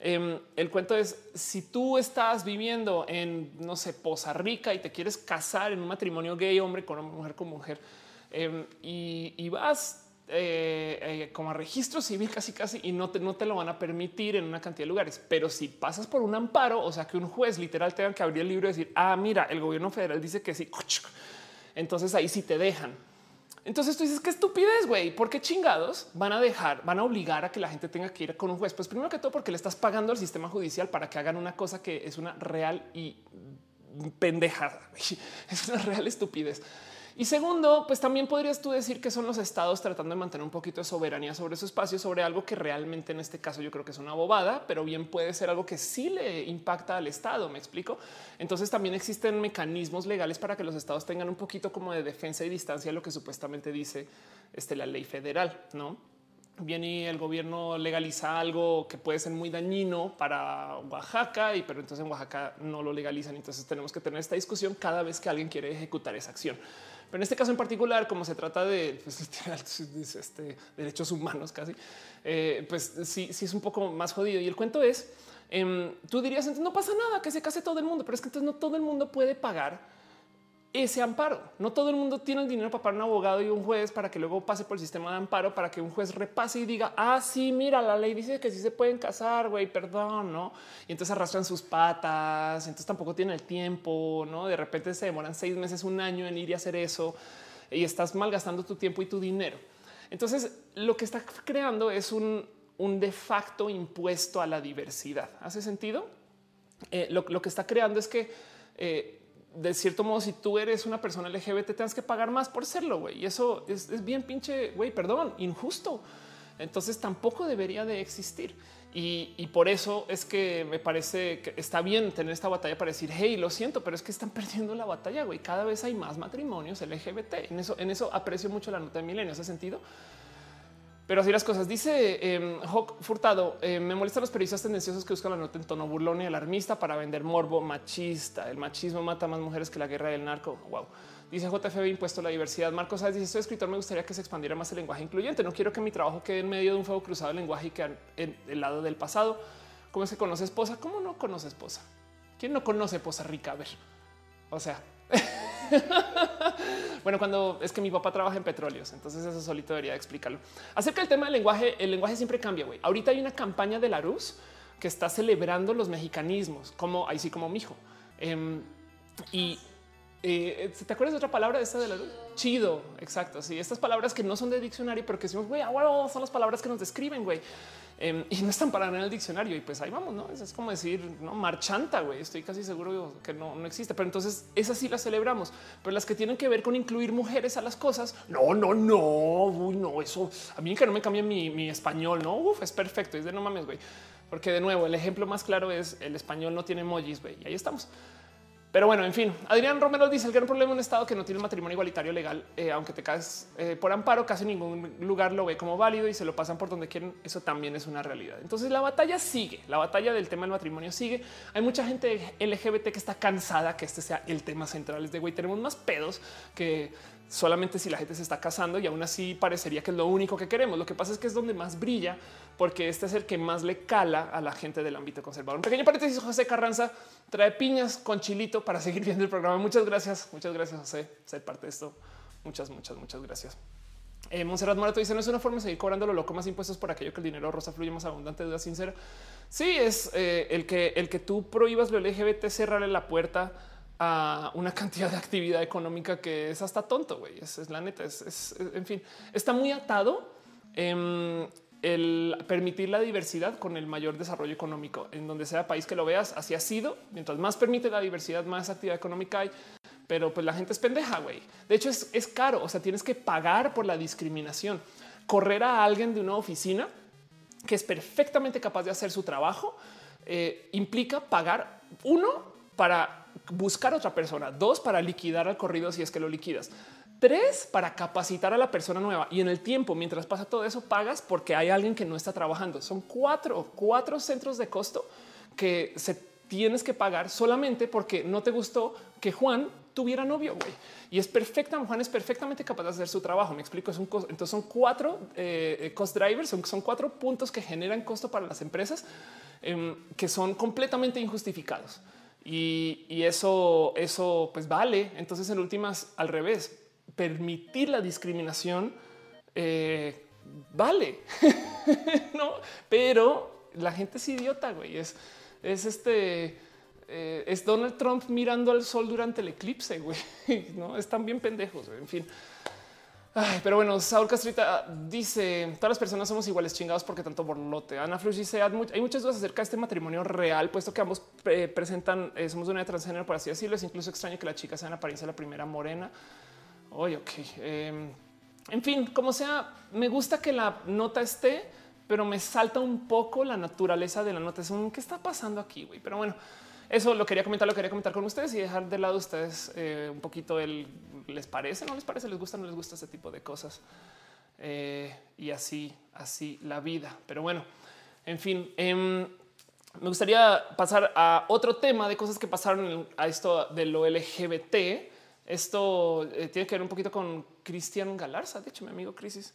em, el cuento es si tú estás viviendo en, no sé, Poza Rica y te quieres casar en un matrimonio gay, hombre con mujer con mujer, em, y, vas eh, eh, como registro civil casi casi y no te, no te lo van a permitir en una cantidad de lugares. Pero si pasas por un amparo, o sea que un juez literal tenga que abrir el libro y decir, ah, mira, el gobierno federal dice que sí, entonces ahí sí te dejan. Entonces tú dices qué estupidez, güey, ¿por qué chingados van a dejar, van a obligar a que la gente tenga que ir con un juez? Pues primero que todo porque le estás pagando al sistema judicial para que hagan una cosa que es una real y pendejada. Es una real estupidez. Y segundo, pues también podrías tú decir que son los estados tratando de mantener un poquito de soberanía sobre su espacio, sobre algo que realmente en este caso yo creo que es una bobada, pero bien puede ser algo que sí le impacta al estado. Me explico. Entonces también existen mecanismos legales para que los estados tengan un poquito como de defensa y distancia a lo que supuestamente dice este, la ley federal, no? viene el gobierno legaliza algo que puede ser muy dañino para Oaxaca, y pero entonces en Oaxaca no lo legalizan. Entonces tenemos que tener esta discusión cada vez que alguien quiere ejecutar esa acción. Pero en este caso en particular, como se trata de pues, este, derechos humanos casi, eh, pues sí, sí es un poco más jodido. Y el cuento es, em, tú dirías, no pasa nada, que se case todo el mundo, pero es que entonces no todo el mundo puede pagar ese amparo. No todo el mundo tiene el dinero para pagar un abogado y un juez para que luego pase por el sistema de amparo, para que un juez repase y diga, ah, sí, mira, la ley dice que sí se pueden casar, güey, perdón, ¿no? Y entonces arrastran sus patas, entonces tampoco tienen el tiempo, ¿no? De repente se demoran seis meses, un año en ir y hacer eso y estás malgastando tu tiempo y tu dinero. Entonces, lo que está creando es un, de facto impuesto a la diversidad. ¿Hace sentido? Eh, lo, que está creando es que eh, de cierto modo, si tú eres una persona LGBT, tienes que pagar más por serlo. Y eso es, bien pinche, güey, perdón, injusto. Entonces tampoco debería de existir. Y, por eso es que me parece que está bien tener esta batalla para decir, hey, lo siento, pero es que están perdiendo la batalla. güey. Cada vez hay más matrimonios LGBT. En eso, en eso aprecio mucho la nota de Milenio, ese sentido. Pero así las cosas. Dice eh, Hawk Furtado, eh, me molestan los periodistas tendenciosos que buscan la nota en tono burlón y alarmista para vender morbo machista. El machismo mata más mujeres que la guerra del narco. Wow. Dice JFB impuesto la diversidad. Marcos Sáenz dice, soy escritor, me gustaría que se expandiera más el lenguaje incluyente. No quiero que mi trabajo quede en medio de un fuego cruzado de lenguaje y que en el lado del pasado. ¿Cómo se conoce esposa? ¿Cómo no conoce esposa? ¿Quién no conoce Poza Rica? A ver, o sea, bueno, cuando es que mi papá trabaja en petróleos, entonces eso solito debería explicarlo. Acerca del tema del lenguaje, el lenguaje siempre cambia. güey. Ahorita hay una campaña de la Rus que está celebrando los mexicanismos, como ahí sí, como mi hijo. Em, y eh, ¿te acuerdas de otra palabra esta de la luz? Chido, exacto. Sí, estas palabras que no son de diccionario, pero que decimos, güey, ahora son las palabras que nos describen, güey. Em, y no están para nada en el diccionario. Y pues ahí vamos, no es, como decir no marchanta. Güey, estoy casi seguro que no, no existe, pero entonces esas sí las celebramos. Pero las que tienen que ver con incluir mujeres a las cosas, no, no, no, uy, no, eso a mí que no me cambie mi, español, no Uf, es perfecto. Es de no mames, güey, porque de nuevo, el ejemplo más claro es el español no tiene emojis, güey, y ahí estamos. Pero bueno, en fin, Adrián Romero dice el gran problema un estado que no tiene matrimonio igualitario legal, eh, aunque te caes eh, por amparo, casi ningún lugar lo ve como válido y se lo pasan por donde quieren. Eso también es una realidad. Entonces la batalla sigue, la batalla del tema del matrimonio sigue. Hay mucha gente LGBT que está cansada que este sea el tema central. Es de güey, tenemos más pedos que solamente si la gente se está casando y aún así parecería que es lo único que queremos. Lo que pasa es que es donde más brilla, porque este es el que más le cala a la gente del ámbito conservador. Un pequeño paréntesis, José Carranza trae piñas con chilito para seguir viendo el programa. Muchas gracias, muchas gracias José, ser parte de esto. Muchas, muchas, muchas gracias. Eh, Monserrat Morato dice no es una forma de seguir cobrando lo loco más impuestos por aquello que el dinero rosa fluye más abundante, duda sincera. Sí, es eh, el que el que tú prohíbas lo LGBT cerrarle la puerta a una cantidad de actividad económica que es hasta tonto. güey. Es, es, la neta. Es, en fin, está muy atado en el permitir la diversidad con el mayor desarrollo económico en donde sea país que lo veas. Así ha sido. Mientras más permite la diversidad, más actividad económica hay. Pero pues la gente es pendeja. güey. De hecho, es, es caro. O sea, tienes que pagar por la discriminación. Correr a alguien de una oficina que es perfectamente capaz de hacer su trabajo eh, implica pagar uno para buscar otra persona, dos para liquidar al corrido si es que lo liquidas, tres para capacitar a la persona nueva y en el tiempo mientras pasa todo eso pagas porque hay alguien que no está trabajando. Son cuatro, cuatro centros de costo que se tienes que pagar solamente porque no te gustó que Juan tuviera novio. güey. Y es perfecta. Juan es perfectamente capaz de hacer su trabajo. Me explico. Es un costo. Entonces son cuatro eh, cost drivers, son, son, cuatro puntos que generan costo para las empresas em, que son completamente injustificados. Y, eso, eso pues vale. Entonces, en últimas, al revés, permitir la discriminación eh, vale, no, pero la gente es idiota, güey. Es, es este, eh, es Donald Trump mirando al sol durante el eclipse, güey. No están bien pendejos. En fin, pero bueno, Saúl Castrita dice todas las personas somos iguales chingados porque tanto borlote. Ana Flux dice hay muchas dudas acerca de este matrimonio real, puesto que ambos presentan, eh, somos de una transgénero, por así decirlo. Es incluso extraño que la chica sea en apariencia la primera morena. Hoy, ok. Em, en fin, como sea, me gusta que la nota esté, pero me salta un poco la naturaleza de la nota. Es un qué está pasando aquí, güey. Pero bueno, eso lo quería comentar, lo quería comentar con ustedes y dejar de lado ustedes eh, un poquito el les parece, no les parece, les gusta, no les gusta ese tipo de cosas. Eh, y así, así la vida. Pero bueno, en fin, em, me gustaría pasar a otro tema de cosas que pasaron a esto de lo LGBT. Esto eh, tiene que ver un poquito con Cristian Galarza, de hecho, mi amigo Crisis.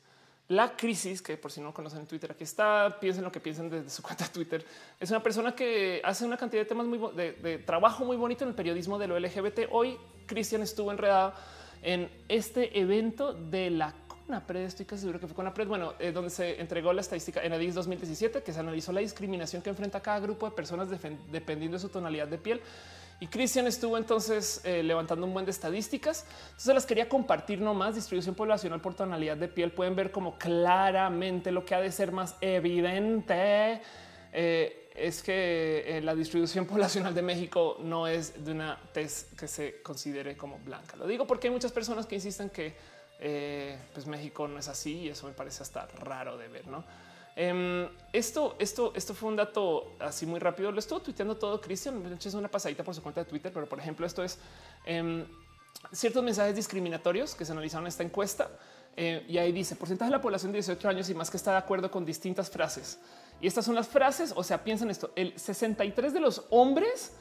La crisis, que por si no conocen en Twitter, aquí está, piensen lo que piensen desde su cuenta de Twitter. Es una persona que hace una cantidad de temas muy de, de trabajo muy bonito en el periodismo de lo LGBT. Hoy Cristian estuvo enredado en este evento de la CONAPRED, estoy casi seguro que fue CONAPRED, bueno, eh, donde se entregó la estadística en ADIS 2017, que se analizó la discriminación que enfrenta cada grupo de personas dependiendo de su tonalidad de piel. Y Cristian estuvo entonces eh, levantando un buen de estadísticas. Entonces las quería compartir nomás. Distribución poblacional por tonalidad de piel. Pueden ver como claramente lo que ha de ser más evidente. Eh, es que eh, la distribución poblacional de México no es de una test que se considere como blanca. Lo digo porque hay muchas personas que insisten que pues México no es así y eso me parece hasta raro de ver. ¿no? Em, esto, esto, esto fue un dato así muy rápido. Lo estuvo tuiteando todo Cristian. Es una pasadita por su cuenta de Twitter, pero por ejemplo, esto es em, ciertos mensajes discriminatorios que se analizaron en esta encuesta. Eh, y ahí dice porcentaje de la población de 18 años y más que está de acuerdo con distintas frases. Y estas son las frases. O sea, piensen esto: el 63 de los hombres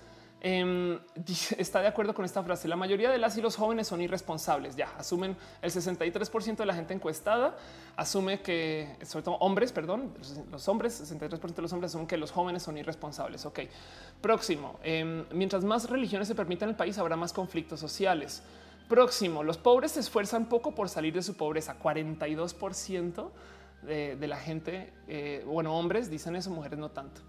em, está de acuerdo con esta frase. La mayoría de las y los jóvenes son irresponsables. Ya asumen el 63% de la gente encuestada, asume que, sobre todo hombres, perdón, los hombres, 63% de los hombres asumen que los jóvenes son irresponsables. Ok, próximo. Em, mientras más religiones se permitan en el país, habrá más conflictos sociales. Próximo, los pobres se esfuerzan poco por salir de su pobreza. 42% de, la gente, eh, bueno, hombres dicen eso, mujeres no tanto.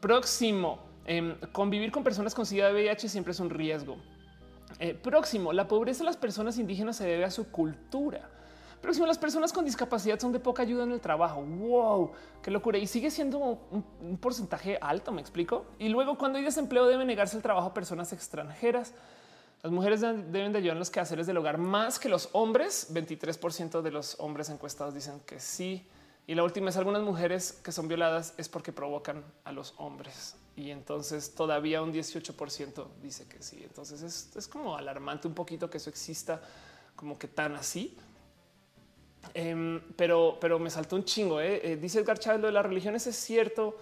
Próximo, em, convivir con personas con SIDA VIH siempre es un riesgo. Eh, próximo, la pobreza de las personas indígenas se debe a su cultura. Próximo, las personas con discapacidad son de poca ayuda en el trabajo. Wow, qué locura. Y sigue siendo un, un porcentaje alto, me explico. Y luego, cuando hay desempleo, debe negarse el trabajo a personas extranjeras. Las mujeres deben de ayudar en los quehaceres del hogar más que los hombres. 23% de los hombres encuestados dicen que sí. Y la última es algunas mujeres que son violadas es porque provocan a los hombres. Y entonces todavía un 18% dice que sí. Entonces es, como alarmante un poquito que eso exista como que tan así. Em, pero, pero me saltó un chingo. ¿eh? Eh, dice Edgar Chávez, lo de las religiones es cierto.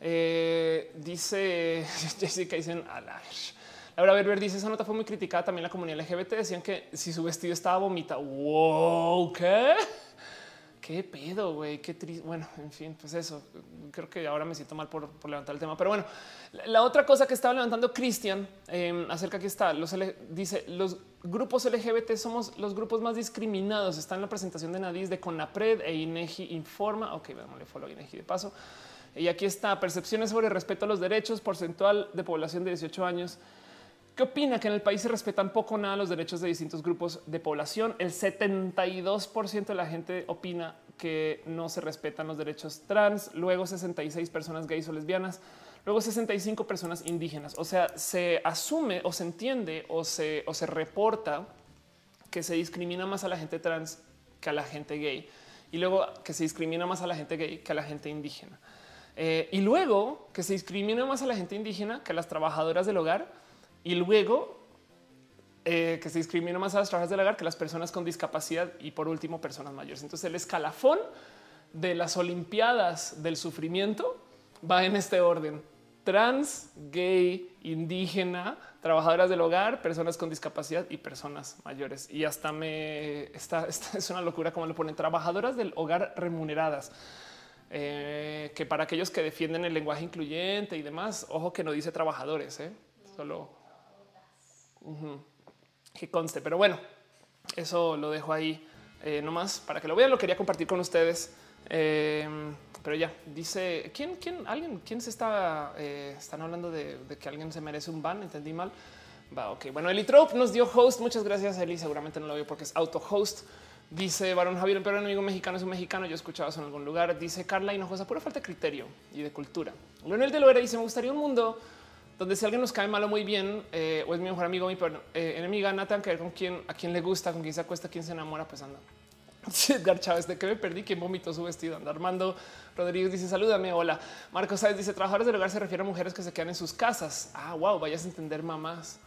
Eh, dice Jessica, dicen a la Laura Berber dice esa nota fue muy criticada también la comunidad LGBT. Decían que si su vestido estaba vomita. Wow, qué? ¿Qué pedo, güey? Qué triste. Bueno, en fin, pues eso. Creo que ahora me siento mal por, levantar el tema. Pero bueno, la, otra cosa que estaba levantando Cristian eh, acerca que está, dice los grupos LGBT somos los grupos más discriminados. Está en la presentación de Nadis de Conapred e INEGI Informa. Ok, le follow INEGI de paso. Y aquí está percepciones sobre respeto a los derechos porcentual de población de 18 años. ¿Qué opina que en el país se respetan poco o nada los derechos de distintos grupos de población? El 72% de la gente opina que no se respetan los derechos trans, luego 66 personas gays o lesbianas, luego 65 personas indígenas. O sea, se asume o se entiende o se, o se reporta que se discrimina más a la gente trans que a la gente gay y luego que se discrimina más a la gente gay que a la gente indígena. Eh, y luego que se discrimina más a la gente indígena que a las trabajadoras del hogar y luego eh, que se discrimina más a las trabajadoras del hogar que las personas con discapacidad y por último personas mayores. Entonces el escalafón de las Olimpiadas del sufrimiento va en este orden. Trans, gay, indígena, trabajadoras del hogar, personas con discapacidad y personas mayores. Y hasta me está, es una locura como lo ponen trabajadoras del hogar remuneradas. Eh, que para aquellos que defienden el lenguaje incluyente y demás, ojo que no dice trabajadores, ¿eh? solo que conste. Pero bueno, eso lo dejo ahí eh, nomás para que lo vean. Lo quería compartir con ustedes. Eh, pero ya dice quién, quién, alguien, quién se está, eh, están hablando de, que alguien se merece un ban. Entendí mal. Va, ok. Bueno, Eli Trope nos dio host. Muchas gracias, Eli. Seguramente no lo veo porque es auto host. Dice Barón Javier, pero amigo mexicano es un mexicano. Yo he escuchado eso en algún lugar. Dice Carla Hinojosa, pura falta de criterio y de cultura. Leonel de Loera dice: Me gustaría un mundo donde si alguien nos cae mal o muy bien, eh, o es mi mejor amigo, mi eh, enemiga, nada que ver con quién, a quién le gusta, con quién se acuesta, quién se enamora, pues anda. Edgar Chávez, de que me perdí, quién vomitó su vestido. Anda Armando Rodríguez dice salúdame. Hola. Marcos Sáenz dice trabajadores del hogar se refiere a mujeres que se quedan en sus casas. Ah, wow, vayas a entender mamás.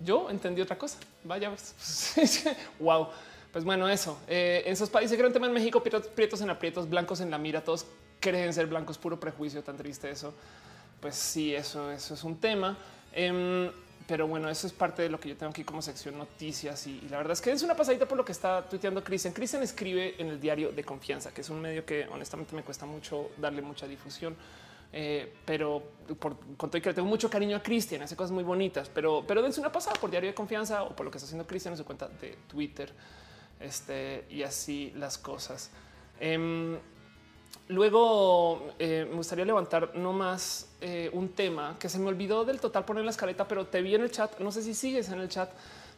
Yo entendí otra cosa. Vaya, wow. Pues bueno, eso. Eh, en esos países, gran tema en México, prietos en aprietos, blancos en la mira, todos creen ser blancos, puro prejuicio, tan triste eso. Pues sí, eso, eso es un tema. Em, pero bueno, eso es parte de lo que yo tengo aquí como sección noticias y, la verdad es que es una pasadita por lo que está tuiteando Cristian. Cristian escribe en el diario de confianza, que es un medio que honestamente me cuesta mucho darle mucha difusión. Eh, pero por conto que le tengo mucho cariño a Cristian, hace cosas muy bonitas, pero, pero dense una pasada por diario de confianza o por lo que está haciendo Cristian en su cuenta de Twitter. Este y así las cosas. Em, Luego eh, me gustaría levantar no más eh, un tema que se me olvidó del total poner la escaleta, pero te vi en el chat. No sé si sigues en el chat,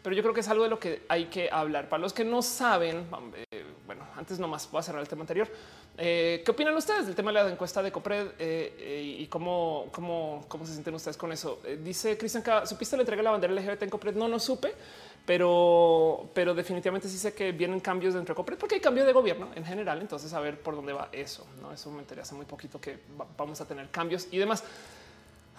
pero yo creo que es algo de lo que hay que hablar. Para los que no saben, eh, bueno, antes nomás voy a cerrar el tema anterior. ¿Qué opinan ustedes del tema de la encuesta de Copred y cómo, cómo, cómo se sienten ustedes con eso? dice Cristian, ¿supiste la entrega de la bandera LGBT en Copred? No, no supe pero, pero definitivamente sí sé que vienen cambios dentro de Copred porque hay cambio de gobierno en general. Entonces, a ver por dónde va eso. No, eso me enteré hace muy poquito que vamos a tener cambios y demás.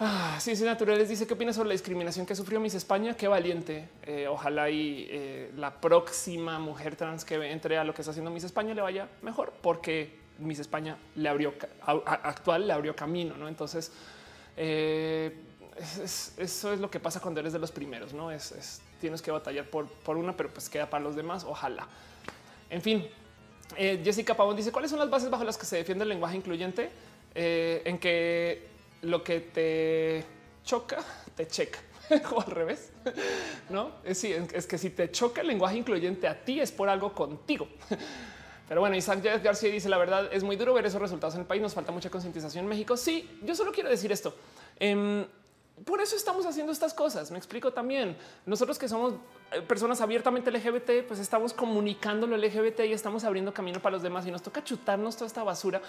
Ah, sí, naturales dice qué opinas sobre la discriminación que sufrió Miss España. Qué valiente. Eh, ojalá y eh, la próxima mujer trans que entre a lo que está haciendo Miss España le vaya mejor, porque Miss España le abrió actual, le abrió camino. No, entonces, eh, eso es lo que pasa cuando eres de los primeros. No es tienes que batallar por, por una, pero pues queda para los demás. Ojalá. En fin, eh, Jessica Pavón dice cuáles son las bases bajo las que se defiende el lenguaje incluyente eh, en que lo que te choca te checa o al revés. No es, es que si te choca el lenguaje incluyente a ti es por algo contigo. Pero bueno, Isaac García dice la verdad es muy duro ver esos resultados en el país. Nos falta mucha concientización en México. Sí, yo solo quiero decir esto. Em, por eso estamos haciendo estas cosas. Me explico también. Nosotros que somos eh, personas abiertamente LGBT, pues estamos comunicando lo LGBT y estamos abriendo camino para los demás y nos toca chutarnos toda esta basura.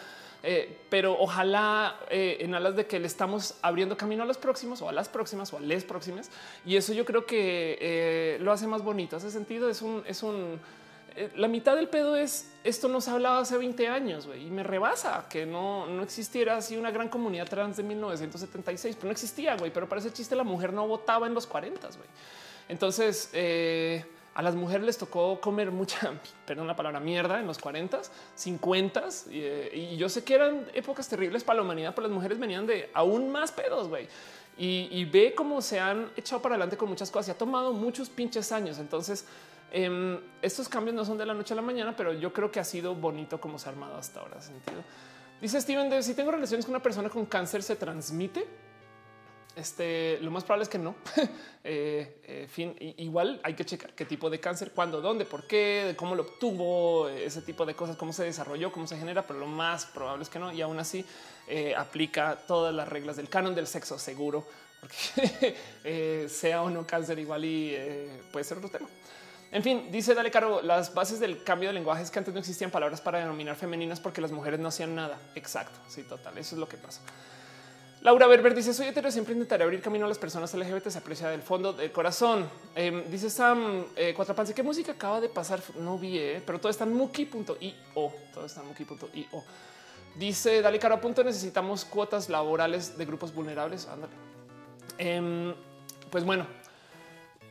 Eh, pero ojalá eh, en alas de que le estamos abriendo camino a los próximos o a las próximas o a les próximas. Y eso yo creo que lo hace más bonito. Ese sentido es un, es un la mitad del pedo es esto nos hablaba hace 20 años y me rebasa que no, no existiera así una gran comunidad trans de 1976, pero no existía, güey. Pero para ese chiste la mujer no votaba en los 40. güey. Entonces eh, a las mujeres les tocó comer mucha, perdón la palabra mierda en los 40, 50 eh, y yo sé que eran épocas terribles para la humanidad, pero las mujeres venían de aún más pedos, güey. Y, y ve cómo se han echado para adelante con muchas cosas y ha tomado muchos pinches años. Entonces, Em, estos cambios no son de la noche a la mañana, pero yo creo que ha sido bonito como se ha armado hasta ahora. Sentido. Dice Steven, si tengo relaciones con una persona con cáncer, ¿se transmite? Este, lo más probable es que no. eh, eh fin, igual hay que checar qué tipo de cáncer, cuándo, dónde, por qué, cómo lo obtuvo, ese tipo de cosas, cómo se desarrolló, cómo se genera, pero lo más probable es que no. Y aún así eh, aplica todas las reglas del canon del sexo seguro, porque sea o no cáncer, igual y puede ser otro tema. En fin, dice Dale Caro, las bases del cambio de lenguaje es que antes no existían palabras para denominar femeninas porque las mujeres no hacían nada. Exacto, sí, total, eso es lo que pasa. Laura Berber dice soy hetero, siempre intentaré abrir camino a las personas LGBT, se aprecia del fondo del corazón. Em, dice Sam eh, Cuatrapanse, ¿qué música acaba de pasar? No vi, eh, pero todo está en muki.io, todo está en muki.io. Dice Dale Caro, a punto necesitamos cuotas laborales de grupos vulnerables. Ándale. Em, pues bueno,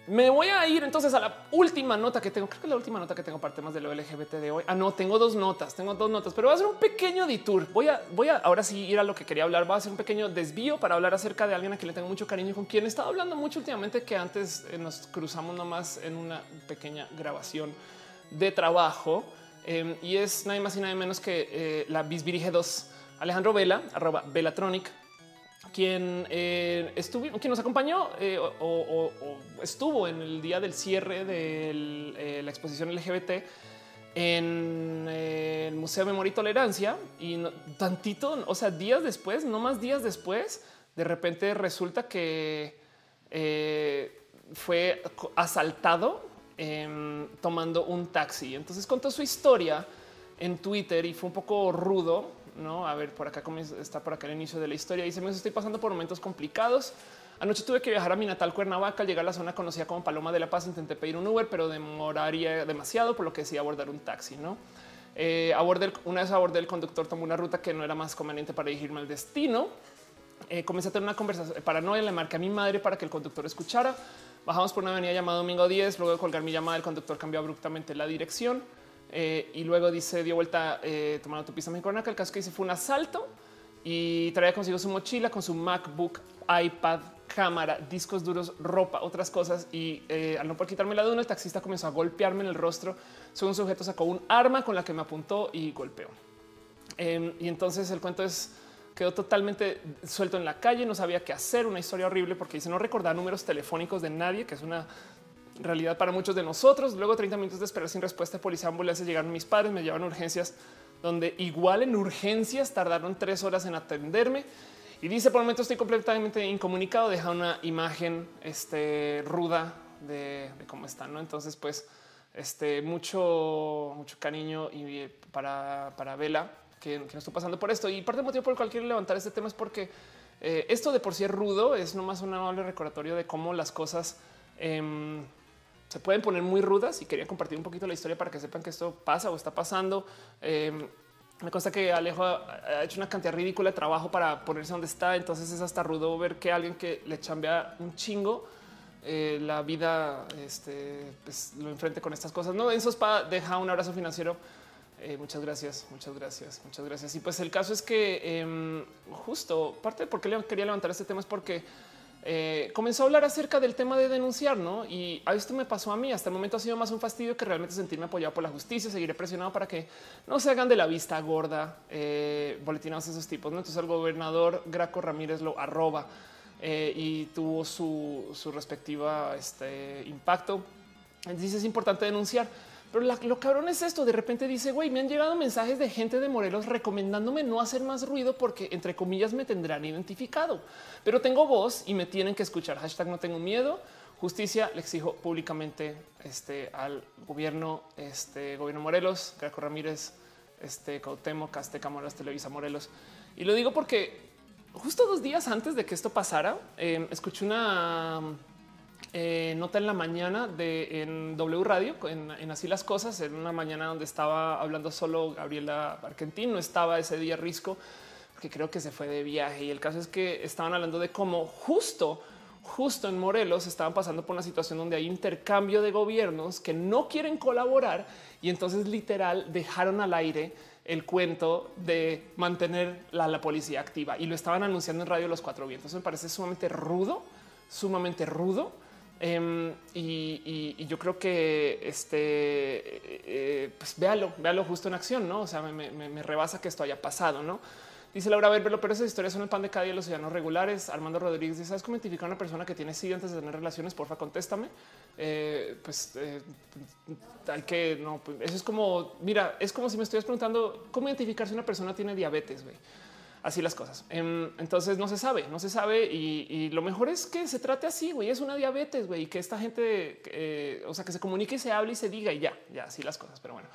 me voy a ir entonces a la última nota que tengo. Creo que la última nota que tengo para temas de lo LGBT de hoy. Ah, no, tengo dos notas, tengo dos notas, pero voy a hacer un pequeño detour. Voy a, voy a ahora sí ir a lo que quería hablar. Voy a hacer un pequeño desvío para hablar acerca de alguien a quien le tengo mucho cariño con quien he estado hablando mucho últimamente, que antes eh, nos cruzamos nomás en una pequeña grabación de trabajo. Em, y es nada más y nada menos que eh, la Bisbirige 2, Alejandro Vela, arroba Velatronic, quien eh, estuvo, quien nos acompañó eh, o, estuvo en el día del cierre de eh, la exposición LGBT en el Museo de Memoria y Tolerancia y tantito, o sea, días después, no más días después, de repente resulta que fue asaltado em, tomando un taxi. Entonces contó su historia en Twitter y fue un poco rudo no, a ver, por acá está por acá el inicio de la historia. Dice: Me estoy pasando por momentos complicados. Anoche tuve que viajar a mi natal Cuernavaca, al llegar a la zona conocida como Paloma de la Paz, intenté pedir un Uber, pero demoraría demasiado, por lo que decidí abordar un taxi, ¿no? Eh, abordé, una vez abordé el conductor, tomó una ruta que no era más conveniente para dirigirme al destino. Eh, comencé a tener una conversación paranoia, le marqué a mi madre para que el conductor escuchara. Bajamos por una avenida llamada Domingo 10, luego de colgar mi llamada, el conductor cambió abruptamente la dirección eh, y luego dice, dio vuelta eh, tomando tu pista que El caso que dice fue un asalto y traía consigo su mochila con su MacBook, iPad, cámara, discos duros, ropa, otras cosas. Y eh, al no poder quitarme la duda, el taxista comenzó a golpearme en el rostro. un sujeto sacó un arma con la que me apuntó y golpeó. Em, y entonces el cuento es quedó totalmente suelto en la calle, no sabía qué hacer, una historia horrible porque dice no recordar números telefónicos de nadie, que es una realidad para muchos de nosotros. Luego 30 minutos de esperar sin respuesta policía, ambulancia, llegaron mis padres, me llevaron urgencias donde igual en urgencias tardaron tres horas en atenderme. Y dice, por el momento estoy completamente incomunicado, deja una imagen este, ruda de, cómo están. ¿no? Entonces, pues, este, mucho, mucho cariño y eh, para, para Vela, que, no estoy pasando por esto. Y parte del motivo por el cual quiero levantar este tema es porque eh, esto de por sí es rudo, es nomás un amable recordatorio de cómo las cosas em, se pueden poner muy rudas y quería compartir un poquito la historia para que sepan que esto pasa o está pasando. Em, me consta que Alejo ha hecho una cantidad ridícula de trabajo para ponerse donde está. Entonces es hasta rudo ver que alguien que le chambea un chingo eh, la vida este, pues, lo enfrente con estas cosas. No, Enzo Spa deja un abrazo financiero. Eh, muchas gracias, muchas gracias, muchas gracias. Y pues el caso es que em, justo parte de por qué quería levantar este tema es porque eh, comenzó a hablar acerca del tema de denunciar, ¿no? Y a esto me pasó a mí. Hasta el momento ha sido más un fastidio que realmente sentirme apoyado por la justicia. Seguiré presionado para que no se hagan de la vista gorda eh, boletinados esos tipos. ¿no? Entonces el gobernador Graco Ramírez lo arroba eh, y tuvo su, su respectiva este, impacto. Dice es importante denunciar. Pero lo cabrón es esto. De repente dice, güey, me han llegado mensajes de gente de Morelos recomendándome no hacer más ruido porque entre comillas me tendrán identificado, pero tengo voz y me tienen que escuchar. Hashtag no tengo miedo. Justicia le exijo públicamente este, al gobierno, este gobierno Morelos, Graco Ramírez, este Cautemo, Caste, Morelos, Televisa Morelos. Y lo digo porque justo dos días antes de que esto pasara, eh, escuché una eh, nota en la mañana de en W Radio, en, Así las Cosas, en una mañana donde estaba hablando solo Gabriela Argentín, no estaba ese día Risco, que creo que se fue de viaje. Y el caso es que estaban hablando de cómo justo, justo en Morelos estaban pasando por una situación donde hay intercambio de gobiernos que no quieren colaborar y entonces literal dejaron al aire el cuento de mantener la, la policía activa y lo estaban anunciando en radio Los Cuatro Vientos. me parece sumamente rudo, sumamente rudo Em, y, yo creo que este, eh, pues véalo, véalo justo en acción, no? O sea, me, rebasa que esto haya pasado, no? Dice Laura Verlo, pero esas historias son el pan de cada día de los ciudadanos regulares. Armando Rodríguez dice: ¿Sabes cómo identificar a una persona que tiene SIDA antes de tener relaciones? Porfa, contéstame. Eh, pues eh, hay que no, pues, eso es como mira, es como si me estuvieras preguntando cómo identificar si una persona tiene diabetes. güey así las cosas. Em, entonces no se sabe, no se sabe y, lo mejor es que se trate así, güey, es una diabetes, güey, y que esta gente, eh, o sea, que se comunique se hable y se diga y ya, ya, así las cosas. Pero bueno,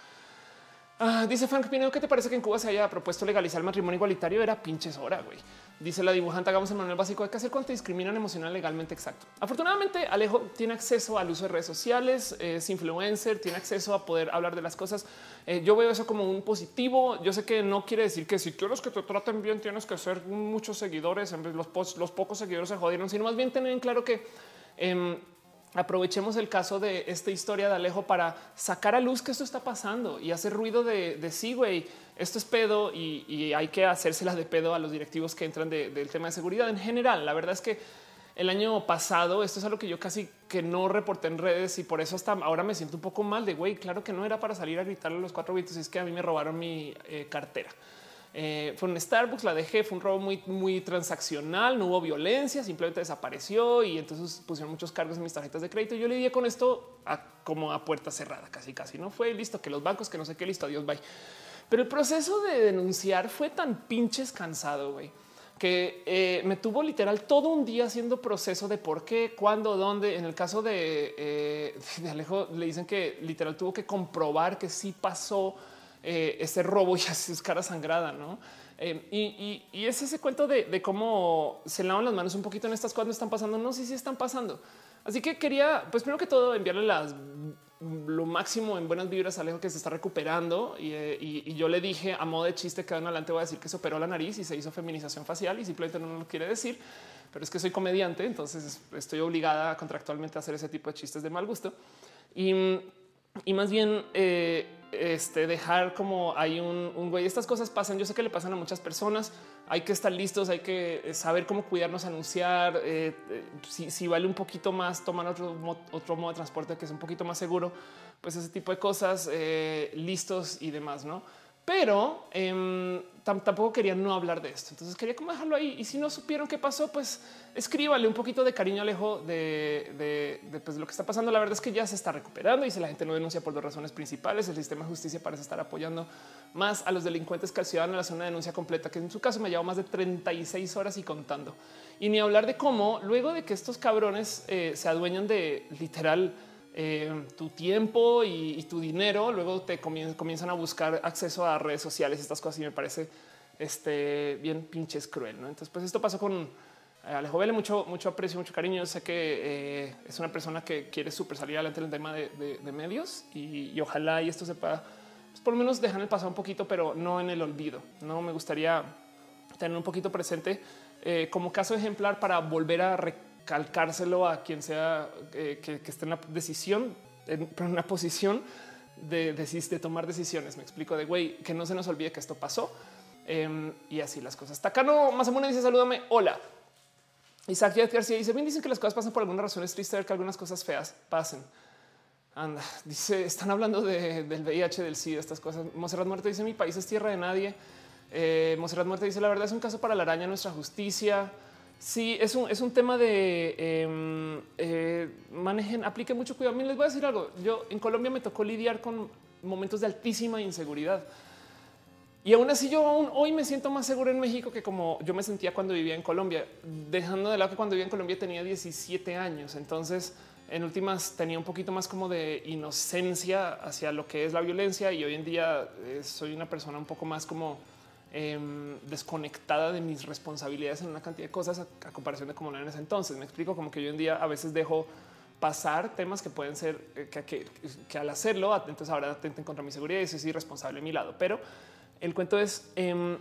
Ah, dice Frank Pinedo, ¿qué te parece que en Cuba se haya propuesto legalizar el matrimonio igualitario? Era pinches hora, güey. Dice la dibujante, hagamos el manual básico de qué hacer cuando te discriminan emocional legalmente exacto. Afortunadamente, Alejo tiene acceso al uso de redes sociales, es influencer, tiene acceso a poder hablar de las cosas. Eh, yo veo eso como un positivo. Yo sé que no quiere decir que si quieres que te traten bien, tienes que ser muchos seguidores. Los, los pocos seguidores se jodieron, sino más bien tener en claro que em, aprovechemos el caso de esta historia de Alejo para sacar a luz que esto está pasando y hacer ruido de, sí, güey, esto es pedo y, hay que hacérsela de pedo a los directivos que entran del tema de seguridad en general. La verdad es que el año pasado, esto es algo que yo casi que no reporté en redes y por eso hasta ahora me siento un poco mal de güey. Claro que no era para salir a gritarle a los cuatro vientos, es que a mí me robaron mi eh, cartera. Eh, fue un Starbucks, la dejé, fue un robo muy, transaccional, no hubo violencia, simplemente desapareció y entonces pusieron muchos cargos en mis tarjetas de crédito. Yo le di con esto como a puerta cerrada, casi, casi no fue listo que los bancos, que no sé qué, listo, adiós, bye. Pero el proceso de denunciar fue tan pinches cansado, güey, que eh, me tuvo literal todo un día haciendo proceso de por qué, cuándo, dónde. En el caso de, eh, Alejo, le dicen que literal tuvo que comprobar que sí pasó eh, ese robo y así es cara sangrada, ¿no? Eh, y, es ese cuento de, cómo se lavan las manos un poquito en estas cosas no están pasando. No sé si están pasando. Así que quería, pues primero que todo, enviarle las lo máximo en buenas vibras Alejo que se está recuperando. Eh, y, yo le dije a modo de chiste que adelante voy a decir que se operó la nariz y se hizo feminización facial y simplemente no lo quiere decir, pero es que soy comediante, entonces estoy obligada contractualmente a hacer ese tipo de chistes de mal gusto. Y, y más bien eh, este, dejar como hay un, güey. Estas cosas pasan. Yo sé que le pasan a muchas personas. Hay que estar listos, hay que eh, saber cómo cuidarnos, anunciar. Eh, eh, si, vale un poquito más tomar otro, otro modo de transporte que es un poquito más seguro, pues ese tipo de cosas listos y demás, no? Pero em, tampoco quería no hablar de esto. Entonces quería como dejarlo ahí. Y si no supieron qué pasó, pues escríbale un poquito de cariño Alejo de, de, pues, lo que está pasando. La verdad es que ya se está recuperando y si la gente no denuncia por dos razones principales, el sistema de justicia parece estar apoyando más a los delincuentes que al ciudadano. Zona de denuncia completa, que en su caso me llevó más de 36 horas y contando. Y ni hablar de cómo luego de que estos cabrones eh, se adueñan de literal eh, tu tiempo y, tu dinero, luego te comienzan a buscar acceso a redes sociales, estas cosas y me parece este, bien pinches cruel. ¿no? Entonces, pues esto pasó con eh, Alejo Vele, mucho, mucho aprecio, mucho cariño. Sé que eh, es una persona que quiere súper salir adelante en el tema de, medios y, ojalá y esto sepa, pues por lo menos dejar el pasado un poquito, pero no en el olvido. No me gustaría tener un poquito presente como caso ejemplar para volver a calcárselo a quien sea eh, que, esté en una decisión, en una posición de, tomar decisiones. Me explico de güey, que no se nos olvide que esto pasó em, y así las cosas. Tacano Mazamuna dice salúdame. Hola. Isaac García dice bien dicen que las cosas pasan por alguna razón. Es triste ver que algunas cosas feas pasen. Anda, dice, están hablando del VIH, del SIDA, estas cosas. Monserrat Muerte dice mi país es tierra de nadie. Eh, Muerte dice la verdad es un caso para la araña, nuestra justicia. Sí, es un, es un tema de em, eh, manejen, aplique mucho cuidado. Mí les voy a decir algo. Yo en Colombia me tocó lidiar con momentos de altísima inseguridad. Y aún así yo aún hoy me siento más seguro en México que como yo me sentía cuando vivía en Colombia, dejando de lado que cuando vivía en Colombia tenía 17 años. Entonces, en últimas tenía un poquito más como de inocencia hacia lo que es la violencia y hoy en día eh, soy una persona un poco más como Em, desconectada de mis responsabilidades en una cantidad de cosas a, comparación de cómo era en ese entonces. Me explico como que yo en día a veces dejo pasar temas que pueden ser eh, que, al hacerlo, entonces ahora atenten contra mi seguridad y eso es irresponsable a mi lado. Pero el cuento es, em,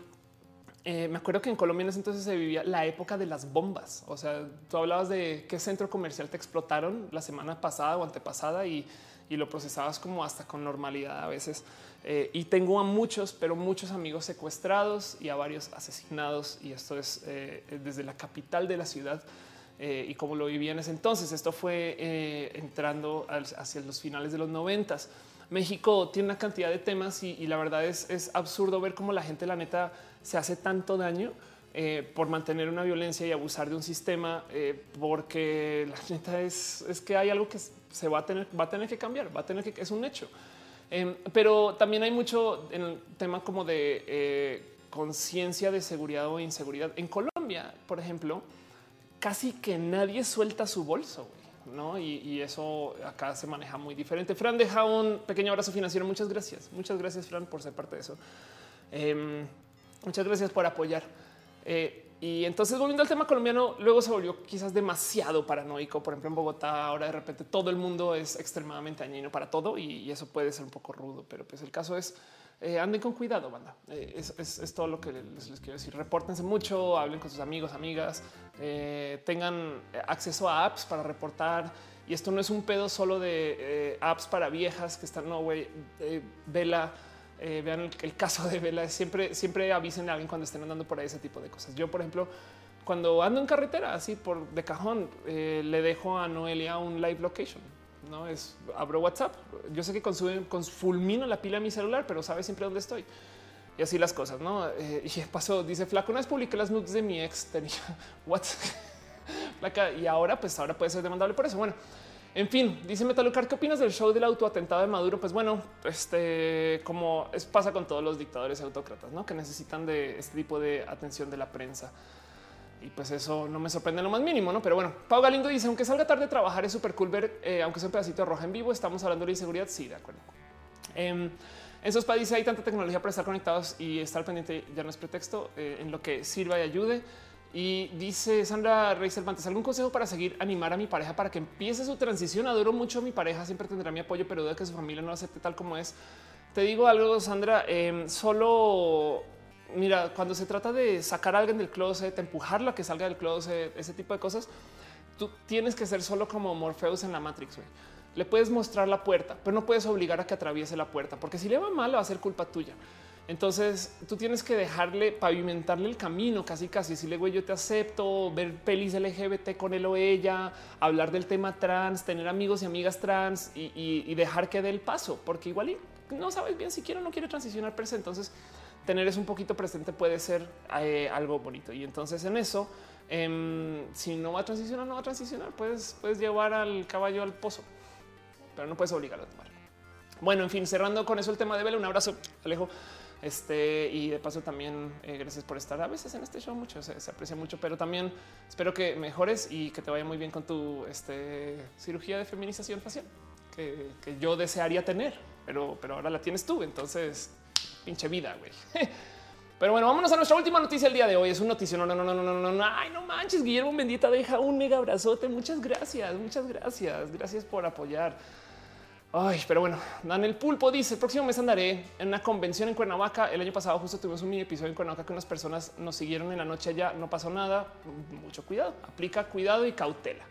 eh, me acuerdo que en Colombia en ese entonces se vivía la época de las bombas. O sea, tú hablabas de qué centro comercial te explotaron la semana pasada o antepasada y, y lo procesabas como hasta con normalidad a veces. Eh, y tengo a muchos, pero muchos amigos secuestrados y a varios asesinados. Y esto es eh, desde la capital de la ciudad. Eh, y como lo vivía en ese entonces, esto fue entrando hacia los finales de los noventas. México tiene una cantidad de temas y, la verdad es, es, absurdo ver cómo la gente, la neta, se hace tanto daño por mantener una violencia y abusar de un sistema, porque la neta es, es que hay algo que se va a tener, va a tener que cambiar, va a tener que, es un hecho. Em, pero también hay mucho en el tema como de eh, conciencia de seguridad o inseguridad. En Colombia, por ejemplo, casi que nadie suelta su bolso. ¿no? Y, eso acá se maneja muy diferente. Fran deja un pequeño abrazo financiero. Muchas gracias. Muchas gracias, Fran, por ser parte de eso. Em, muchas gracias por apoyar. Eh, y entonces volviendo al tema colombiano, luego se volvió quizás demasiado paranoico. Por ejemplo, en Bogotá ahora de repente todo el mundo es extremadamente dañino para todo y, eso puede ser un poco rudo, pero pues el caso es eh, anden con cuidado, banda. Eh, es, todo lo que les, quiero decir. Repórtense mucho, hablen con sus amigos, amigas, tengan acceso a apps para reportar. Y esto no es un pedo solo de apps para viejas que están, no, güey, vela eh, vean el, caso de Vela. Siempre, siempre avisen a alguien cuando estén andando por ahí ese tipo de cosas. Yo, por ejemplo, cuando ando en carretera, así por de cajón, eh, le dejo a Noelia un live location. No es abro WhatsApp. Yo sé que consume, con fulmino la pila de mi celular, pero sabe siempre dónde estoy. Y así las cosas, no? Eh, y pasó, dice Flaco, una vez publiqué las nudes de mi ex, tenía WhatsApp. y ahora, pues ahora puede ser demandable por eso. Bueno, en fin, dice Metalucar, ¿qué opinas del show del autoatentado de Maduro? Pues bueno, este como pasa con todos los dictadores autócratas, ¿no? que necesitan de este tipo de atención de la prensa. Y pues eso no me sorprende lo más mínimo, ¿no? Pero bueno, Pau Galindo dice, aunque salga tarde a trabajar es súper cool ver, eh, aunque sea un pedacito de roja en vivo, estamos hablando de inseguridad, sí, de acuerdo. Em, esos países hay tanta tecnología para estar conectados y estar pendiente ya no es pretexto eh, en lo que sirva y ayude. Y dice Sandra Rey Cervantes, ¿algún consejo para seguir animar a mi pareja para que empiece su transición? Adoro mucho a mi pareja, siempre tendrá mi apoyo, pero de que su familia no acepte tal como es. Te digo algo, Sandra, em, solo mira, cuando se trata de sacar a alguien del closet, empujarlo a que salga del closet, ese tipo de cosas, tú tienes que ser solo como Morpheus en la Matrix. Le puedes mostrar la puerta, pero no puedes obligar a que atraviese la puerta, porque si le va mal va a ser culpa tuya. Entonces tú tienes que dejarle pavimentarle el camino, casi casi decirle, güey, yo te acepto, ver pelis LGBT con él o ella, hablar del tema trans, tener amigos y amigas trans y, dejar que dé el paso, porque igual no sabes bien si quiere o no quiere transicionar per Entonces tener eso un poquito presente puede ser eh, algo bonito. Y entonces en eso, em, si no va a transicionar, no va a transicionar, puedes, llevar al caballo al pozo, pero no puedes obligarlo a tomar. Bueno, en fin, cerrando con eso el tema de Vela, un abrazo, Alejo. Este y de paso también eh, gracias por estar a veces en este show. Mucho se, aprecia mucho, pero también espero que mejores y que te vaya muy bien con tu este, cirugía de feminización facial que, yo desearía tener, pero, pero ahora la tienes tú. Entonces pinche vida, güey. Pero bueno, vámonos a nuestra última noticia el día de hoy. Es un noticio. No, no, no, no, no, no, no. Ay, no manches. Guillermo Bendita deja un mega abrazote. Muchas gracias. Muchas gracias. Gracias por apoyar. Ay, pero bueno, Daniel Pulpo dice el próximo mes andaré en una convención en Cuernavaca. El año pasado justo tuvimos un mini episodio en Cuernavaca que unas personas nos siguieron en la noche allá. No pasó nada. Mucho cuidado. Aplica cuidado y cautela.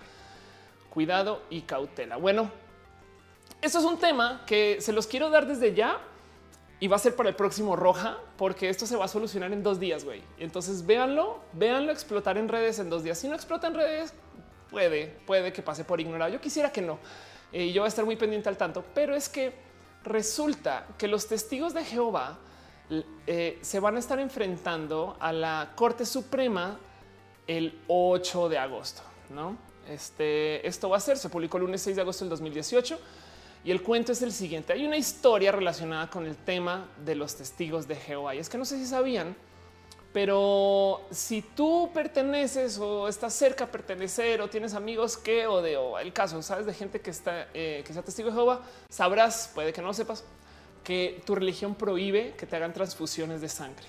Cuidado y cautela. Bueno, esto es un tema que se los quiero dar desde ya y va a ser para el próximo roja, porque esto se va a solucionar en dos días, güey. Entonces véanlo, véanlo explotar en redes en dos días. Si no explota en redes, puede, puede que pase por ignorado. Yo quisiera que no. Y yo voy a estar muy pendiente al tanto, pero es que resulta que los testigos de Jehová eh, se van a estar enfrentando a la Corte Suprema el 8 de agosto, ¿no? Este, esto va a ser, se publicó el lunes 6 de agosto del 2018 y el cuento es el siguiente. Hay una historia relacionada con el tema de los testigos de Jehová. Y es que no sé si sabían, pero si tú perteneces o estás cerca a pertenecer o tienes amigos que o de o el caso, sabes de gente que está eh, que sea testigo de Jehová, sabrás, puede que no sepas, que tu religión prohíbe que te hagan transfusiones de sangre.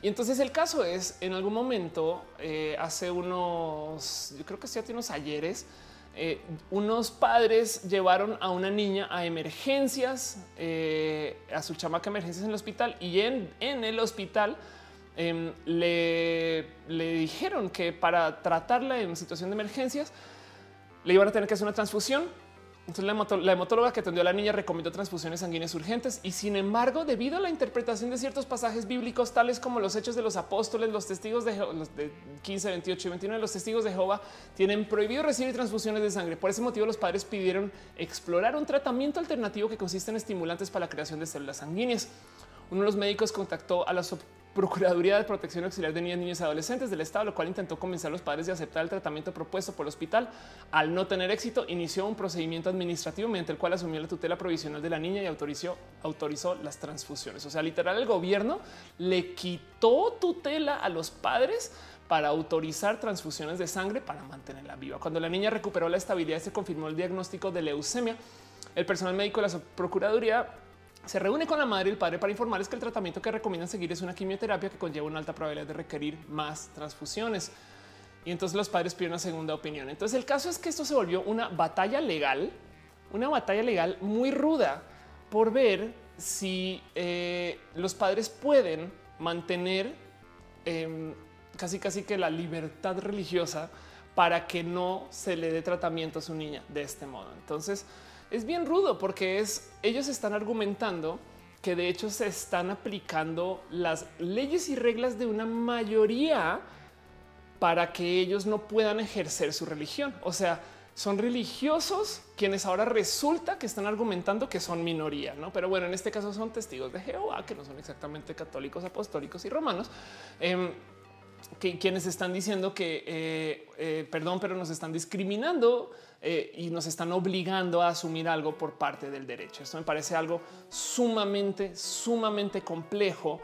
Y entonces el caso es en algún momento, eh, hace unos, yo creo que sí, hace unos ayeres, eh, unos padres llevaron a una niña a emergencias, a su chamaca emergencias en el hospital y en, el hospital em, le, dijeron que para tratarla en situación de emergencias le iban a tener que hacer una transfusión entonces la, hemotóloga que atendió a la niña recomendó transfusiones sanguíneas urgentes y sin embargo, debido a la interpretación de ciertos pasajes bíblicos, tales como los hechos de los apóstoles, los testigos de, los de 15, 28 y 29, los testigos de Jehová tienen prohibido recibir transfusiones de sangre. Por ese motivo, los padres pidieron explorar un tratamiento alternativo que consiste en estimulantes para la creación de células sanguíneas. Uno de los médicos contactó a la Procuraduría de Protección Auxiliar de Niñas, Niños y Adolescentes del Estado, lo cual intentó convencer a los padres de aceptar el tratamiento propuesto por el hospital. Al no tener éxito, inició un procedimiento administrativo mediante el cual asumió la tutela provisional de la niña y autorizó, autorizó las transfusiones. O sea, literal, el gobierno le quitó tutela a los padres para autorizar transfusiones de sangre para mantenerla viva. Cuando la niña recuperó la estabilidad, se confirmó el diagnóstico de leucemia. El personal médico de la Procuraduría se reúne con la madre y el padre para informarles que el tratamiento que recomiendan seguir es una quimioterapia que conlleva una alta probabilidad de requerir más transfusiones. Y entonces los padres piden una segunda opinión. Entonces el caso es que esto se volvió una batalla legal, una batalla legal muy ruda por ver si eh, los padres pueden mantener em, casi casi que la libertad religiosa para que no se le dé tratamiento a su niña de este modo. Entonces, es bien rudo porque es ellos están argumentando que de hecho se están aplicando las leyes y reglas de una mayoría para que ellos no puedan ejercer su religión. O sea, son religiosos quienes ahora resulta que están argumentando que son minoría, no? Pero bueno, en este caso son testigos de Jehová, que no son exactamente católicos, apostólicos y romanos. Em, que quienes están diciendo que, eh, eh, perdón, pero nos están discriminando eh, y nos están obligando a asumir algo por parte del derecho. Esto me parece algo sumamente, sumamente complejo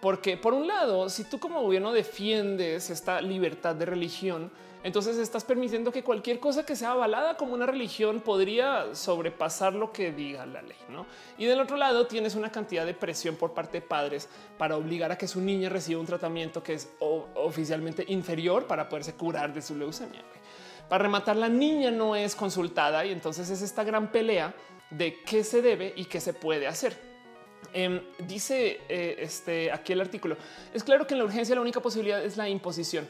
Porque por un lado, si tú como gobierno defiendes esta libertad de religión, entonces estás permitiendo que cualquier cosa que sea avalada como una religión podría sobrepasar lo que diga la ley. ¿no? Y del otro lado tienes una cantidad de presión por parte de padres para obligar a que su niña reciba un tratamiento que es oficialmente inferior para poderse curar de su leucemia. Para rematar, la niña no es consultada y entonces es esta gran pelea de qué se debe y qué se puede hacer. Em, dice eh, este, aquí el artículo. Es claro que en la urgencia la única posibilidad es la imposición.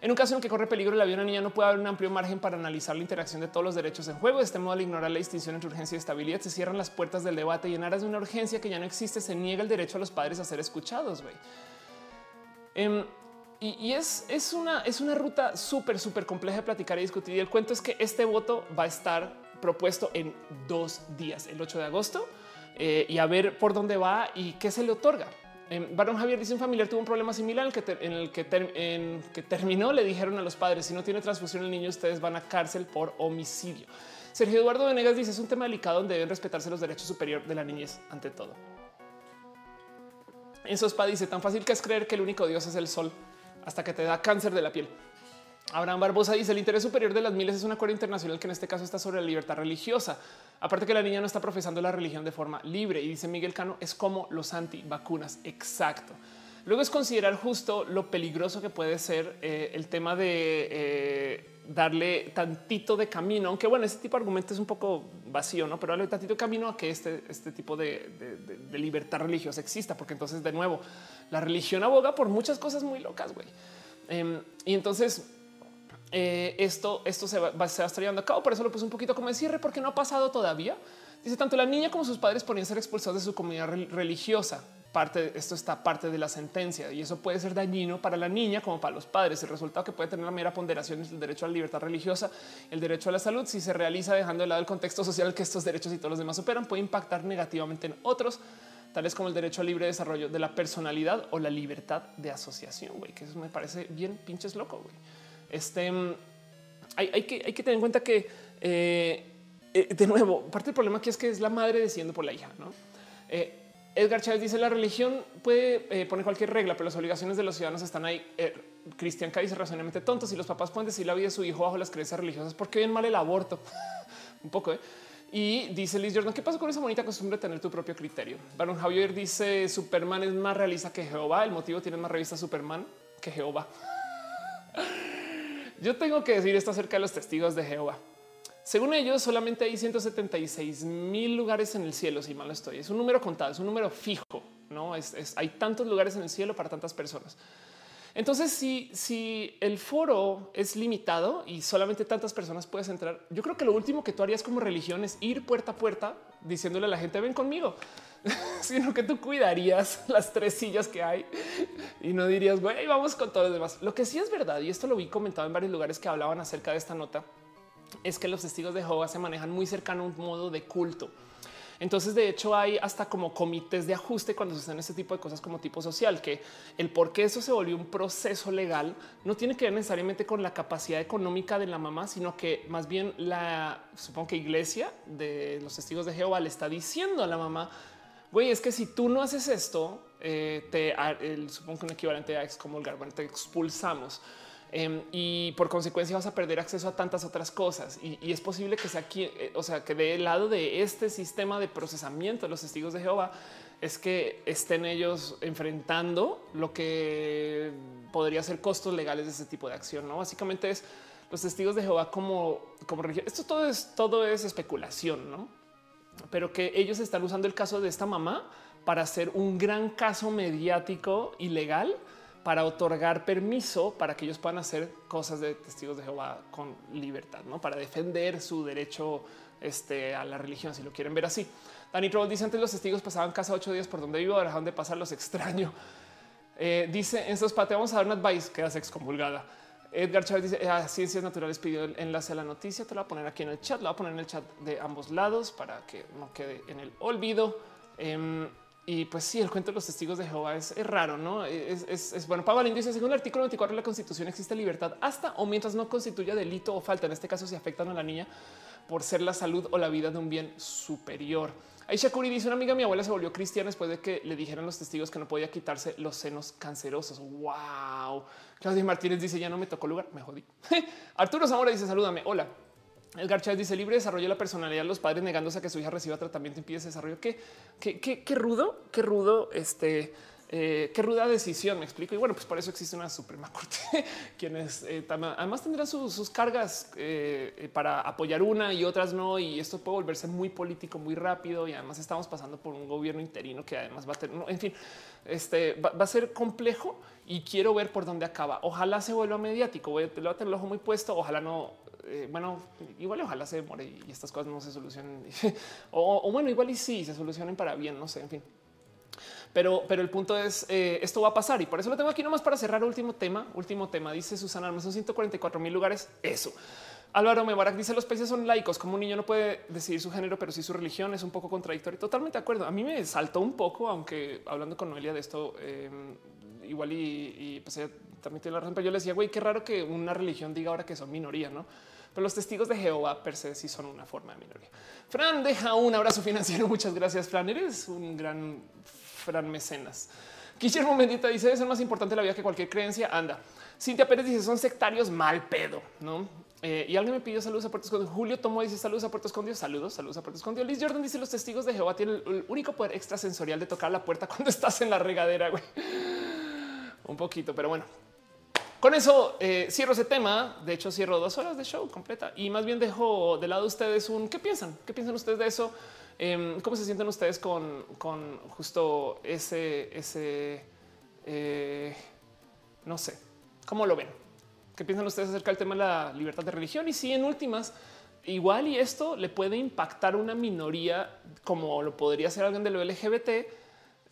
En un caso en que corre peligro la vida de niña, no puede haber un amplio margen para analizar la interacción de todos los derechos en juego. De este modo, al ignorar la distinción entre urgencia y estabilidad, se cierran las puertas del debate y en aras de una urgencia que ya no existe, se niega el derecho a los padres a ser escuchados. Em, y, es, es, una, es una ruta súper, súper compleja de platicar y discutir. Y el cuento es que este voto va a estar propuesto en dos días, el 8 de agosto, eh, y a ver por dónde va y qué se le otorga. Barón Javier dice un familiar tuvo un problema similar en el que, que, terminó. Le dijeron a los padres si no tiene transfusión el niño, ustedes van a cárcel por homicidio. Sergio Eduardo Venegas dice es un tema delicado donde deben respetarse los derechos superiores de la niñez ante todo. En Sospa dice tan fácil que es creer que el único Dios es el sol hasta que te da cáncer de la piel. Abraham Barbosa dice el interés superior de las miles es un acuerdo internacional que en este caso está sobre la libertad religiosa. Aparte que la niña no está profesando la religión de forma libre y dice Miguel Cano es como los antivacunas. Exacto. Luego es considerar justo lo peligroso que puede ser eh, el tema de eh, darle tantito de camino, aunque bueno, ese tipo de argumento es un poco vacío, no? Pero darle tantito de camino a que este, este tipo de, libertad religiosa exista, porque entonces de nuevo la religión aboga por muchas cosas muy locas, güey. Em, y entonces eh, esto, esto se va, a estar llevando a cabo. Por eso lo puse un poquito como de cierre, porque no ha pasado todavía. Dice tanto la niña como sus padres podrían ser expulsados de su comunidad religiosa. Parte, esto está parte de la sentencia y eso puede ser dañino para la niña como para los padres. El resultado que puede tener la mera ponderación es el derecho a la libertad religiosa, el derecho a la salud. Si se realiza dejando de lado el contexto social que estos derechos y todos los demás operan, puede impactar negativamente en otros, tales como el derecho al libre desarrollo de la personalidad o la libertad de asociación. Güey, que eso me parece bien pinches loco. Güey. Este hay, que, hay que tener en cuenta que eh, eh, de nuevo, parte del problema aquí es que es la madre decidiendo por la hija. ¿no? Eh, Edgar Chávez dice la religión puede poner cualquier regla, pero las obligaciones de los ciudadanos están ahí. Cristian K dice razonablemente tontos y los papás pueden decir la vida de su hijo bajo las creencias religiosas porque bien mal el aborto. Un poco. Y dice Liz Jordan, ¿qué pasa con esa bonita costumbre de tener tu propio criterio? Baron Javier dice Superman es más realista que Jehová. El motivo tiene más revista Superman que Jehová. Yo tengo que decir esto acerca de los testigos de Jehová. Según ellos, solamente hay 176 mil lugares en el cielo. Si mal estoy, es un número contado, es un número fijo. No es, hay tantos lugares en el cielo para tantas personas. Entonces, si, si el foro es limitado y solamente tantas personas puedes entrar, yo creo que lo último que tú harías como religión es ir puerta a puerta diciéndole a la gente ven conmigo, sino que tú cuidarías las tres sillas que hay y no dirías, güey, vamos con todos los demás. Lo que sí es verdad, y esto lo vi comentado en varios lugares que hablaban acerca de esta nota, es que los testigos de Jehová se manejan muy cercano a un modo de culto. Entonces, de hecho, hay hasta como comités de ajuste cuando hacen este tipo de cosas como tipo social, que el por qué eso se volvió un proceso legal no tiene que ver necesariamente con la capacidad económica de la mamá, sino que más bien la, supongo que iglesia de los testigos de Jehová le está diciendo a la mamá, güey, es que si tú no haces esto, eh, te supongo que un equivalente a excomulgar, bueno, te expulsamos. Em, y por consecuencia vas a perder acceso a tantas otras cosas. Y, es posible que sea aquí, eh, o sea, que del lado de este sistema de procesamiento de los testigos de Jehová es que estén ellos enfrentando lo que podría ser costos legales de ese tipo de acción. No, básicamente es los testigos de Jehová como, como religión. Esto todo es, todo es especulación, no? Pero que ellos están usando el caso de esta mamá para hacer un gran caso mediático y legal para otorgar permiso para que ellos puedan hacer cosas de testigos de Jehová con libertad, no para defender su derecho este, a la religión, si lo quieren ver así. Danny Troll dice antes los testigos pasaban casa ocho días por donde vivo, ahora de pasar los extraño. Eh, dice en estos pateos vamos a dar una advice, quedas excomulgada. Edgar Chávez dice a ah, Ciencias Naturales pidió el enlace a la noticia. Te lo voy a poner aquí en el chat. Lo voy a poner en el chat de ambos lados para que no quede en el olvido. Em, y pues sí, el cuento de los testigos de Jehová es, raro, no es, bueno. Pablo dice: según el artículo 24 de la Constitución, existe libertad hasta o mientras no constituya delito o falta. En este caso, si afectan a la niña por ser la salud o la vida de un bien superior. Aisha Curi dice una amiga, mi abuela se volvió cristiana después de que le dijeron los testigos que no podía quitarse los senos cancerosos. Wow. Claudia Martínez dice ya no me tocó lugar, me jodí. Arturo Zamora dice salúdame. Hola. Edgar Chávez dice libre desarrollo la personalidad de los padres negándose a que su hija reciba tratamiento impide ese desarrollo. Qué, qué, qué, qué rudo, qué rudo este eh, qué ruda decisión, me explico. Y bueno, pues por eso existe una Suprema Corte, quienes eh, además tendrán sus, cargas eh, para apoyar una y otras no. Y esto puede volverse muy político muy rápido. Y además estamos pasando por un gobierno interino que además va a tener, en fin, este va, a ser complejo y quiero ver por dónde acaba. Ojalá se vuelva mediático. Voy a tener el ojo muy puesto. Ojalá no. Bueno, igual ojalá se demore y estas cosas no se solucionen. o, bueno, igual y sí se solucionen para bien. No sé, en fin. Pero, pero el punto es eh, esto va a pasar y por eso lo tengo aquí nomás para cerrar último tema. Último tema. Dice Susana son 144 mil lugares. Eso. Álvaro Mebarak dice los países son laicos, como un niño no puede decidir su género, pero sí su religión es un poco contradictorio. Totalmente de acuerdo. A mí me saltó un poco, aunque hablando con Noelia de esto, em, igual y, pues ella también tiene la razón, pero yo le decía, güey, qué raro que una religión diga ahora que son minoría, ¿no? Pero los testigos de Jehová per se sí son una forma de minoría. Fran deja un abrazo financiero. Muchas gracias, Fran. Eres un gran Fran Mecenas. Guillermo Mendita dice es más importante la vida que cualquier creencia. Anda. Cintia Pérez dice son sectarios mal pedo, no? Eh, y alguien me pidió saludos a Puerto Escondido. Julio tomó dice saludos a Puerto Escondido. Saludos, saludos a Puerto Escondido. Liz Jordan dice los testigos de Jehová tienen el único poder extrasensorial de tocar la puerta cuando estás en la regadera. Güey. Un poquito, pero bueno. Con eso eh, cierro ese tema. De hecho, cierro dos horas de show completa y más bien dejo de lado ustedes un qué piensan, qué piensan ustedes de eso. Em, ¿Cómo se sienten ustedes con, justo ese, ese eh, no sé, cómo lo ven? ¿Qué piensan ustedes acerca del tema de la libertad de religión? Y si en últimas, igual y esto le puede impactar una minoría como lo podría ser alguien de lo LGBT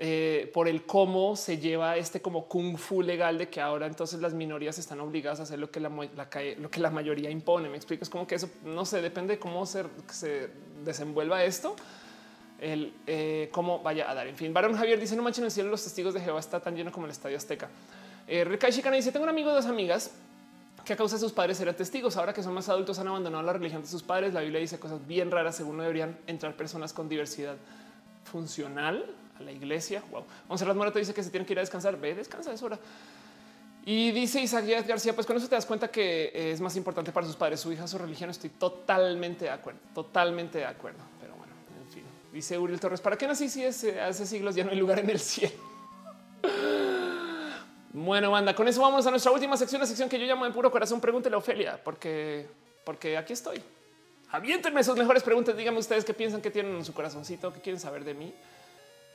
eh, por el cómo se lleva este como kung fu legal de que ahora entonces las minorías están obligadas a hacer lo que la, mayoría impone. Me explico, es como que eso no sé, depende de cómo se, se desenvuelva esto, el eh, cómo vaya a dar. En fin, Barón Javier dice: No manchen el cielo, los testigos de Jehová está tan lleno como el estadio Azteca. Eh, Rekai Shikana dice: Tengo un amigo dos amigas que a causa de sus padres eran testigos. Ahora que son más adultos, han abandonado la religión de sus padres. La Biblia dice cosas bien raras. Según no deberían entrar personas con diversidad funcional a la iglesia. Wow. Monserrat Morato dice que se tienen que ir a descansar. Ve, descansa, es hora. Y dice Isaac García, pues con eso te das cuenta que es más importante para sus padres, su hija, su religión. Estoy totalmente de acuerdo, totalmente de acuerdo. Pero bueno, en fin, dice Uriel Torres, ¿para qué nací si hace siglos ya no hay lugar en el cielo? Bueno, banda, con eso vamos a nuestra última sección, la sección que yo llamo de puro corazón. Pregúntele a Ofelia, porque, porque aquí estoy. Aviéntenme sus mejores preguntas. Díganme ustedes qué piensan que tienen en su corazoncito, qué quieren saber de mí.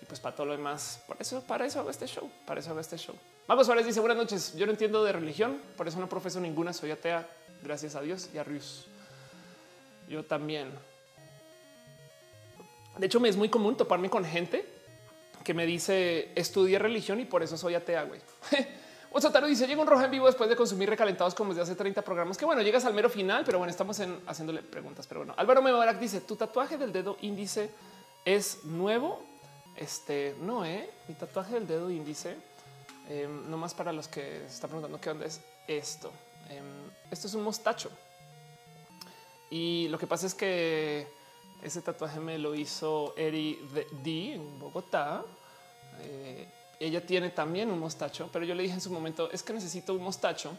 Y pues para todo lo demás, por eso, para eso hago este show, para eso hago este show. Mago Suárez dice buenas noches. Yo no entiendo de religión, por eso no profeso ninguna. Soy atea, gracias a Dios y a Rius. Yo también. De hecho, me es muy común toparme con gente que me dice estudié religión y por eso soy atea. Güey. Otsotaro dice llega un rojo en vivo después de consumir recalentados como desde hace 30 programas. Que bueno, llegas al mero final, pero bueno, estamos en, haciéndole preguntas. Pero bueno, Álvaro Mebarak dice tu tatuaje del dedo índice es nuevo. Este no, eh, mi tatuaje del dedo índice Em, no más para los que se están preguntando qué onda es esto. Em, esto es un mostacho. Y lo que pasa es que ese tatuaje me lo hizo Eri D en Bogotá. Eh, ella tiene también un mostacho, pero yo le dije en su momento es que necesito un mostacho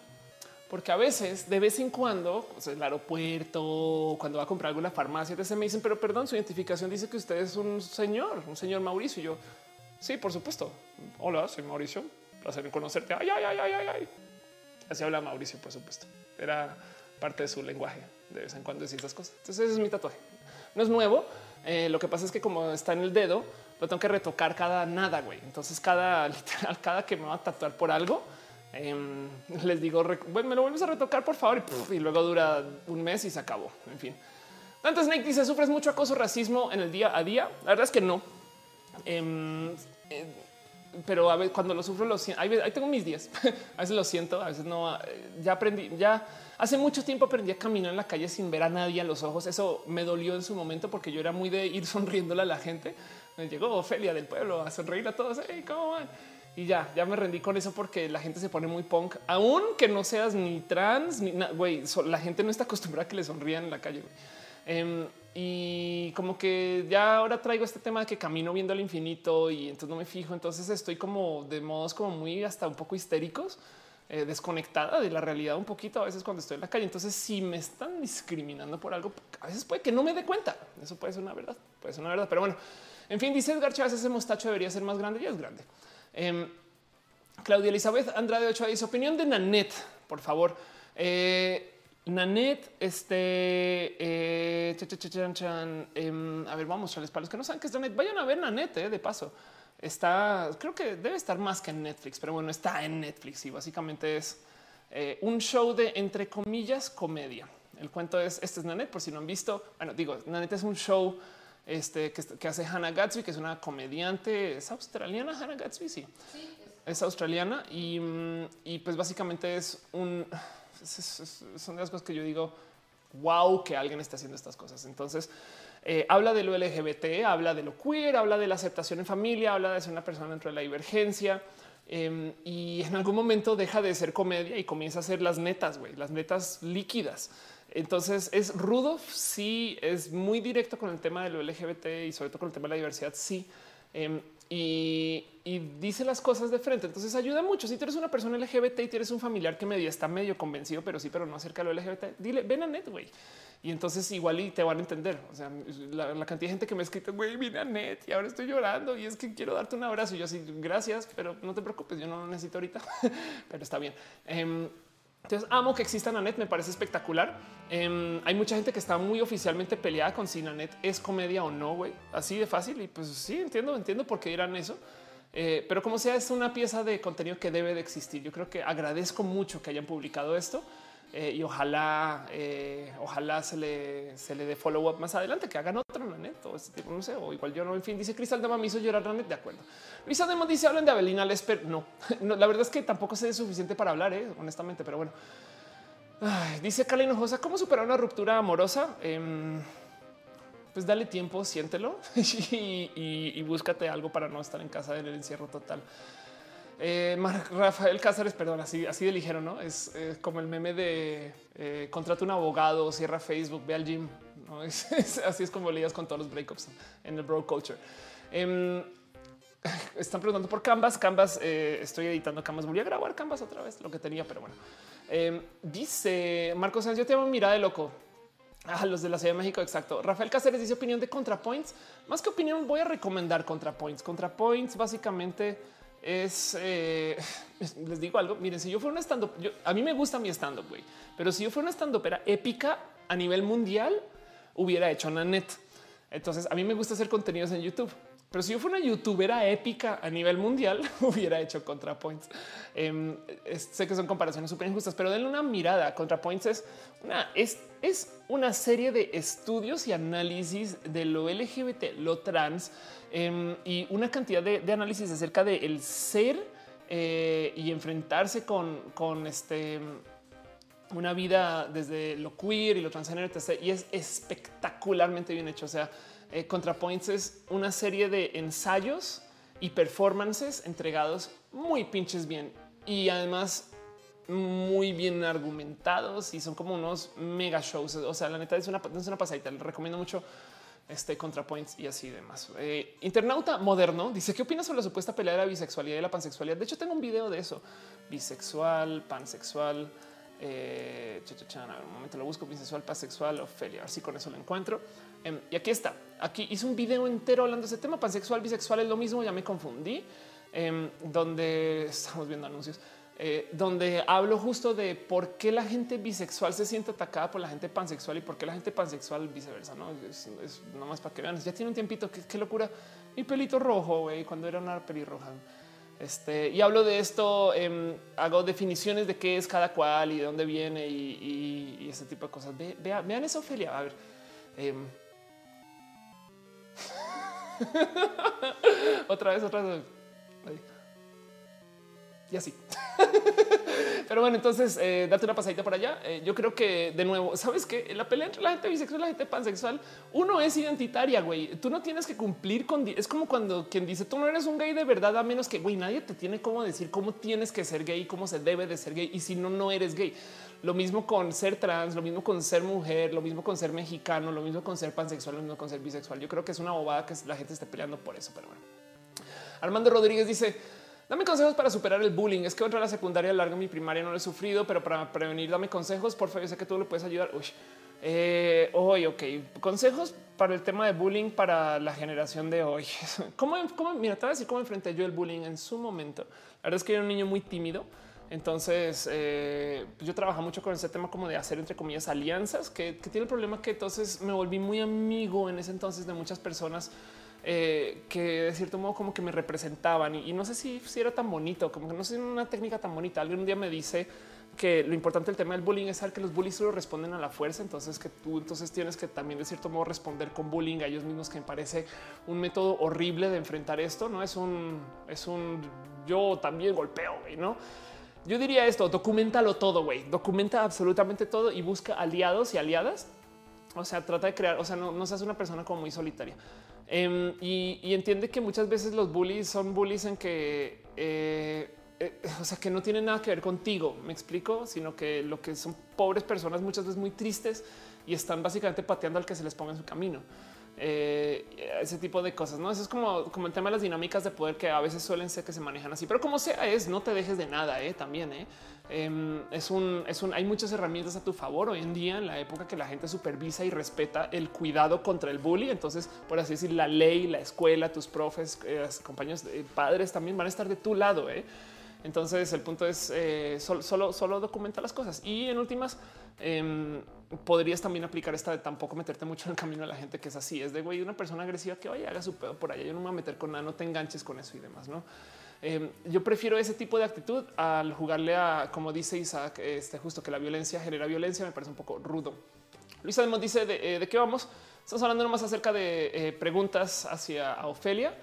porque a veces, de vez en cuando, pues, el aeropuerto, cuando va a comprar alguna farmacia, se me dicen, pero perdón, su identificación dice que usted es un señor, un señor Mauricio. Y yo, sí, por supuesto. Hola, soy Mauricio placer en conocerte. Ay, ay, ay, ay, ay. Así habla Mauricio, por supuesto. Era parte de su lenguaje de vez en cuando decir esas cosas. Entonces ese es mi tatuaje. No es nuevo. Eh, lo que pasa es que como está en el dedo, lo tengo que retocar cada nada, güey. Entonces cada literal, cada que me va a tatuar por algo, em, les digo, bueno, me lo vuelves a retocar, por favor. Y, luego dura un mes y se acabó. En fin. Dante Snake dice, ¿sufres mucho acoso, racismo en el día a día? La verdad es que no. Em, eh, pero a veces cuando lo sufro, lo siento. Ahí, tengo mis días. a veces lo siento, a veces no. Eh, ya aprendí, ya hace mucho tiempo aprendí a caminar en la calle sin ver a nadie a los ojos. Eso me dolió en su momento porque yo era muy de ir sonriéndole a la gente. Me llegó Ofelia del pueblo a sonreír a todos. ¿cómo van? Y ya, ya me rendí con eso porque la gente se pone muy punk, aún que no seas ni trans ni güey. La gente no está acostumbrada a que le sonrían en la calle. Em, y como que ya ahora traigo este tema de que camino viendo el infinito y entonces no me fijo. Entonces estoy como de modos como muy hasta un poco histéricos, eh, desconectada de la realidad un poquito a veces cuando estoy en la calle. Entonces, si me están discriminando por algo, a veces puede que no me dé cuenta. Eso puede ser una verdad, puede ser una verdad, pero bueno, en fin, dice Edgar Chávez, ese mostacho debería ser más grande y es grande. Em, Claudia Elizabeth Andrade Ochoa dice opinión de Nanette, por favor. Eh, Nanette, este, eh, em, a ver, vamos a mostrarles para los que no saben qué es Nanette. Vayan a ver Nanette, eh, de paso. Está, creo que debe estar más que en Netflix, pero bueno, está en Netflix y básicamente es un show de entre comillas comedia. El cuento es este es Nanette, por si no han visto. Bueno, digo, Nanette es un show este, que, hace Hannah Gatsby, que es una comediante, es australiana. Hannah Gatsby, sí, es australiana y, y, pues básicamente es un son de las cosas que yo digo, wow, que alguien esté haciendo estas cosas. Entonces, eh, habla de lo LGBT, habla de lo queer, habla de la aceptación en familia, habla de ser una persona dentro de la divergencia. Em, y en algún momento deja de ser comedia y comienza a ser las netas, güey, las netas líquidas. Entonces es rudo, sí, es muy directo con el tema de lo LGBT y sobre todo con el tema de la diversidad, sí. Em, y, dice las cosas de frente. Entonces ayuda mucho. Si tú eres una persona LGBT y tienes un familiar que medio está medio convencido, pero sí, pero no acerca de lo LGBT, dile ven a net, güey. Y entonces igual y te van a entender. O sea, la, cantidad de gente que me ha escrito, güey, a net y ahora estoy llorando y es que quiero darte un abrazo. Y yo así, gracias, pero no te preocupes, yo no lo necesito ahorita, pero está bien. Em, entonces amo que exista Nanet, me parece espectacular. Em, hay mucha gente que está muy oficialmente peleada con si Nanet es comedia o no, güey. Así de fácil. Y pues sí, entiendo, entiendo por qué dirán eso. Eh, pero como sea, es una pieza de contenido que debe de existir. Yo creo que agradezco mucho que hayan publicado esto. Eh, y ojalá, eh, ojalá se le, se le dé follow up más adelante, que hagan otro Nanet o este tipo, no sé, o igual yo no. En fin, dice Cristal Dama me hizo llorar Nanet, de acuerdo. Luisa Demo dice hablan de Abelina Lesper. No, la verdad es que tampoco sé suficiente para hablar, eh, honestamente, pero bueno. dice Carla Hinojosa, ¿cómo superar una ruptura amorosa? Em, pues dale tiempo, siéntelo y, búscate algo para no estar en casa en el encierro total. Eh, Rafael Cáceres, perdón, así, de ligero, no es como el meme de eh, contrata un abogado, cierra Facebook, ve al gym. así es como leías con todos los breakups en el bro culture. Em, están preguntando por Canvas. Canvas, eh, estoy editando Canvas. Volví a grabar Canvas otra vez, lo que tenía, pero bueno. Em, dice Marcos yo te amo mirada de loco. ah, los de la Ciudad de México, exacto. Rafael Cáceres dice opinión de ContraPoints. Más que opinión, voy a recomendar ContraPoints. ContraPoints básicamente es, eh, les digo algo, miren, si yo fuera un stand-up, a mí me gusta mi stand-up, pero si yo fuera una stand-up era épica a nivel mundial, hubiera hecho una net. Entonces, a mí me gusta hacer contenidos en YouTube. Pero si yo fuera una youtubera épica a nivel mundial, hubiera hecho ContraPoints. Em, sé que son comparaciones súper injustas, pero denle una mirada. ContraPoints es una, es, es una serie de estudios y análisis de lo LGBT, lo trans em, y una cantidad de, análisis acerca de el ser eh, y enfrentarse con, con este una vida desde lo queer y lo transgénero, y es espectacularmente bien hecho. O sea, eh, ContraPoints es una serie de ensayos y performances entregados muy pinches bien y además muy bien argumentados y son como unos mega shows. O sea, la neta es una, es una pasadita. Les recomiendo mucho este ContraPoints y así demás. Eh, internauta moderno dice qué opinas sobre la supuesta pelea de la bisexualidad y la pansexualidad. De hecho, tengo un video de eso. Bisexual, pansexual. Eh, un momento lo busco bisexual, pansexual, Ofelia. Así con eso lo encuentro. Em, y aquí está. Aquí hice un video entero hablando de ese tema. Pansexual, bisexual es lo mismo. Ya me confundí. Em, donde estamos viendo anuncios, eh, donde hablo justo de por qué la gente bisexual se siente atacada por la gente pansexual y por qué la gente pansexual viceversa. No es, nomás para que vean. Ya tiene un tiempito. Qué, locura. Mi pelito rojo, güey, cuando era una pelirroja. Este, y hablo de esto, em, hago definiciones de qué es cada cual y de dónde viene y, ese tipo de cosas. vean eso, Ophelia. A ver. otra vez, otra vez. Y así. Pero bueno, entonces eh, date una pasadita por allá. Eh, yo creo que de nuevo, sabes que la pelea entre la gente bisexual y la gente pansexual, uno es identitaria, güey. Tú no tienes que cumplir con. Es como cuando quien dice tú no eres un gay de verdad, a menos que güey, nadie te tiene cómo decir cómo tienes que ser gay, cómo se debe de ser gay. Y si no, no eres gay. Lo mismo con ser trans, lo mismo con ser mujer, lo mismo con ser mexicano, lo mismo con ser pansexual, lo mismo con ser bisexual. Yo creo que es una bobada que la gente esté peleando por eso, pero bueno. Armando Rodríguez dice: Dame consejos para superar el bullying. Es que otra la secundaria larga mi primaria no lo he sufrido, pero para prevenir, dame consejos. Por favor, yo sé que tú lo puedes ayudar. Uy, eh, hoy, ok. Consejos para el tema de bullying para la generación de hoy. ¿Cómo, cómo mira, te voy a decir cómo enfrenté yo el bullying en su momento. La verdad es que era un niño muy tímido. Entonces eh, yo trabajo mucho con ese tema como de hacer entre comillas alianzas, que, que tiene el problema que entonces me volví muy amigo en ese entonces de muchas personas eh, que de cierto modo como que me representaban y, no sé si, si, era tan bonito, como que no sé una técnica tan bonita. Alguien un día me dice que lo importante del tema del bullying es saber que los bullies solo responden a la fuerza, entonces que tú entonces tienes que también de cierto modo responder con bullying a ellos mismos, que me parece un método horrible de enfrentar esto, no es un es un yo también golpeo, ¿no? Yo diría esto, documentalo todo, güey, documenta absolutamente todo y busca aliados y aliadas. O sea, trata de crear, o sea, no, no seas una persona como muy solitaria. Em, y, entiende que muchas veces los bullies son bullies en que, eh, eh, o sea, que no tienen nada que ver contigo, me explico, sino que lo que son pobres personas muchas veces muy tristes y están básicamente pateando al que se les ponga en su camino. Eh, ese tipo de cosas. No, eso es como, como el tema de las dinámicas de poder que a veces suelen ser que se manejan así, pero como sea, es no te dejes de nada. También eh. Em, es, un, es un, hay muchas herramientas a tu favor hoy en día en la época que la gente supervisa y respeta el cuidado contra el bullying. Entonces, por así decir, la ley, la escuela, tus profes, compañeros, padres también van a estar de tu lado. Entonces, el punto es solo, solo, solo documenta las cosas y en últimas, em, podrías también aplicar esta de tampoco meterte mucho en el camino de la gente que es así. Es de güey, una persona agresiva que vaya haga su pedo por allá. Yo no me voy a meter con nada, no te enganches con eso y demás. No, em, yo prefiero ese tipo de actitud al jugarle a, como dice Isaac, este justo que la violencia genera violencia. Me parece un poco rudo. Luis Además dice eh, de, qué vamos. Estamos hablando nomás acerca de eh, preguntas hacia Ofelia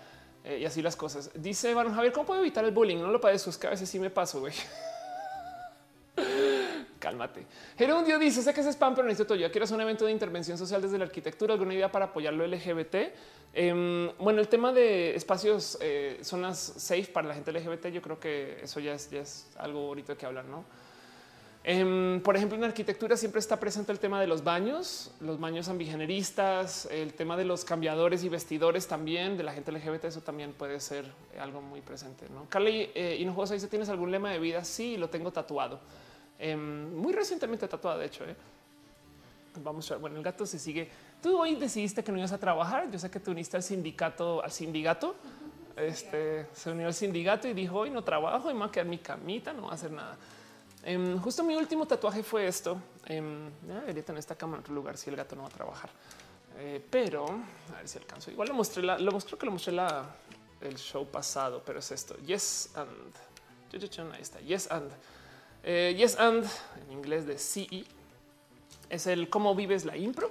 eh, y así las cosas. Dice bueno, Javier, ¿cómo puedo evitar el bullying? No lo padezco, que a veces sí me paso, güey. cálmate. Gerundio dice: Sé que es spam, pero necesito yo. Quiero hacer un evento de intervención social desde la arquitectura. ¿Alguna idea para apoyar lo LGBT? Em, bueno, el tema de espacios, eh, zonas safe para la gente LGBT, yo creo que eso ya es, ya es algo bonito de que hablar, no? Em, por ejemplo, en arquitectura siempre está presente el tema de los baños, los baños ambigeneristas, el tema de los cambiadores y vestidores también de la gente LGBT. Eso también puede ser algo muy presente. ¿no? Carly eh, Hinojosa dice: ¿Tienes algún lema de vida? Sí, lo tengo tatuado. Em, muy recientemente tatuada, de hecho. ¿eh? Vamos a ver. Bueno, el gato se sigue. Tú hoy decidiste que no ibas a trabajar. Yo sé que tú uniste al sindicato, al sindicato. Este se unió al sindicato y dijo: Hoy no trabajo y me voy a quedar mi camita, no va a hacer nada. Em, justo mi último tatuaje fue esto. Eh, debería tener esta cámara en otro lugar si el gato no va a trabajar. Eh, pero a ver si alcanzo. Igual lo mostré, la, lo mostré que lo mostré la, el show pasado, pero es esto. Yes and. Ahí está. Yes and. Eh, yes and en inglés de CE es el cómo vives la impro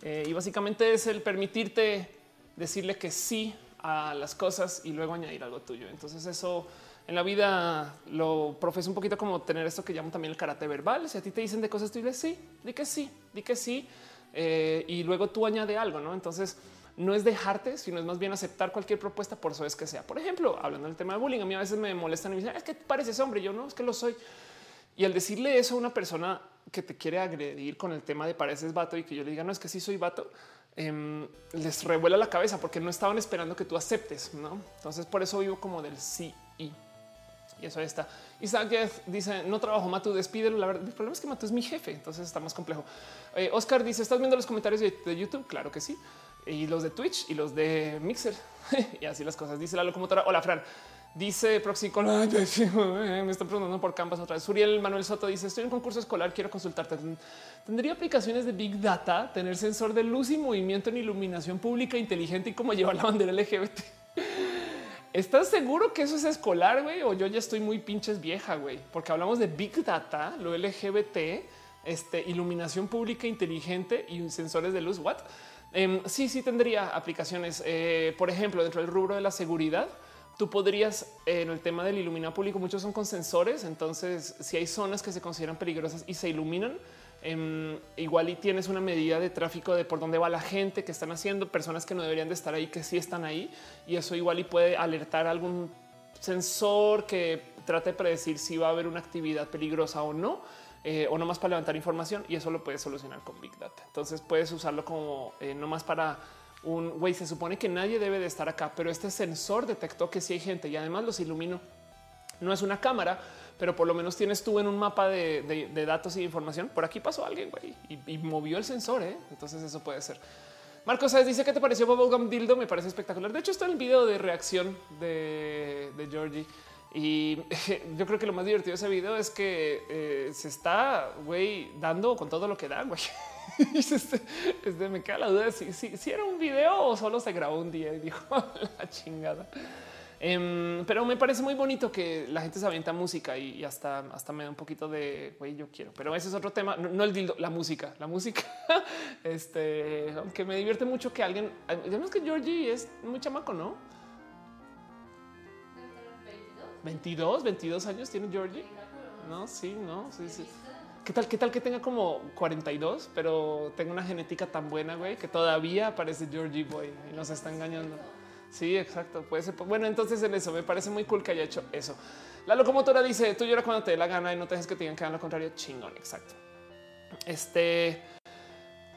eh, y básicamente es el permitirte decirle que sí a las cosas y luego añadir algo tuyo. Entonces eso en la vida lo profeso un poquito como tener esto que llamo también el karate verbal. Si a ti te dicen de cosas, tú dices sí, di que sí, di que sí eh, y luego tú añade algo. No, entonces no es dejarte, sino es más bien aceptar cualquier propuesta por eso es que sea. Por ejemplo, hablando del tema de bullying, a mí a veces me molestan y me dicen es que pareces hombre. Yo no es que lo soy. Y al decirle eso a una persona que te quiere agredir con el tema de pareces vato y que yo le diga no es que sí soy vato, em, les revuela la cabeza porque no estaban esperando que tú aceptes. ¿no? Entonces por eso vivo como del sí y. Y eso está. Isaac dice no trabajo Matu, despídelo. La verdad, el problema es que Matu es mi jefe, entonces está más complejo. Eh, Oscar dice: ¿Estás viendo los comentarios de, YouTube? Claro que sí. Y los de Twitch y los de Mixer y así las cosas. Dice la locomotora. Hola, Fran. Dice Proxy me está preguntando por Canvas otra vez. Suriel Manuel Soto dice: Estoy en un concurso escolar, quiero consultarte. ¿Tendría aplicaciones de Big Data, tener sensor de luz y movimiento en iluminación pública inteligente y cómo llevar la bandera LGBT? ¿Estás seguro que eso es escolar, güey? O yo ya estoy muy pinches vieja, güey, porque hablamos de Big Data, lo LGBT, este, iluminación pública inteligente y sensores de luz. What? Em, sí, sí tendría aplicaciones. Eh, por ejemplo, dentro del rubro de la seguridad tú podrías en el tema del iluminado público, muchos son con sensores. Entonces, si hay zonas que se consideran peligrosas y se iluminan, em, igual y tienes una medida de tráfico de por dónde va la gente que están haciendo, personas que no deberían de estar ahí, que sí están ahí, y eso igual y puede alertar algún sensor que trate de predecir si va a haber una actividad peligrosa o no. Eh, o no más para levantar información y eso lo puedes solucionar con Big Data. Entonces puedes usarlo como eh, no más para un güey. Se supone que nadie debe de estar acá, pero este sensor detectó que sí hay gente y además los iluminó. No es una cámara, pero por lo menos tienes tú en un mapa de, datos y información. Por aquí pasó alguien güey, y, movió el sensor. ¿eh? Entonces eso puede ser. Marcos ¿sabes? dice que te pareció Bubblegum Dildo. Me parece espectacular. De hecho, está en el video de reacción de, de Georgie. Y yo creo que lo más divertido de ese video es que eh, se está güey dando con todo lo que da. Güey. este, me queda la duda de si, si, era un video o solo se grabó un día y dijo la chingada. Em, pero me parece muy bonito que la gente se avienta música y, hasta, hasta me da un poquito de güey, yo quiero, pero ese es otro tema. No, el dildo, la música, la música. este, aunque me divierte mucho que alguien, además que Georgie es muy chamaco, no? 22, 22 años tiene Georgie. No, sí, no, sí, sí. ¿Qué tal, qué tal que tenga como 42, pero tenga una genética tan buena, güey, que todavía parece Georgie Boy y nos está engañando? Sí, exacto. Puede ser. Bueno, entonces en eso me parece muy cool que haya hecho eso. La locomotora dice: Tú lloras cuando te dé la gana y no te dejes que te digan que hagan lo contrario. Chingón. Exacto. Este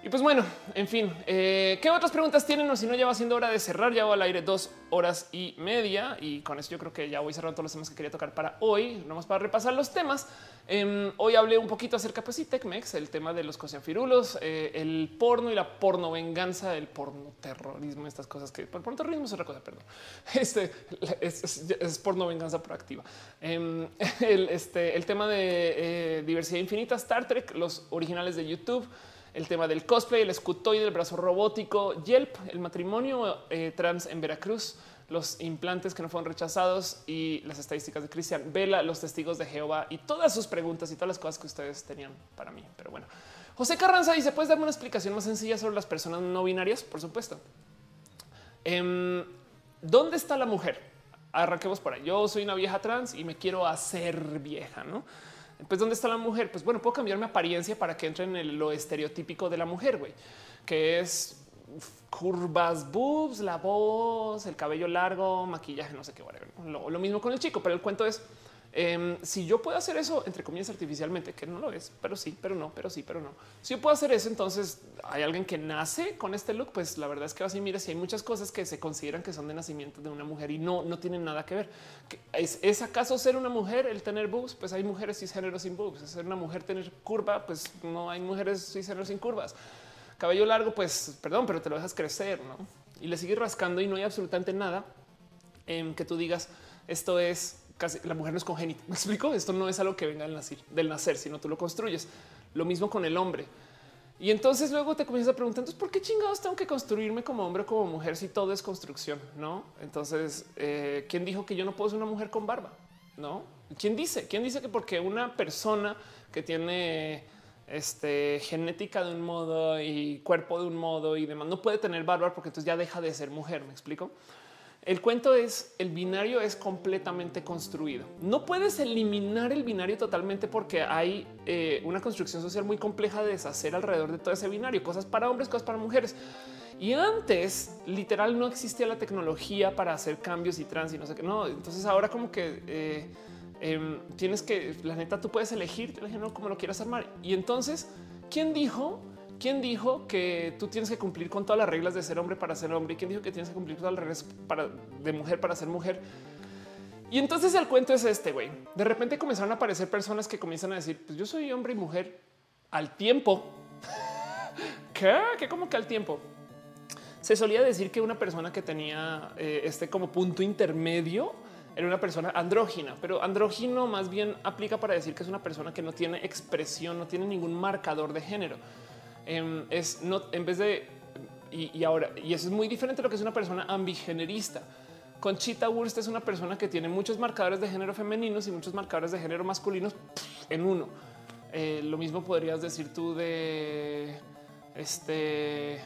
y pues bueno, en fin, eh, ¿qué otras preguntas tienen? O si no, ya va siendo hora de cerrar, ya va al aire dos horas y media. Y con eso yo creo que ya voy cerrando todos los temas que quería tocar para hoy, nomás para repasar los temas. Em, hoy hablé un poquito acerca, pues sí, Tecmex, el tema de los cocianfirulos, eh, el porno y la porno venganza, el porno terrorismo, estas cosas que por porno terrorismo es otra cosa, perdón. Este es, porno venganza proactiva. Em, el, este, el tema de eh, diversidad infinita, Star Trek, los originales de YouTube el tema del cosplay, el escutoide, el brazo robótico, Yelp, el matrimonio eh, trans en Veracruz, los implantes que no fueron rechazados y las estadísticas de Cristian Vela, los testigos de Jehová y todas sus preguntas y todas las cosas que ustedes tenían para mí. Pero bueno, José Carranza dice: ¿Puedes darme una explicación más sencilla sobre las personas no binarias? Por supuesto. Em, ¿Dónde está la mujer? Arranquemos por ahí. Yo soy una vieja trans y me quiero hacer vieja, no? Pues ¿dónde está la mujer? Pues bueno, puedo cambiar mi apariencia para que entre en lo estereotípico de la mujer, güey, que es curvas, boobs, la voz, el cabello largo, maquillaje, no sé qué, lo mismo con el chico, pero el cuento es Em, si yo puedo hacer eso, entre comillas, artificialmente, que no lo es, pero sí, pero no, pero sí, pero no. Si yo puedo hacer eso, entonces hay alguien que nace con este look, pues la verdad es que así mira, si hay muchas cosas que se consideran que son de nacimiento de una mujer y no, no tienen nada que ver. ¿Es, ¿Es acaso ser una mujer el tener boobs? Pues hay mujeres cisgénero sin boobs. ¿Es ser una mujer tener curva? Pues no hay mujeres cisgénero sin curvas. Cabello largo, pues perdón, pero te lo dejas crecer, ¿no? Y le sigues rascando y no hay absolutamente nada en que tú digas esto es casi la mujer no es congénita. Me explico. Esto no es algo que venga del nacer, del nacer, sino tú lo construyes. Lo mismo con el hombre. Y entonces luego te comienzas a preguntar, ¿por qué chingados tengo que construirme como hombre o como mujer si todo es construcción? No. Entonces, eh, ¿quién dijo que yo no puedo ser una mujer con barba? No. ¿Quién dice? ¿Quién dice que porque una persona que tiene este genética de un modo y cuerpo de un modo y demás no puede tener barba porque entonces ya deja de ser mujer? Me explico. El cuento es el binario es completamente construido. No puedes eliminar el binario totalmente porque hay eh, una construcción social muy compleja de deshacer alrededor de todo ese binario, cosas para hombres, cosas para mujeres. Y antes, literal, no existía la tecnología para hacer cambios y trans y no sé qué. No, entonces ahora como que eh, em, tienes que, la neta, tú puedes elegir, como lo quieras armar. Y entonces, ¿quién dijo? ¿Quién dijo que tú tienes que cumplir con todas las reglas de ser hombre para ser hombre? ¿Y quién dijo que tienes que cumplir todas las reglas para, de mujer para ser mujer? Y entonces el cuento es este, güey. De repente comenzaron a aparecer personas que comienzan a decir, pues yo soy hombre y mujer al tiempo. ¿Qué? ¿Qué como que al tiempo? Se solía decir que una persona que tenía eh, este como punto intermedio era una persona andrógina, pero andrógino más bien aplica para decir que es una persona que no tiene expresión, no tiene ningún marcador de género. Es no en vez de y, ahora, y eso es muy diferente a lo que es una persona ambigenerista. Conchita Wurst es una persona que tiene muchos marcadores de género femeninos y muchos marcadores de género masculinos en uno. Eh, lo mismo podrías decir tú de este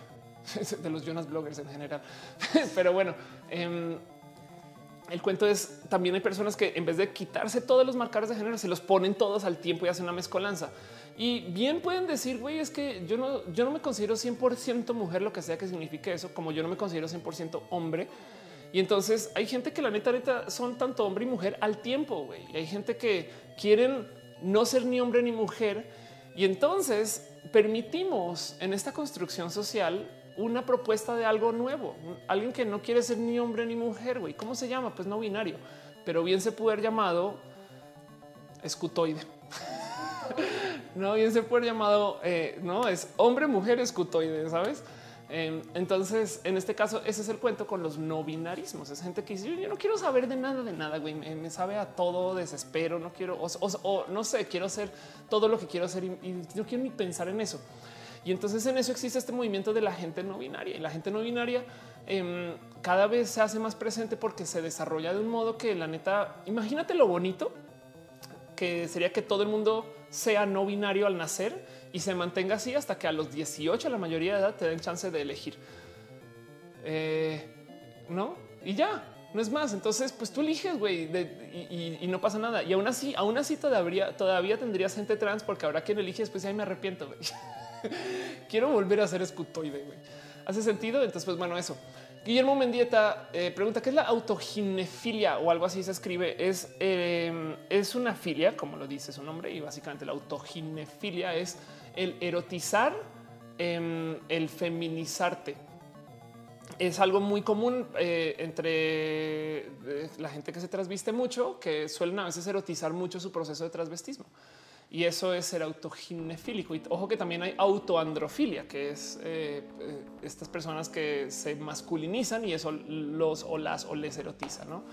de los Jonas bloggers en general. Pero bueno, em, el cuento es también hay personas que en vez de quitarse todos los marcadores de género, se los ponen todos al tiempo y hacen una mezcolanza. Y bien pueden decir, güey, es que yo no, yo no me considero 100% mujer, lo que sea que signifique eso, como yo no me considero 100% hombre. Y entonces hay gente que la neta, neta son tanto hombre y mujer al tiempo. güey. Y hay gente que quieren no ser ni hombre ni mujer. Y entonces permitimos en esta construcción social una propuesta de algo nuevo, alguien que no quiere ser ni hombre ni mujer. güey. ¿Cómo se llama? Pues no binario, pero bien se puede haber llamado escutoide. no bien se puede llamado, eh, no es hombre, mujer, escutoide, sabes? Em, entonces, en este caso, ese es el cuento con los no binarismos. Es gente que dice yo no quiero saber de nada, de nada, güey. Me, sabe a todo, desespero, no quiero, o, no sé, quiero ser todo lo que quiero hacer y, y no quiero ni pensar en eso. Y entonces en eso existe este movimiento de la gente no binaria y la gente no binaria em, cada vez se hace más presente porque se desarrolla de un modo que la neta, imagínate lo bonito que sería que todo el mundo sea no binario al nacer y se mantenga así hasta que a los 18, la mayoría de edad, te den chance de elegir. Eh, no, y ya, no es más. Entonces, pues tú eliges, güey, y, no pasa nada. Y aún así, aún así todavía, todavía tendrías gente trans porque ahora quien elige, pues ahí me arrepiento. Quiero volver a ser escutoide. Güey. Hace sentido. Entonces, pues bueno, eso. Guillermo Mendieta eh, pregunta qué es la autoginefilia o algo así se escribe. Es, em, es una filia, como lo dice su nombre, y básicamente la autoginefilia es el erotizar, em, el feminizarte. Es algo muy común eh, entre eh, la gente que se trasviste mucho, que suelen a veces erotizar mucho su proceso de transvestismo y eso es ser autoginefílico. Y ojo que también hay autoandrofilia, que es eh, eh, estas personas que se masculinizan y eso los o las o les erotiza, ¿no?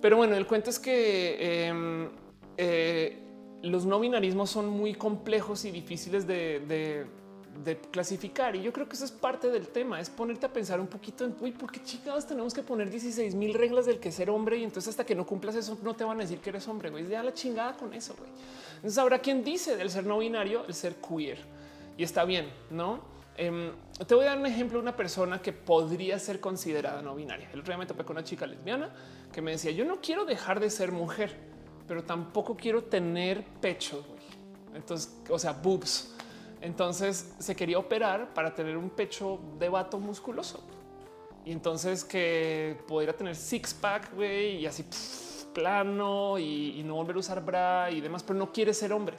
Pero bueno, el cuento es que em, eh, los no binarismos son muy complejos y difíciles de de clasificar. Y yo creo que eso es parte del tema, es ponerte a pensar un poquito en, uy, ¿por qué chicas tenemos que poner 16 mil reglas del que ser hombre? Y entonces hasta que no cumplas eso no te van a decir que eres hombre, güey. Ya la chingada con eso, güey. Entonces habrá quien dice del ser no binario, el ser queer. Y está bien, ¿no? Em, te voy a dar un ejemplo de una persona que podría ser considerada no binaria. El otro día me topé con una chica lesbiana que me decía, yo no quiero dejar de ser mujer, pero tampoco quiero tener pecho. Entonces, o sea, boobs entonces se quería operar para tener un pecho de vato musculoso. Y entonces que pudiera tener six pack y así plano y, no volver a usar bra y demás, pero no quiere ser hombre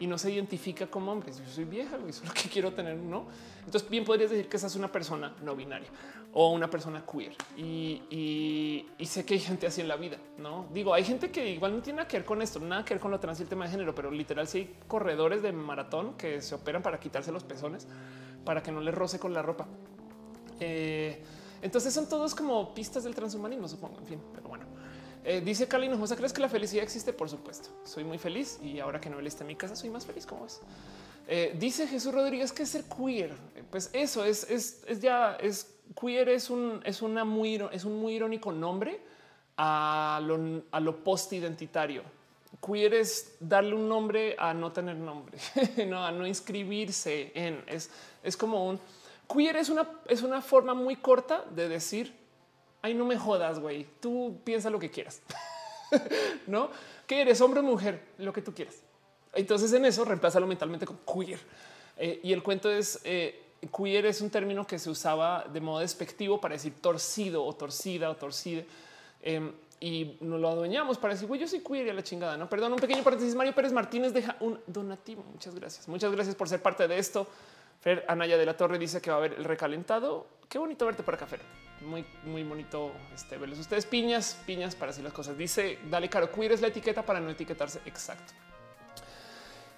y no se identifica como hombre. Yo soy vieja, y eso es lo que quiero tener, no? Entonces, bien podrías decir que esa es una persona no binaria o una persona queer. Y, sé que hay gente así en la vida, no digo, hay gente que igual no tiene nada que ver con esto, nada que ver con lo trans y el tema de género, pero literal, si hay corredores de maratón que se operan para quitarse los pezones para que no les roce con la ropa. Eh, entonces son todos como pistas del transhumanismo, supongo. En fin, pero bueno. Eh, dice Cali Hinojosa, ¿crees que la felicidad existe? Por supuesto. Soy muy feliz y ahora que no él está en mi casa, soy más feliz. como es? Eh, dice Jesús Rodríguez que ser queer. Pues eso es, es, es ya es queer es un, es muy, un muy irónico nombre a lo, a lo post identitario. Queer es darle un nombre a no tener nombre, no, a no inscribirse en es, es como un queer es una, es una forma muy corta de decir Ay, no me jodas, güey. Tú piensa lo que quieras. no que eres hombre o mujer, lo que tú quieras. Entonces en eso reemplázalo mentalmente con queer. Eh, y el cuento es eh, queer es un término que se usaba de modo despectivo para decir torcido o torcida o torcida. Em, y nos lo adueñamos para decir, güey, yo soy queer y a la chingada, ¿no? Perdón, un pequeño paréntesis. Mario Pérez Martínez deja un donativo. Muchas gracias. Muchas gracias por ser parte de esto. Fer Anaya de la Torre dice que va a haber el recalentado. Qué bonito verte por acá, Fer muy, muy bonito este, verles ustedes. Piñas, piñas para así las cosas. Dice, dale caro, queer es la etiqueta para no etiquetarse. Exacto.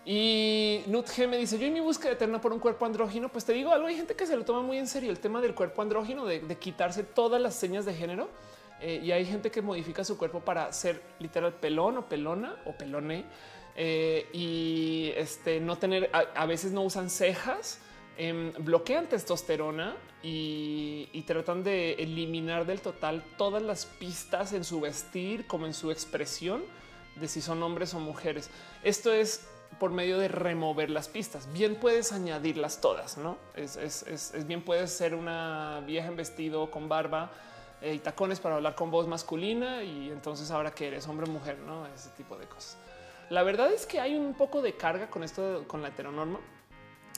Y Nut G me dice, yo en mi búsqueda eterna por un cuerpo andrógino, pues te digo algo, hay gente que se lo toma muy en serio el tema del cuerpo andrógino, de, quitarse todas las señas de género. Eh, y hay gente que modifica su cuerpo para ser literal pelón o pelona o pelone. Eh, y este, no tener, a veces no usan cejas Em, bloquean testosterona y, tratan de eliminar del total todas las pistas en su vestir como en su expresión de si son hombres o mujeres. Esto es por medio de remover las pistas. Bien puedes añadirlas todas, no es, bien. Puedes ser una vieja en vestido con barba y tacones para hablar con voz masculina y entonces ahora que eres hombre o mujer, no ese tipo de cosas. La verdad es que hay un poco de carga con esto, con la heteronorma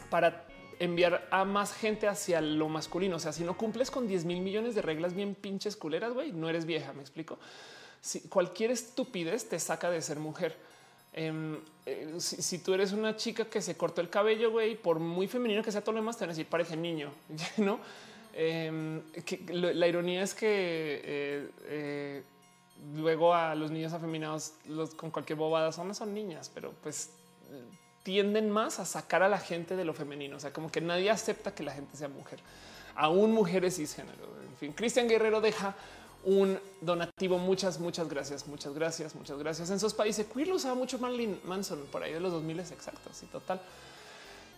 para enviar a más gente hacia lo masculino. O sea, si no cumples con 10 mil millones de reglas bien pinches culeras, güey, no eres vieja. Me explico. Si cualquier estupidez te saca de ser mujer. Em, eh, si, tú eres una chica que se cortó el cabello, güey, por muy femenino que sea todo lo demás, te van a decir parece niño, no? Em, la ironía es que eh, eh, luego a los niños afeminados con cualquier bobada son, son niñas, pero pues tienden más a sacar a la gente de lo femenino. O sea, como que nadie acepta que la gente sea mujer, aún mujeres cisgénero. En fin, Cristian Guerrero deja un donativo. Muchas, muchas gracias, muchas gracias, muchas gracias. En sus países, queer lo usaba mucho Marilyn Manson por ahí de los 2000 exactos y total.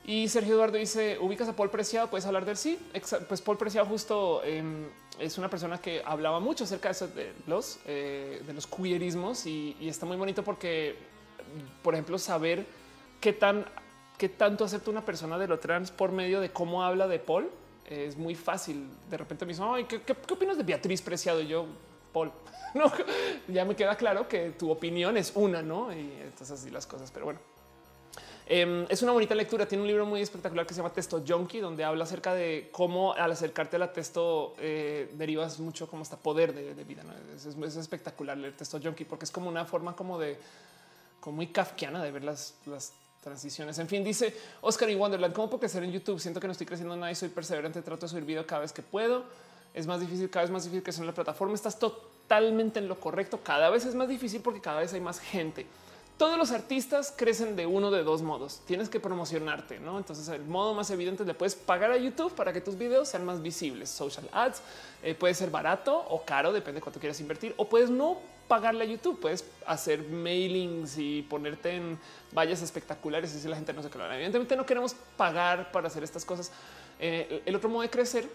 Y Sergio Eduardo dice: Ubicas a Paul Preciado, puedes hablar de él. Sí, pues Paul Preciado, justo em, es una persona que hablaba mucho acerca de, eso, de los eh, queerismos y está muy bonito porque, por ejemplo, saber qué tan qué tanto acepta una persona de lo trans por medio de cómo habla de Paul es muy fácil. De repente me dicen, ¿qué, qué, opinas de Beatriz Preciado? Y yo, Paul, no, ya me queda claro que tu opinión es una, ¿no? Y entonces así las cosas, pero bueno. Em, es una bonita lectura. Tiene un libro muy espectacular que se llama Testo Junkie, donde habla acerca de cómo al acercarte a la testo eh, derivas mucho como hasta poder de, vida. Es, espectacular leer Testo Junkie porque es como una forma como de como muy kafkiana de ver las transiciones. En fin, dice Oscar y Wonderland, ¿cómo puedo crecer en YouTube? Siento que no estoy creciendo nada y soy perseverante, trato de subir video cada vez que puedo. Es más difícil, cada vez más difícil crecer en la plataforma. Estás totalmente en lo correcto. Cada vez es más difícil porque cada vez hay más gente. Todos los artistas crecen de uno de dos modos. Tienes que promocionarte, ¿no? Entonces el modo más evidente le puedes pagar a YouTube para que tus videos sean más visibles. Social ads eh, puede ser barato o caro, depende de cuánto quieras invertir, o puedes no pagarle a YouTube. Puedes hacer mailings y ponerte en vallas espectaculares y si la gente no se claro. Evidentemente no queremos pagar para hacer estas cosas. Eh, el otro modo de crecer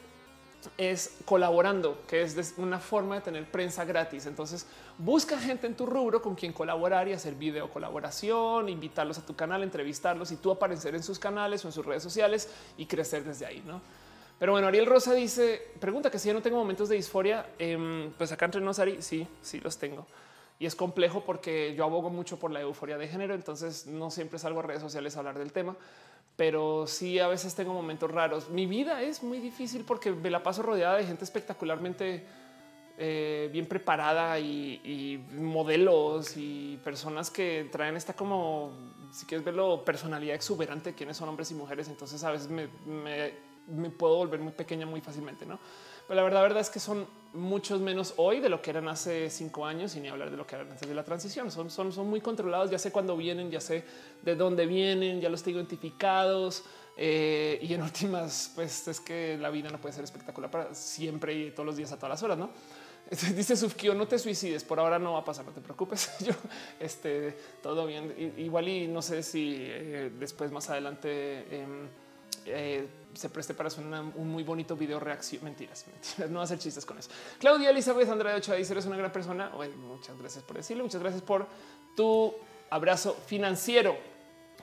es colaborando, que es una forma de tener prensa gratis. Entonces busca gente en tu rubro con quien colaborar y hacer video colaboración, invitarlos a tu canal, entrevistarlos y tú aparecer en sus canales o en sus redes sociales y crecer desde ahí. ¿no? Pero bueno, Ariel Rosa dice, pregunta que si yo no tengo momentos de disforia, em, pues acá entre nos, Ari, sí, sí los tengo. Y es complejo porque yo abogo mucho por la euforia de género, entonces no siempre salgo a redes sociales a hablar del tema, pero sí a veces tengo momentos raros. Mi vida es muy difícil porque me la paso rodeada de gente espectacularmente eh, bien preparada y, modelos y personas que traen esta como, si quieres verlo, personalidad exuberante, quienes son hombres y mujeres. Entonces a veces me me puedo volver muy pequeña muy fácilmente, ¿no? Pero la verdad, verdad es que son muchos menos hoy de lo que eran hace cinco años y ni hablar de lo que eran antes de la transición. Son, son, son muy controlados. Ya sé cuándo vienen, ya sé de dónde vienen, ya los tengo identificados. Eh, y en últimas, pues es que la vida no puede ser espectacular para siempre y todos los días a todas las horas, no? Dice Sufkio, no te suicides, por ahora no va a pasar, no te preocupes. Yo, este, todo bien. Igual y no sé si eh, después más adelante em, eh, se preste para hacer un muy bonito video reacción. Mentiras, mentiras, no hacer chistes con eso. Claudia Elizabeth Andrade Ochoa dice: Eres una gran persona. muchas gracias por decirlo. Muchas gracias por tu abrazo financiero.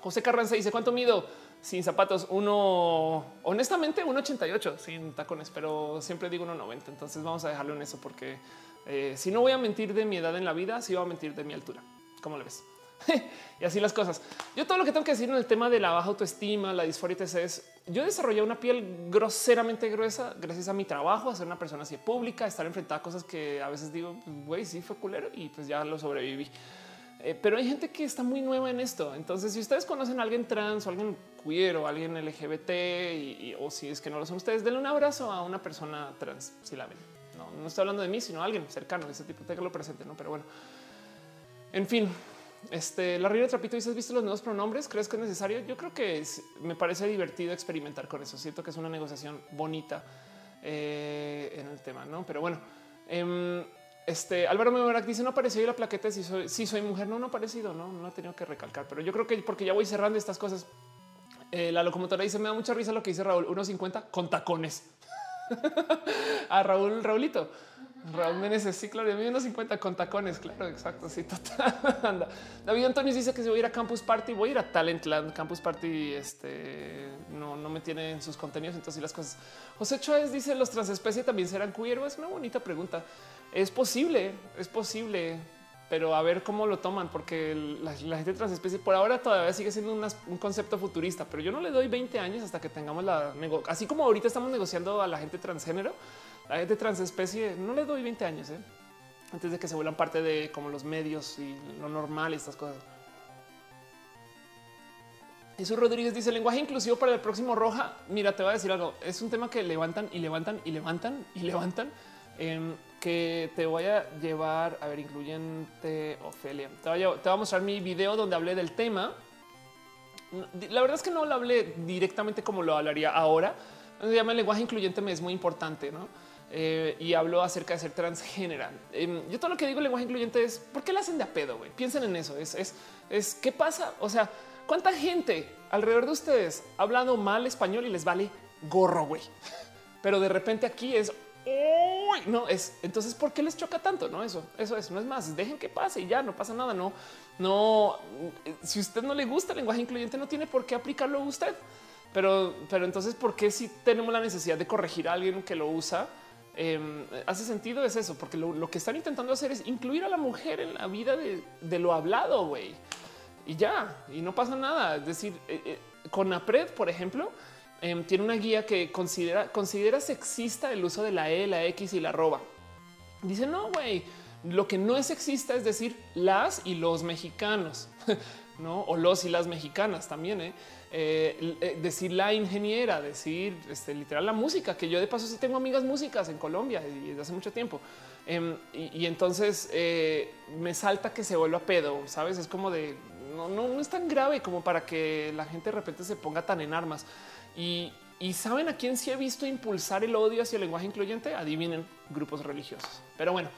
José Carranza dice: ¿Cuánto mido? Sin zapatos, uno honestamente 1.88 sin tacones, pero siempre digo 1.90. Entonces vamos a dejarlo en eso porque eh, si no voy a mentir de mi edad en la vida, sí voy a mentir de mi altura. ¿Cómo lo ves? y así las cosas. Yo todo lo que tengo que decir en el tema de la baja autoestima, la disforia es yo desarrollé una piel groseramente gruesa gracias a mi trabajo, a ser una persona así pública, estar enfrentada a cosas que a veces digo, güey, sí fue culero y pues ya lo sobreviví. Eh, pero hay gente que está muy nueva en esto. Entonces, si ustedes conocen a alguien trans o alguien queer o alguien LGBT o si es que no lo son ustedes, denle un abrazo a una persona trans si la ven. No, no estoy hablando de mí, sino a alguien cercano ese tipo. lo presente, no? Pero bueno, en fin, este, la de Trapito dice: ¿Has visto los nuevos pronombres? ¿Crees que es necesario? Yo creo que me parece divertido experimentar con eso. Siento que es una negociación bonita eh, en el tema, no? Pero bueno, em, este Álvaro Memorac dice: No apareció la plaqueta. Si soy, si soy mujer, no, no ha aparecido, no, no ha tenido que recalcar, pero yo creo que porque ya voy cerrando estas cosas. Eh, la locomotora dice: Me da mucha risa lo que dice Raúl 1.50 con tacones. a Raúl Raulito. Raúl Meneses, sí, claro, unos 50 con tacones, claro, exacto, sí, total. David Antonio dice que si voy a ir a Campus Party, voy a ir a Talentland. Campus Party este, no, no me tiene en sus contenidos, entonces las cosas. José Chávez dice, ¿los transespecies también serán queer? Es una bonita pregunta. Es posible, es posible, pero a ver cómo lo toman, porque la, gente transespecie por ahora todavía sigue siendo un concepto futurista, pero yo no le doy 20 años hasta que tengamos la... Así como ahorita estamos negociando a la gente transgénero, la gente transespecie, no le doy 20 años, ¿eh? antes de que se vuelvan parte de como los medios y lo normal y estas cosas. Jesús Rodríguez dice lenguaje inclusivo para el próximo roja. Mira, te voy a decir algo. Es un tema que levantan y levantan y levantan y levantan. Em, que te voy a llevar a ver, incluyente Ofelia. Te voy, a, mostrar mi video donde hablé del tema. La verdad es que no lo hablé directamente como lo hablaría ahora. Se llama lenguaje incluyente, me es muy importante, no? Eh, y hablo acerca de ser transgénero. Em, yo todo lo que digo lenguaje incluyente es por qué la hacen de a pedo. güey? Piensen en eso. Es, es, es qué pasa. O sea, cuánta gente alrededor de ustedes ha hablado mal español y les vale gorro, güey. Pero de repente aquí es no es. Entonces, ¿por qué les choca tanto? No, eso, eso es. No es más. Dejen que pase y ya no pasa nada. No, no. Si usted no le gusta el lenguaje incluyente, no tiene por qué aplicarlo a usted. Pero, pero entonces, ¿por qué si tenemos la necesidad de corregir a alguien que lo usa? Em, hace sentido es eso, porque lo, que están intentando hacer es incluir a la mujer en la vida de, lo hablado, güey. Y ya, y no pasa nada. Es decir, eh, eh, con APRED, por ejemplo, em, tiene una guía que considera, considera sexista el uso de la E, la X y la arroba. Dice, no, güey, lo que no es sexista es decir las y los mexicanos, ¿no? O los y las mexicanas también, ¿eh? Eh, eh, decir la ingeniera, decir este, literal la música, que yo de paso sí tengo amigas músicas en Colombia y desde hace mucho tiempo. Em, y, entonces eh, me salta que se vuelva pedo, sabes? Es como de no, no, es tan grave como para que la gente de repente se ponga tan en armas. Y, saben a quién sí he visto impulsar el odio hacia el lenguaje incluyente. Adivinen grupos religiosos. Pero bueno,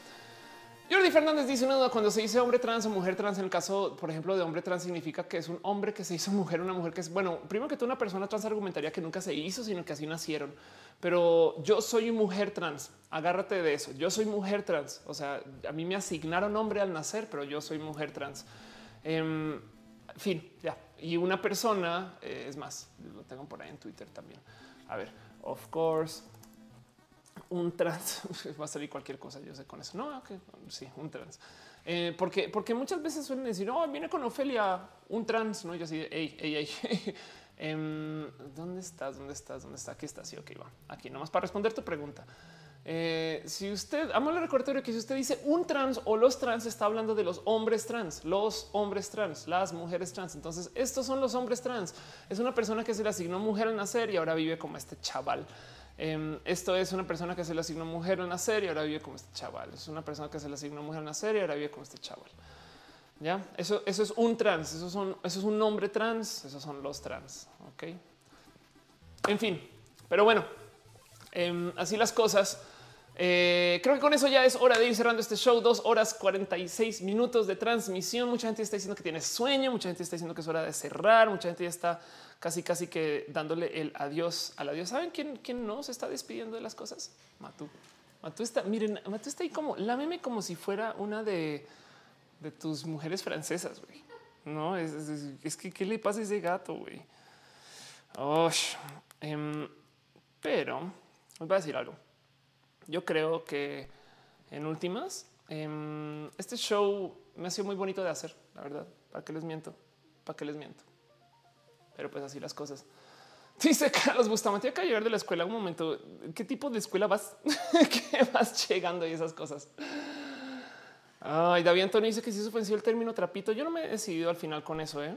Jordi Fernández dice una duda cuando se dice hombre trans o mujer trans. En el caso, por ejemplo, de hombre trans, significa que es un hombre que se hizo mujer, una mujer que es bueno. Primero que todo, una persona trans argumentaría que nunca se hizo, sino que así nacieron. Pero yo soy mujer trans. Agárrate de eso. Yo soy mujer trans. O sea, a mí me asignaron hombre al nacer, pero yo soy mujer trans. En em, fin, ya. Y una persona eh, es más, lo tengo por ahí en Twitter también. A ver, of course un trans va a salir cualquier cosa. Yo sé con eso. No, sí, un trans. Eh, porque, porque muchas veces suelen decir, no, viene con Ofelia un trans. No, yo así, hey, hey. ¿Dónde estás? ¿Dónde estás? ¿Dónde está? Aquí está. Sí, ok, va aquí nomás para responder tu pregunta. Eh, si usted, amo el recordatorio que si usted dice un trans o los trans, está hablando de los hombres trans, los hombres trans, las mujeres trans. Entonces, estos son los hombres trans. Es una persona que se le asignó mujer al nacer y ahora vive como este chaval. Em, esto es una persona que se le asignó mujer en la serie, ahora vive como este chaval. Es una persona que se le asignó mujer en la serie, ahora vive como este chaval. Ya eso, eso es un trans, eso, son, eso es un nombre trans, esos son los trans. Ok. En fin, pero bueno, em, así las cosas. Eh, creo que con eso ya es hora de ir cerrando este show. Dos horas 46 minutos de transmisión. Mucha gente está diciendo que tiene sueño, mucha gente está diciendo que es hora de cerrar, mucha gente ya está casi, casi que dándole el adiós al adiós. ¿Saben quién, quién no se está despidiendo de las cosas? Matú. Matú está, miren, Matú está ahí como, lámeme como si fuera una de, de tus mujeres francesas, güey. No, es, que, ¿qué le pasa a ese gato, güey? Em, pero, os voy a decir algo. Yo creo que en últimas, em, este show me ha sido muy bonito de hacer, la verdad. ¿Para qué les miento? ¿Para qué les miento? Pero pues así las cosas. Dice Carlos Bustamante, acá llegar de la escuela un momento. ¿Qué tipo de escuela vas? ¿Qué vas llegando y esas cosas? Ay, David Antonio dice que si es ofensivo el término trapito. Yo no me he decidido al final con eso. ¿eh?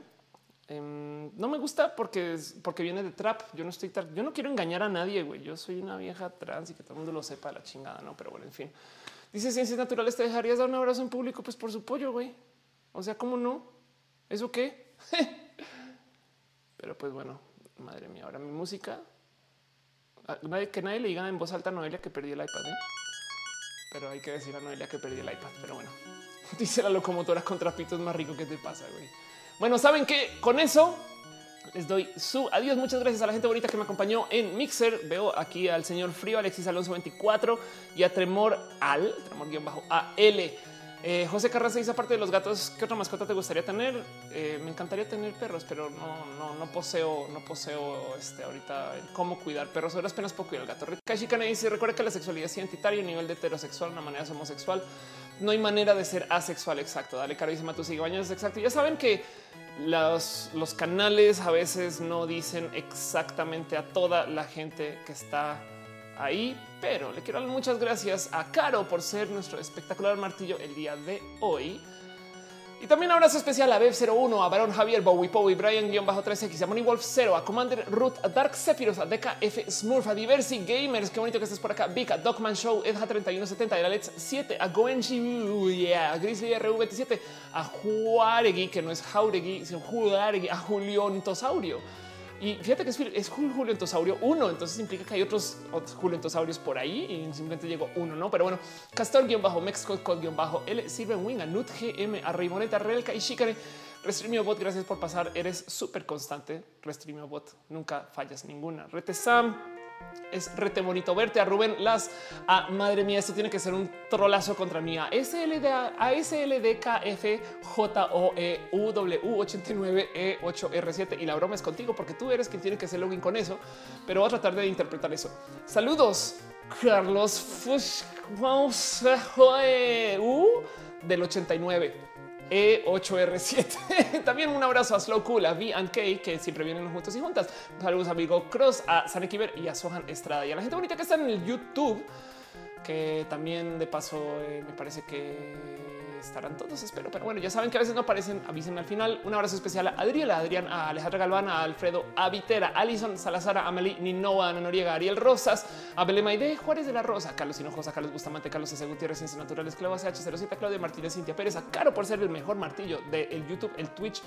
Em, no me gusta porque, porque viene de trap. Yo no estoy, yo no quiero engañar a nadie. güey. Yo soy una vieja trans y que todo el mundo lo sepa la chingada, no? Pero bueno, en fin. Dice ciencias naturales. ¿Te dejarías dar un abrazo en público? Pues por su pollo, güey. O sea, ¿cómo no? ¿Eso qué? Pero pues bueno, madre mía, ahora mi música. Ah, que nadie le diga en voz alta a Noelia que perdí el iPad. ¿eh? Pero hay que decir a Noelia que perdí el iPad. Pero bueno, dice la locomotora con trapitos más rico que te pasa, güey. Bueno, saben que con eso les doy su adiós. Muchas gracias a la gente bonita que me acompañó en Mixer. Veo aquí al señor Frío, Alexis Alonso 24 y a Tremor Al, Tremor guion bajo AL. Eh, José Carranza dice aparte de los gatos, ¿qué otra mascota te gustaría tener? Eh, me encantaría tener perros, pero no, no, no poseo, no poseo este ahorita cómo cuidar perros. Ahora apenas puedo cuidar el gato. Kashi dice recuerda que la sexualidad es identitaria, a nivel de heterosexual, una manera homosexual. No hay manera de ser asexual. Exacto. Dale, caro dice Matu sigue es exacto. Ya saben que los canales a veces no dicen exactamente a toda la gente que está ahí, pero le quiero dar muchas gracias a Caro por ser nuestro espectacular martillo el día de hoy. Y también abrazo especial a Bev01, a Barón Javier, Bowie Powie, Brian-3X, a Money Wolf 0, a Commander Root, a Dark Sephiroth, a DKF Smurf, a Diversi Gamers, qué bonito que estés por acá, Vika, Dogman Show, Edja3170, a Let's 7, a Goenji, yeah, a Grizzly RV27, a Juaregui, que no es Jauregui, sino Juaregui, a Julión Tosaurio y fíjate que es, es Julentosaurio 1, entonces implica que hay otros, otros Julentosaurios por ahí y simplemente llegó uno, ¿no? Pero bueno, Castor-Mexico-L, Silver Wing, a Nut GM, a Raimoneta, Relka y Shikare. Restreamio Bot, gracias por pasar. Eres súper constante. Restreamio Bot, nunca fallas ninguna. Rete Sam, es rete bonito verte a Rubén Las. A madre mía, esto tiene que ser un trolazo contra mí. A SLD, a SLDKF JOEW 89E8R7. Y la broma es contigo porque tú eres quien tiene que hacer login con eso, pero voy a tratar de interpretar eso. Saludos, Carlos Fush del 89. E8R7. También un abrazo a Slow Cool, a V and K, que siempre vienen juntos y juntas. Saludos amigo Cross, a Sanekiber y a Sohan Estrada y a la gente bonita que está en el YouTube, que también de paso eh, me parece que estarán todos, espero. Pero bueno, ya saben que a veces no aparecen, avisen al final. Un abrazo especial a Adriela, a Adrián, a Alejandra Galván, a Alfredo, a Vitera, a Alison Salazar, a Amelie Ninoa, Ana Noriega, Ariel Rosas, a Belema de Juárez de la Rosa, Carlos Hinojosa, Carlos Bustamante, Carlos S. Gutiérrez, Ciencias Naturales, Cleva CH07, Claudia Martínez, Cintia Pérez, a Caro por ser el mejor martillo del YouTube, el Twitch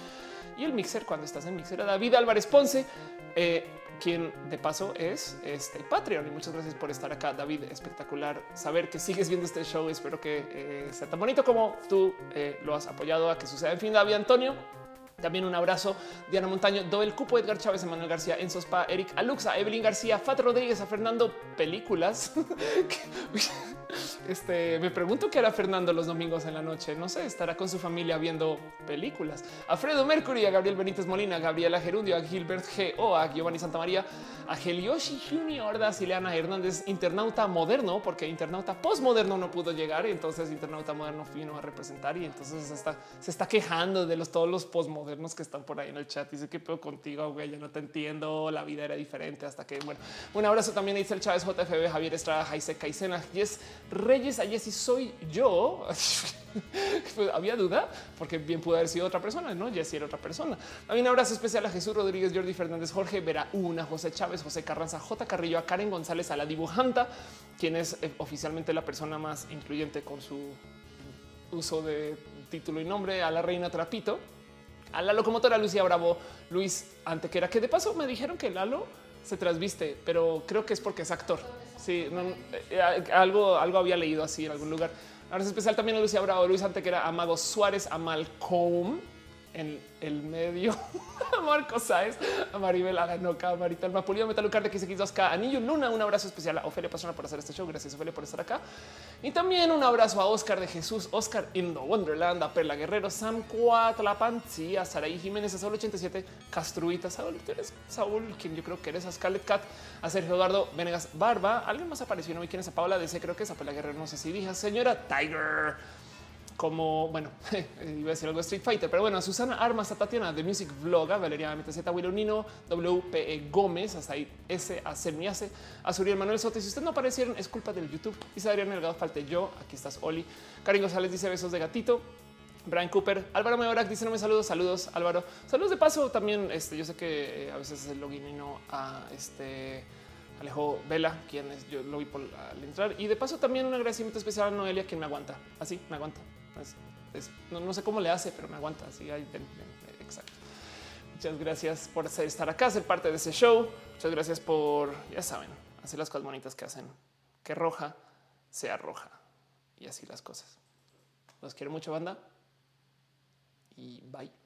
y el Mixer cuando estás en Mixer, a David Álvarez Ponce. Eh, quien de paso es este Patreon. Y muchas gracias por estar acá, David. Espectacular saber que sigues viendo este show. Espero que eh, sea tan bonito como tú eh, lo has apoyado a que suceda. En fin, David Antonio. También un abrazo, Diana Montaño, Doel Cupo, Edgar Chávez, Emanuel García, Enzo Spa, Eric Aluxa, Evelyn García, Fat Rodríguez, a Fernando Películas. Este me pregunto qué hará Fernando los domingos en la noche. No sé, estará con su familia viendo películas. A Fredo Mercury, a Gabriel Benítez Molina, a Gabriela Gerundio, a Gilbert G. O, a Giovanni Santamaría, a Helioshi Junior, a Hernández, internauta moderno, porque internauta postmoderno no pudo llegar. Entonces internauta moderno vino a representar. Y entonces se está, se está quejando de los todos los postmodernos que están por ahí en el chat. Dice que pedo contigo, güey, ya no te entiendo. La vida era diferente hasta que, bueno, un abrazo también a Isel Chávez, JFB, Javier Estrada, Jaise Caicena, Yes Reyes, allí si soy yo. Pues, había duda porque bien pudo haber sido otra persona, no? Jessy era otra persona. También un abrazo especial a Jesús Rodríguez, Jordi Fernández, Jorge Vera, una José Chávez, José Carranza, J. Carrillo, a Karen González, a la dibujanta, quien es eh, oficialmente la persona más incluyente con su uso de título y nombre, a la reina Trapito, a la locomotora Lucía Bravo, Luis Antequera, que de paso me dijeron que Lalo se trasviste, pero creo que es porque es actor. Sí, eh, algo, algo había leído así en algún lugar. Ahora es especial también a Lucía Bravo, Luis Antequera, a Mago Suárez, a Malcolm en el medio, Marco Sáez, a Maribel Aganoca, a Marita Alma Pulido, Metalucar de XX2K, a Niño Luna, un abrazo especial a Ofelia Pastrana por hacer este show. Gracias, Ofelia, por estar acá. Y también un abrazo a Oscar de Jesús, Oscar Indo Wonderland, a Perla Guerrero, Sam Cuatlapanzi, a Saraí Jiménez, a Saúl 87, Castruita, Saúl, tú eres Saúl, quien yo creo que eres, a Scarlett Cat, a Sergio Eduardo Venegas Barba. Alguien más apareció, no vi quién es a Paola DC, creo que es a Perla Guerrero, no sé si dije, señora Tiger como, bueno, iba a decir algo de Street Fighter, pero bueno, Susana Armas, a Tatiana de Music Vlog, a Valeria MTZ, Nino, WPE Gómez, hasta ahí S, a Semiase, a Suriel Manuel Soto. Si usted no aparecieron, es culpa del YouTube. Y Adrián Delgado, falte yo. Aquí estás, Oli. Karin González dice besos de gatito. Brian Cooper, Álvaro Meorac dice no me saludos, saludos Álvaro, saludos de paso también. Este, yo sé que eh, a veces es el login no a este Alejo Vela, quien es, yo lo vi por al entrar. Y de paso también un agradecimiento especial a Noelia, quien me aguanta. Así me aguanta no, sé cómo le hace, pero me aguanta. Así exacto. Muchas gracias por estar acá, ser parte de ese show. Muchas gracias por, ya saben, hacer las cosas bonitas que hacen. Que roja sea roja. Y así las cosas. Los quiero mucho, banda. Y bye.